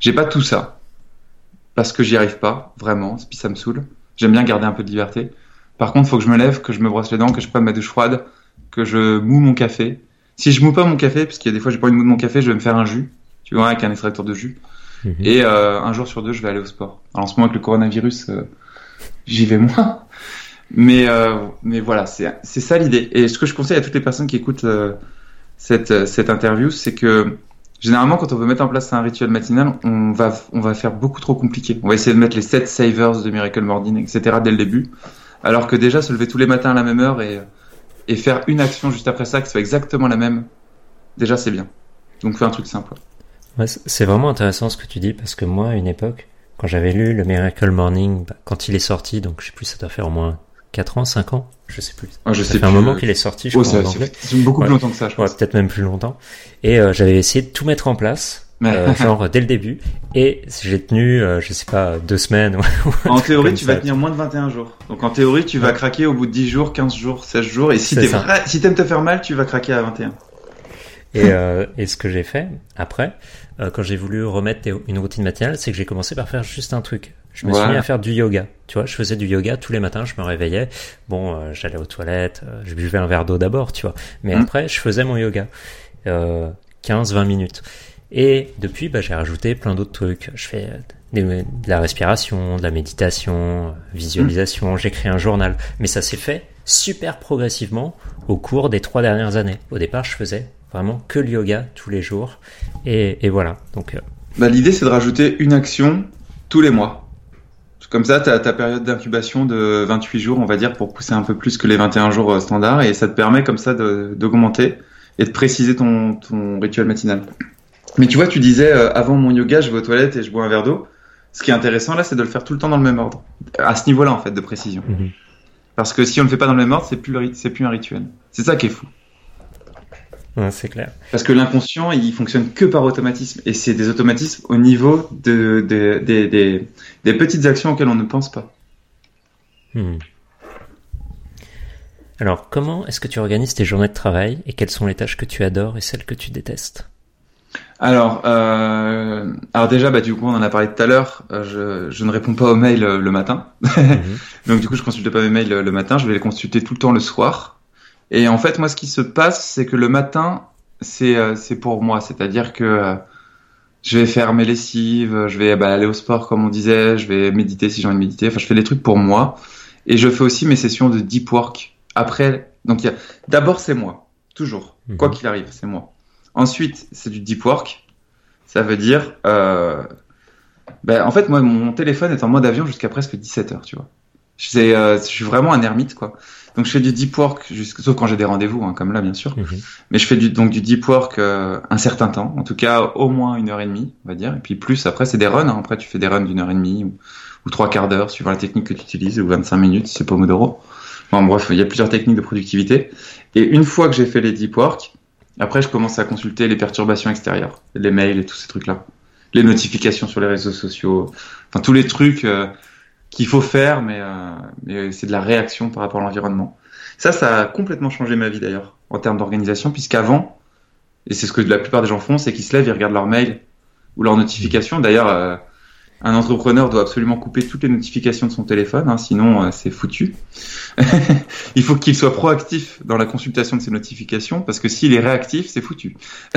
J'ai pas tout ça parce que j'y arrive pas vraiment. Puis ça me saoule. J'aime bien garder un peu de liberté. Par contre, faut que je me lève, que je me brosse les dents, que je prenne ma douche froide, que je moue mon café si je moue pas mon café, parce qu'il y a des fois j'ai pas envie de mon café, je vais me faire un jus, tu vois, avec un extracteur de jus. Mmh. Et euh, un jour sur deux, je vais aller au sport. Alors en ce moment avec le coronavirus, euh, j'y vais moins. Mais euh, mais voilà, c'est c'est ça l'idée. Et ce que je conseille à toutes les personnes qui écoutent cette cette interview, c'est que généralement quand on veut mettre en place un rituel matinal, on va on va faire beaucoup trop compliqué. On va essayer de mettre les 7 savers de Miracle Morning, etc. dès le début, alors que déjà se lever tous les matins à la même heure et et faire une action juste après ça qui soit exactement la même, déjà c'est bien. Donc fais un truc simple. Ouais, c'est vraiment intéressant ce que tu dis parce que moi, à une époque, quand j'avais lu le Miracle Morning, bah, quand il est sorti, donc je sais plus, ça doit faire au moins 4 ans, 5 ans, je sais plus. Ah, je ça sais fait un moment qu'il est sorti, je oh, crois. C'est beaucoup ouais. plus longtemps que ça, je ouais, peut-être même plus longtemps. Et euh, j'avais essayé de tout mettre en place. Euh, *laughs* genre dès le début et j'ai tenu euh, je sais pas deux semaines en théorie tu ça. vas tenir moins de 21 jours donc en théorie tu vas craquer au bout de 10 jours 15 jours 16 jours et si t'aimes te faire mal tu vas craquer à 21 et, euh, et ce que j'ai fait après euh, quand j'ai voulu remettre une routine matinale c'est que j'ai commencé par faire juste un truc je me suis mis à faire du yoga tu vois je faisais du yoga tous les matins je me réveillais bon euh, j'allais aux toilettes je buvais un verre d'eau d'abord tu vois mais mmh. après je faisais mon yoga 15-20 minutes et depuis, bah, j'ai rajouté plein d'autres trucs. Je fais de, de la respiration, de la méditation, visualisation, mmh. j'écris un journal. Mais ça s'est fait super progressivement au cours des trois dernières années. Au départ, je faisais vraiment que le yoga tous les jours. Et, et voilà. Donc, euh, Bah, l'idée, c'est de rajouter une action tous les mois. Comme ça, tu as ta période d'incubation de 28 jours, on va dire, pour pousser un peu plus que les 21 jours euh, standards. Et ça te permet comme ça d'augmenter et de préciser ton, ton rituel matinal. Mais tu vois, tu disais, euh, avant mon yoga, je vais aux toilettes et je bois un verre d'eau. Ce qui est intéressant là, c'est de le faire tout le temps dans le même ordre. À ce niveau-là, en fait, de précision. Mhm. Parce que si on le fait pas dans le même ordre, c'est plus, le rit- c'est plus un rituel. C'est ça qui est fou. Ouais, c'est clair. Parce que l'inconscient, il fonctionne que par automatisme. Et c'est des automatismes au niveau de, de- des- petites actions auxquelles on ne pense pas. Hmm. Alors, comment est-ce que tu organises tes journées de travail et quelles sont les tâches que tu adores et celles que tu détestes? Alors, euh, alors déjà, bah, du coup, on en a parlé tout à l'heure. euh, je, je ne réponds pas aux mails euh, le matin. *laughs* Mhm. Donc, du coup, je consulte pas mes mails euh, le matin. Je vais les consulter tout le temps le soir. Et en fait, moi, ce qui se passe, c'est que le matin, c'est euh, c'est pour moi. C'est-à-dire que euh, je vais faire mes lessives, je vais bah, aller au sport, comme on disait, je vais méditer si j'ai envie de méditer. Enfin, je fais des trucs pour moi. Et je fais aussi mes sessions de deep work. Après, donc, a- d'abord, c'est moi. Toujours. Mhm. Quoi qu'il arrive, c'est moi. Ensuite, c'est du deep work. Ça veut dire, euh, ben, en fait, moi, mon téléphone est en mode avion jusqu'à presque 17 heures, tu vois. Euh, je suis vraiment un ermite, quoi. Donc, je fais du deep work, sauf quand j'ai des rendez-vous, hein, comme là, bien sûr. Mhm. Mais je fais du, donc du deep work euh, un certain temps, en tout cas au moins une heure et demie, on va dire. Et puis plus, après, c'est des runs. hein. Après, tu fais des runs d'une heure et demie ou, ou trois quarts d'heure, suivant la technique que tu utilises, ou 25 minutes, si c'est Pomodoro. Bon, bref, il y a plusieurs techniques de productivité. Et une fois que j'ai fait les deep work, après, je commence à consulter les perturbations extérieures, les mails et tous ces trucs-là. Les notifications sur les réseaux sociaux, enfin tous les trucs euh, qu'il faut faire, mais, euh, mais c'est de la réaction par rapport à l'environnement. Ça, ça a complètement changé ma vie d'ailleurs, en termes d'organisation, puisqu'avant, et c'est ce que la plupart des gens font, c'est qu'ils se lèvent, ils regardent leurs mails ou leurs notifications. D'ailleurs, euh, un entrepreneur doit absolument couper toutes les notifications de son téléphone, hein, sinon euh, c'est foutu. *laughs* Il faut qu'il soit proactif dans la consultation de ses notifications, parce que s'il est réactif, c'est foutu. *laughs*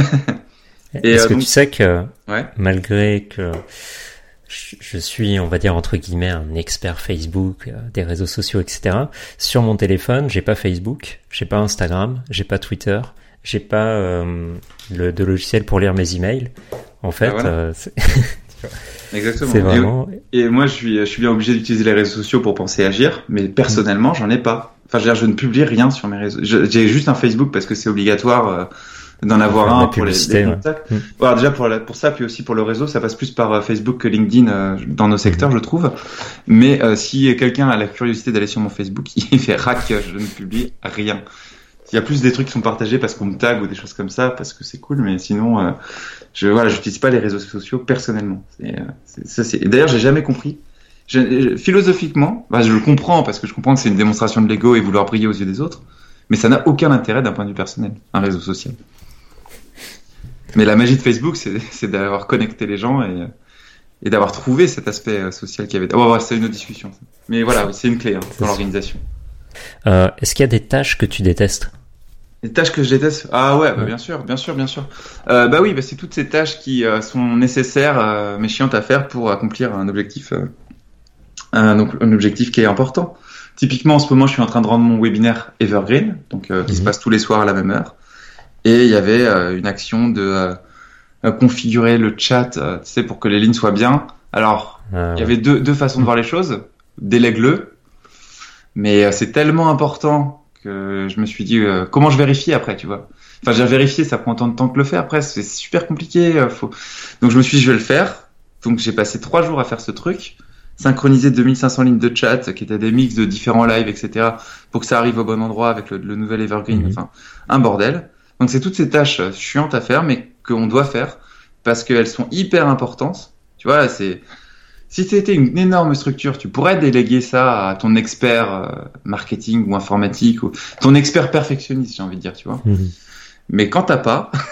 Est-ce euh, que donc- tu sais que Ouais. malgré que je suis, on va dire entre guillemets, un expert Facebook, euh, des réseaux sociaux, etc. Sur mon téléphone, j'ai pas Facebook, j'ai pas Instagram, j'ai pas Twitter, j'ai pas euh, le de logiciel pour lire mes emails. En fait, Ah, voilà. euh, *laughs* Exactement. Et- moi, je suis, je suis bien obligé d'utiliser les réseaux sociaux pour penser agir, mais personnellement, j'en ai pas. Enfin, je, veux dire, je ne publie rien sur mes réseaux. J'ai juste un Facebook parce que c'est obligatoire euh, d'en avoir un pour les, les contacts. Mm. Voilà, déjà pour, la- pour ça, puis aussi pour le réseau, ça passe plus par euh, Facebook que LinkedIn euh, dans nos secteurs, Mm. je trouve. Mais euh, si quelqu'un a la curiosité d'aller sur mon Facebook, *laughs* il fait rack, je ne publie rien. Il y a plus des trucs qui sont partagés parce qu'on me tag ou des choses comme ça, parce que c'est cool, mais sinon, euh, je voilà, j'utilise pas les réseaux sociaux personnellement. C'est, euh, ça, c'est... D'ailleurs, j'ai jamais compris. Je- philosophiquement, bah, je le comprends parce que je comprends que c'est une démonstration de l'ego et vouloir briller aux yeux des autres, mais ça n'a aucun intérêt d'un point de vue personnel, un réseau social. Mais la magie de Facebook, *laughs* c'est, d'avoir connecté les gens et, et d'avoir trouvé cet aspect euh, social qu'il y avait. Oh, ouais, c'est une autre discussion. Mais voilà, c'est une clé hein, dans l'organisation. Euh, Est-ce qu'il y a des tâches que tu détestes? Les tâches que je déteste? Ah ouais, bah bien sûr, bien sûr, bien sûr. Euh, bah oui, bah c'est toutes ces tâches qui euh, sont nécessaires euh, mais chiantes à faire pour accomplir un objectif, euh, un, donc, un objectif qui est important. Typiquement, en ce moment, je suis en train de rendre mon webinaire Evergreen, donc euh, qui se Mhm. passe tous les soirs à la même heure. Et il y avait euh, une action de euh, euh, configurer le chat, tu sais, pour que les lignes soient bien. Alors, Euh, il y avait deux, deux façons de voir les choses. Délègue-le. Mais c'est tellement important que je me suis dit, comment je vérifie après, tu vois? Enfin, j'ai vérifié, ça prend tant de temps que le faire. Après, c'est super compliqué. faut... Donc, je me suis dit, je vais le faire. Donc, j'ai passé trois jours à faire ce truc. Synchroniser 2500 lignes de chat, qui étaient des mix de différents lives, etc. Pour que ça arrive au bon endroit avec le, le nouvel Evergreen. Mhm. Enfin, un bordel. Donc, c'est toutes ces tâches euh, chiantes à faire, mais qu'on doit faire parce qu'elles sont hyper importantes. Tu vois, c'est si c'était une énorme structure, tu pourrais déléguer ça à ton expert euh, marketing ou informatique ou ton expert perfectionniste, j'ai envie de dire, tu vois. mhm. Mais quand t'as pas, *laughs*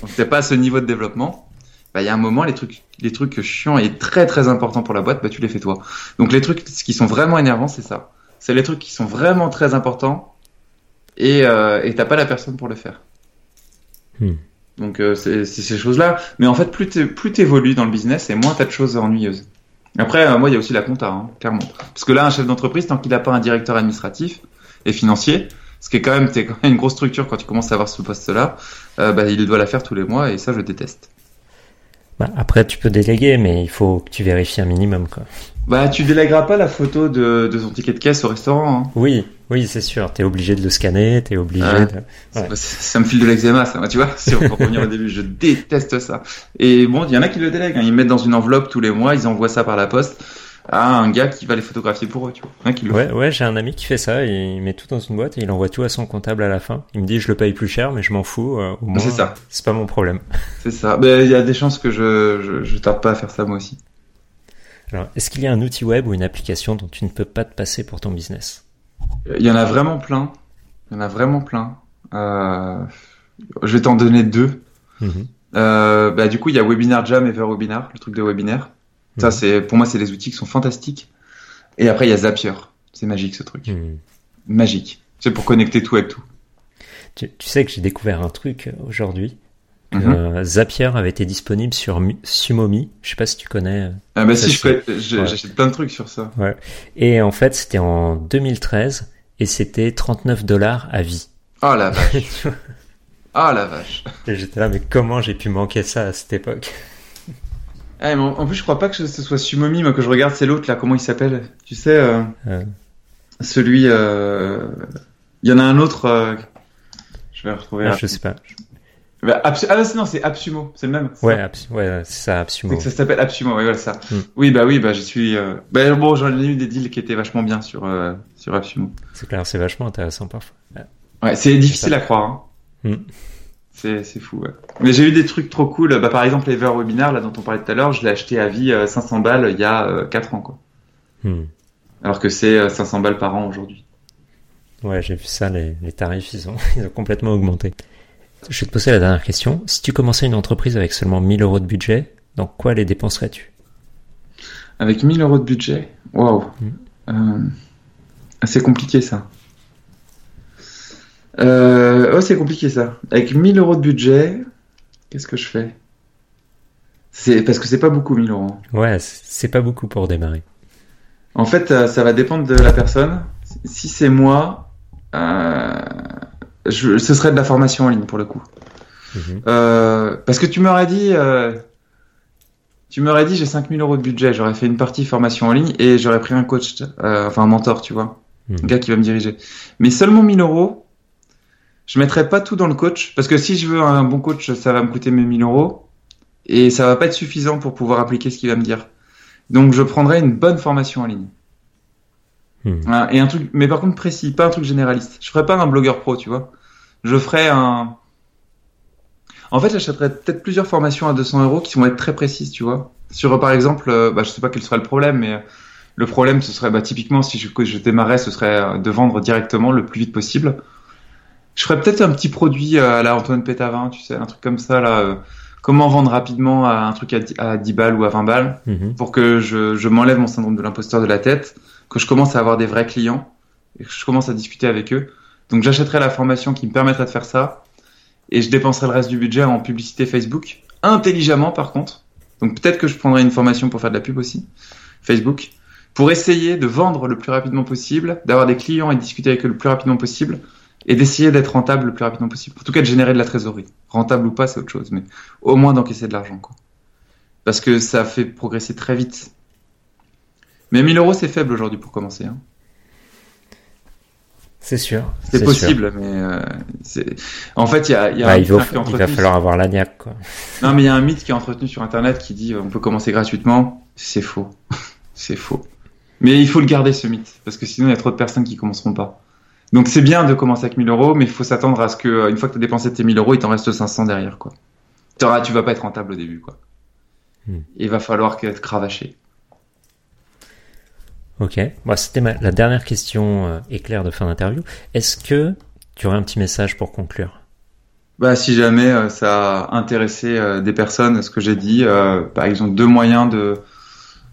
quand t'as pas à ce niveau de développement, bah il y a un moment les trucs, les trucs chiants et très très importants pour la boîte, bah tu les fais toi. Donc les trucs qui sont vraiment énervants, c'est ça. C'est les trucs qui sont vraiment très importants et euh, et t'as pas la personne pour le faire. Hmm. Donc euh, c'est ces choses-là. Mais en fait, plus plus t'évolues dans le business, et moins t'as de choses ennuyeuses. Après, euh, moi, il y a aussi la compta, hein, clairement. Parce que là, un chef d'entreprise, tant qu'il n'a pas un directeur administratif et financier, Ce qui est quand même, quand même une grosse structure quand tu commences à avoir ce poste-là. Euh, bah, il doit la faire tous les mois et ça, je déteste. Bah, après, tu peux déléguer, mais il faut que tu vérifies un minimum, quoi. Bah, tu délègueras pas la photo de, de ton ticket de caisse au restaurant. Hein. Oui, oui, c'est sûr. T'es obligé de le scanner, t'es obligé Ouais. de... Ça, ça me file de l'eczéma, ça. Tu vois, si on revenir au début, je déteste ça. Et bon, il y en a qui le délèguent. hein. Ils mettent dans une enveloppe tous les mois, ils envoient ça par la poste à un gars qui va les photographier pour eux. Tu vois, a qui le Ouais, ouais, j'ai un ami qui fait ça, il met tout dans une boîte et il envoie tout à son comptable à la fin. Il me dit je le paye plus cher, mais je m'en fous, euh, au moins. C'est ça. C'est pas mon problème. C'est ça. Il y a des chances que je, je, je tarde pas à faire ça moi aussi. Alors, est-ce qu'il y a un outil web ou une application dont tu ne peux pas te passer pour ton business? Il y en a vraiment plein. Il y en a vraiment plein. Euh, je vais t'en donner deux. Mhm. Euh, bah, du coup, il y a Webinar Jam et Webinar, le truc de webinaire. Ça, Mhm. c'est, pour moi, c'est des outils qui sont fantastiques. Et après, il y a Zapier. C'est magique, ce truc. Hmm. Magique. C'est pour connecter tout avec tout. Tu, tu sais que j'ai découvert un truc aujourd'hui. Euh, Zapier avait été disponible sur Sumomi. Je sais pas si tu connais. euh. Ah, bah, Ça, si, je- ouais. j'achète plein de trucs sur ça. Et en fait, c'était en 2013 et c'était 39 dollars à vie. Oh la *laughs* vache. Ah la vache. et j'étais là, mais comment j'ai pu manquer ça à cette époque? Ah, mais en plus, je crois pas que ce soit Sumomi, moi, que je regarde, c'est l'autre, là, comment il s'appelle? Tu sais, euh, Euh, celui, il y en a un autre, je vais le retrouver. ah. Je sais pas. Bah, Ah, c'est- non, c'est Absumo, c'est le même. c'est Ouais, Abs- ouais, c'est ça, C'est Absumo. que ça s'appelle Absumo, ouais, voilà ça. Hmm. Oui, bah oui, bah j'y suis. Euh... Bah bon, j'en ai eu des deals qui étaient vachement bien sur euh, sur Absumo. C'est clair, c'est vachement intéressant parfois. Ouais. Ouais, c'est difficile à croire. Hein. Hmm. C'est c'est fou. Ouais. Mais j'ai eu des trucs trop cool. Bah par exemple, Ever Webinar, là dont on parlait tout à l'heure, je l'ai acheté à vie euh, 500 balles il y a euh, 4 ans, quoi. Hmm. Alors que c'est euh, 500 balles par an aujourd'hui. Ouais, j'ai vu ça, les, les tarifs, ils ont, *laughs* ils ont complètement augmenté. Je vais te poser la dernière question. Si tu commençais une entreprise avec seulement 1000 euros de budget, dans quoi les dépenserais-tu? Avec 1000 euros de budget, waouh, Hmm. euh, c'est compliqué ça. Euh, oh, c'est compliqué ça. Avec 1000 euros de budget, qu'est-ce que je fais? C'est parce que c'est pas beaucoup 1000 euros. Ouais, c'est pas beaucoup pour démarrer. En fait, euh, ça va dépendre de la personne. Si c'est moi, euh, je, ce serait de la formation en ligne pour le coup. Mhm. Euh, parce que tu m'aurais dit, euh, tu m'aurais dit, j'ai 5000 euros de budget, j'aurais fait une partie formation en ligne et j'aurais pris un coach, euh, enfin un mentor, tu vois, Mhm. un gars qui va me diriger. Mais seulement 1000 euros, je mettrais pas tout dans le coach parce que si je veux un bon coach, ça va me coûter mes 1000 euros et ça va pas être suffisant pour pouvoir appliquer ce qu'il va me dire. Donc je prendrais une bonne formation en ligne. Mhm. Hein, Et un truc, mais par contre précis, pas un truc généraliste. Je ferais pas un blogueur pro, tu vois. Je ferais un. En fait, j'achèterais peut-être plusieurs formations à 200 euros qui vont être très précises, tu vois. Sur, par exemple, euh, bah, je sais pas quel serait le problème, mais euh, le problème, ce serait, bah, typiquement, si je, démarrais, ce serait euh, de vendre directement le plus vite possible. Je ferais peut-être un petit produit euh, à la Antoine Pétavin, tu sais, un truc comme ça, là. euh, comment vendre rapidement à un truc à 10, à 10 balles ou à 20 balles Mhm. pour que je, je m'enlève mon syndrome de l'imposteur de la tête, que je commence à avoir des vrais clients et que je commence à discuter avec eux. Donc j'achèterai la formation qui me permettrait de faire ça et je dépenserai le reste du budget en publicité Facebook, intelligemment par contre. Donc peut-être que je prendrai une formation pour faire de la pub aussi, Facebook, pour essayer de vendre le plus rapidement possible, d'avoir des clients et de discuter avec eux le plus rapidement possible et d'essayer d'être rentable le plus rapidement possible. En tout cas de générer de la trésorerie. Rentable ou pas, c'est autre chose, mais au moins d'encaisser de l'argent. quoi. Parce que ça fait progresser très vite. Mais 1000 euros, c'est faible aujourd'hui pour commencer. hein. C'est sûr. C'est sûr. possible, mais euh, c'est- en fait, il y a, il y a Bah, un il, va, qui est il va entretenu. falloir avoir l'agnac, quoi. Non, mais il y a un mythe qui est entretenu sur Internet qui dit on peut commencer gratuitement. C'est faux. *laughs* c'est faux. Mais il faut le garder ce mythe parce que sinon il y a trop de personnes qui commenceront pas. Donc c'est bien de commencer avec 1000 euros, mais il faut s'attendre à ce que une fois que tu as dépensé tes 1000 euros, il t'en reste 500 derrière, quoi. Tu vas pas être rentable au début, quoi. Hmm. Il va falloir que- être cravaché. Ok. Bon, c'était la dernière question euh, éclair de fin d'interview. Est-ce que tu aurais un petit message pour conclure? Bah, si jamais euh, ça a intéressé euh, des personnes, ce que j'ai dit, euh, ils ont deux moyens de,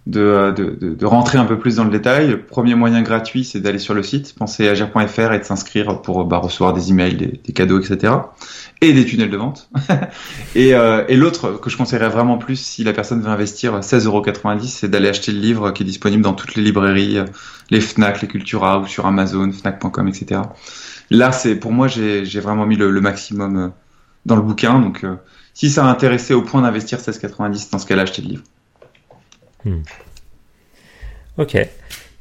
de, euh, de, de, de rentrer un peu plus dans le détail. Le premier moyen gratuit, c'est d'aller sur le site, penseragir.fr et de s'inscrire pour bah, recevoir des emails, des, des cadeaux, etc. Et des tunnels de vente. *laughs* et euh, et l'autre que je conseillerais vraiment plus si la personne veut investir 16,90€, c'est d'aller acheter le livre qui est disponible dans toutes les librairies, euh, les Fnac, les Cultura ou sur Amazon, Fnac.com, etc. là, c'est pour moi, j'ai vraiment mis le, maximum dans le bouquin. Donc, si ça a au point d'investir 16,90, dans ce cas-là, achetez le livre. Hmm. Ok.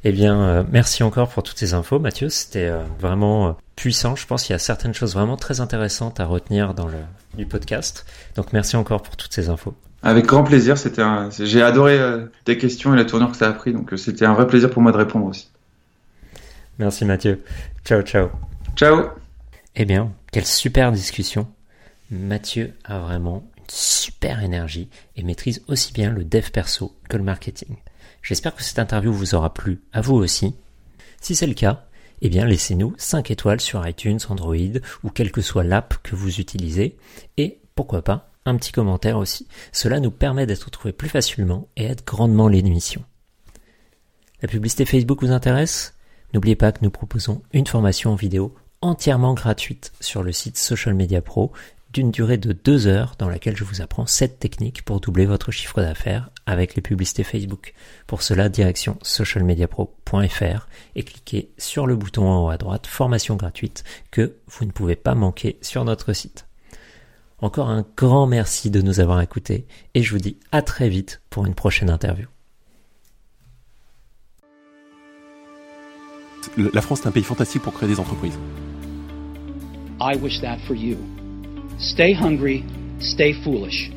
Eh bien, merci encore pour toutes ces infos, Mathieu. C'était vraiment puissant. Je pense qu'il y a certaines choses vraiment très intéressantes à retenir dans le du podcast. Donc, merci encore pour toutes ces infos. Avec grand plaisir. C'était j'ai adoré tes questions et la tournure que ça a pris. Donc, c'était un vrai plaisir pour moi de répondre aussi. Merci Mathieu. Ciao, ciao. Ciao. Eh bien, quelle super discussion. Mathieu a vraiment super énergie et maîtrise aussi bien le dev perso que le marketing. J'espère que cette interview vous aura plu, à vous aussi. Si c'est le cas, eh bien laissez-nous 5 étoiles sur iTunes, Android ou quelle que soit l'app que vous utilisez et pourquoi pas un petit commentaire aussi. Cela nous permet d'être trouvés plus facilement et aide grandement l'émission. La publicité Facebook vous intéresse? N'oubliez pas que nous proposons une formation vidéo entièrement gratuite sur le site Social Media Pro d'une durée de deux heures dans laquelle je vous apprends 7 techniques pour doubler votre chiffre d'affaires avec les publicités Facebook. Pour cela, direction socialmediapro.fr et cliquez sur le bouton en haut à droite formation gratuite que vous ne pouvez pas manquer sur notre site. Encore un grand merci de nous avoir écoutés et je vous dis à très vite pour une prochaine interview. La France est un pays fantastique pour créer des entreprises. I wish that for you. Stay hungry, stay foolish.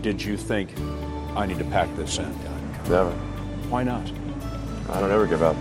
Did you think I need to pack this in? Never. Why not? I don't ever give up.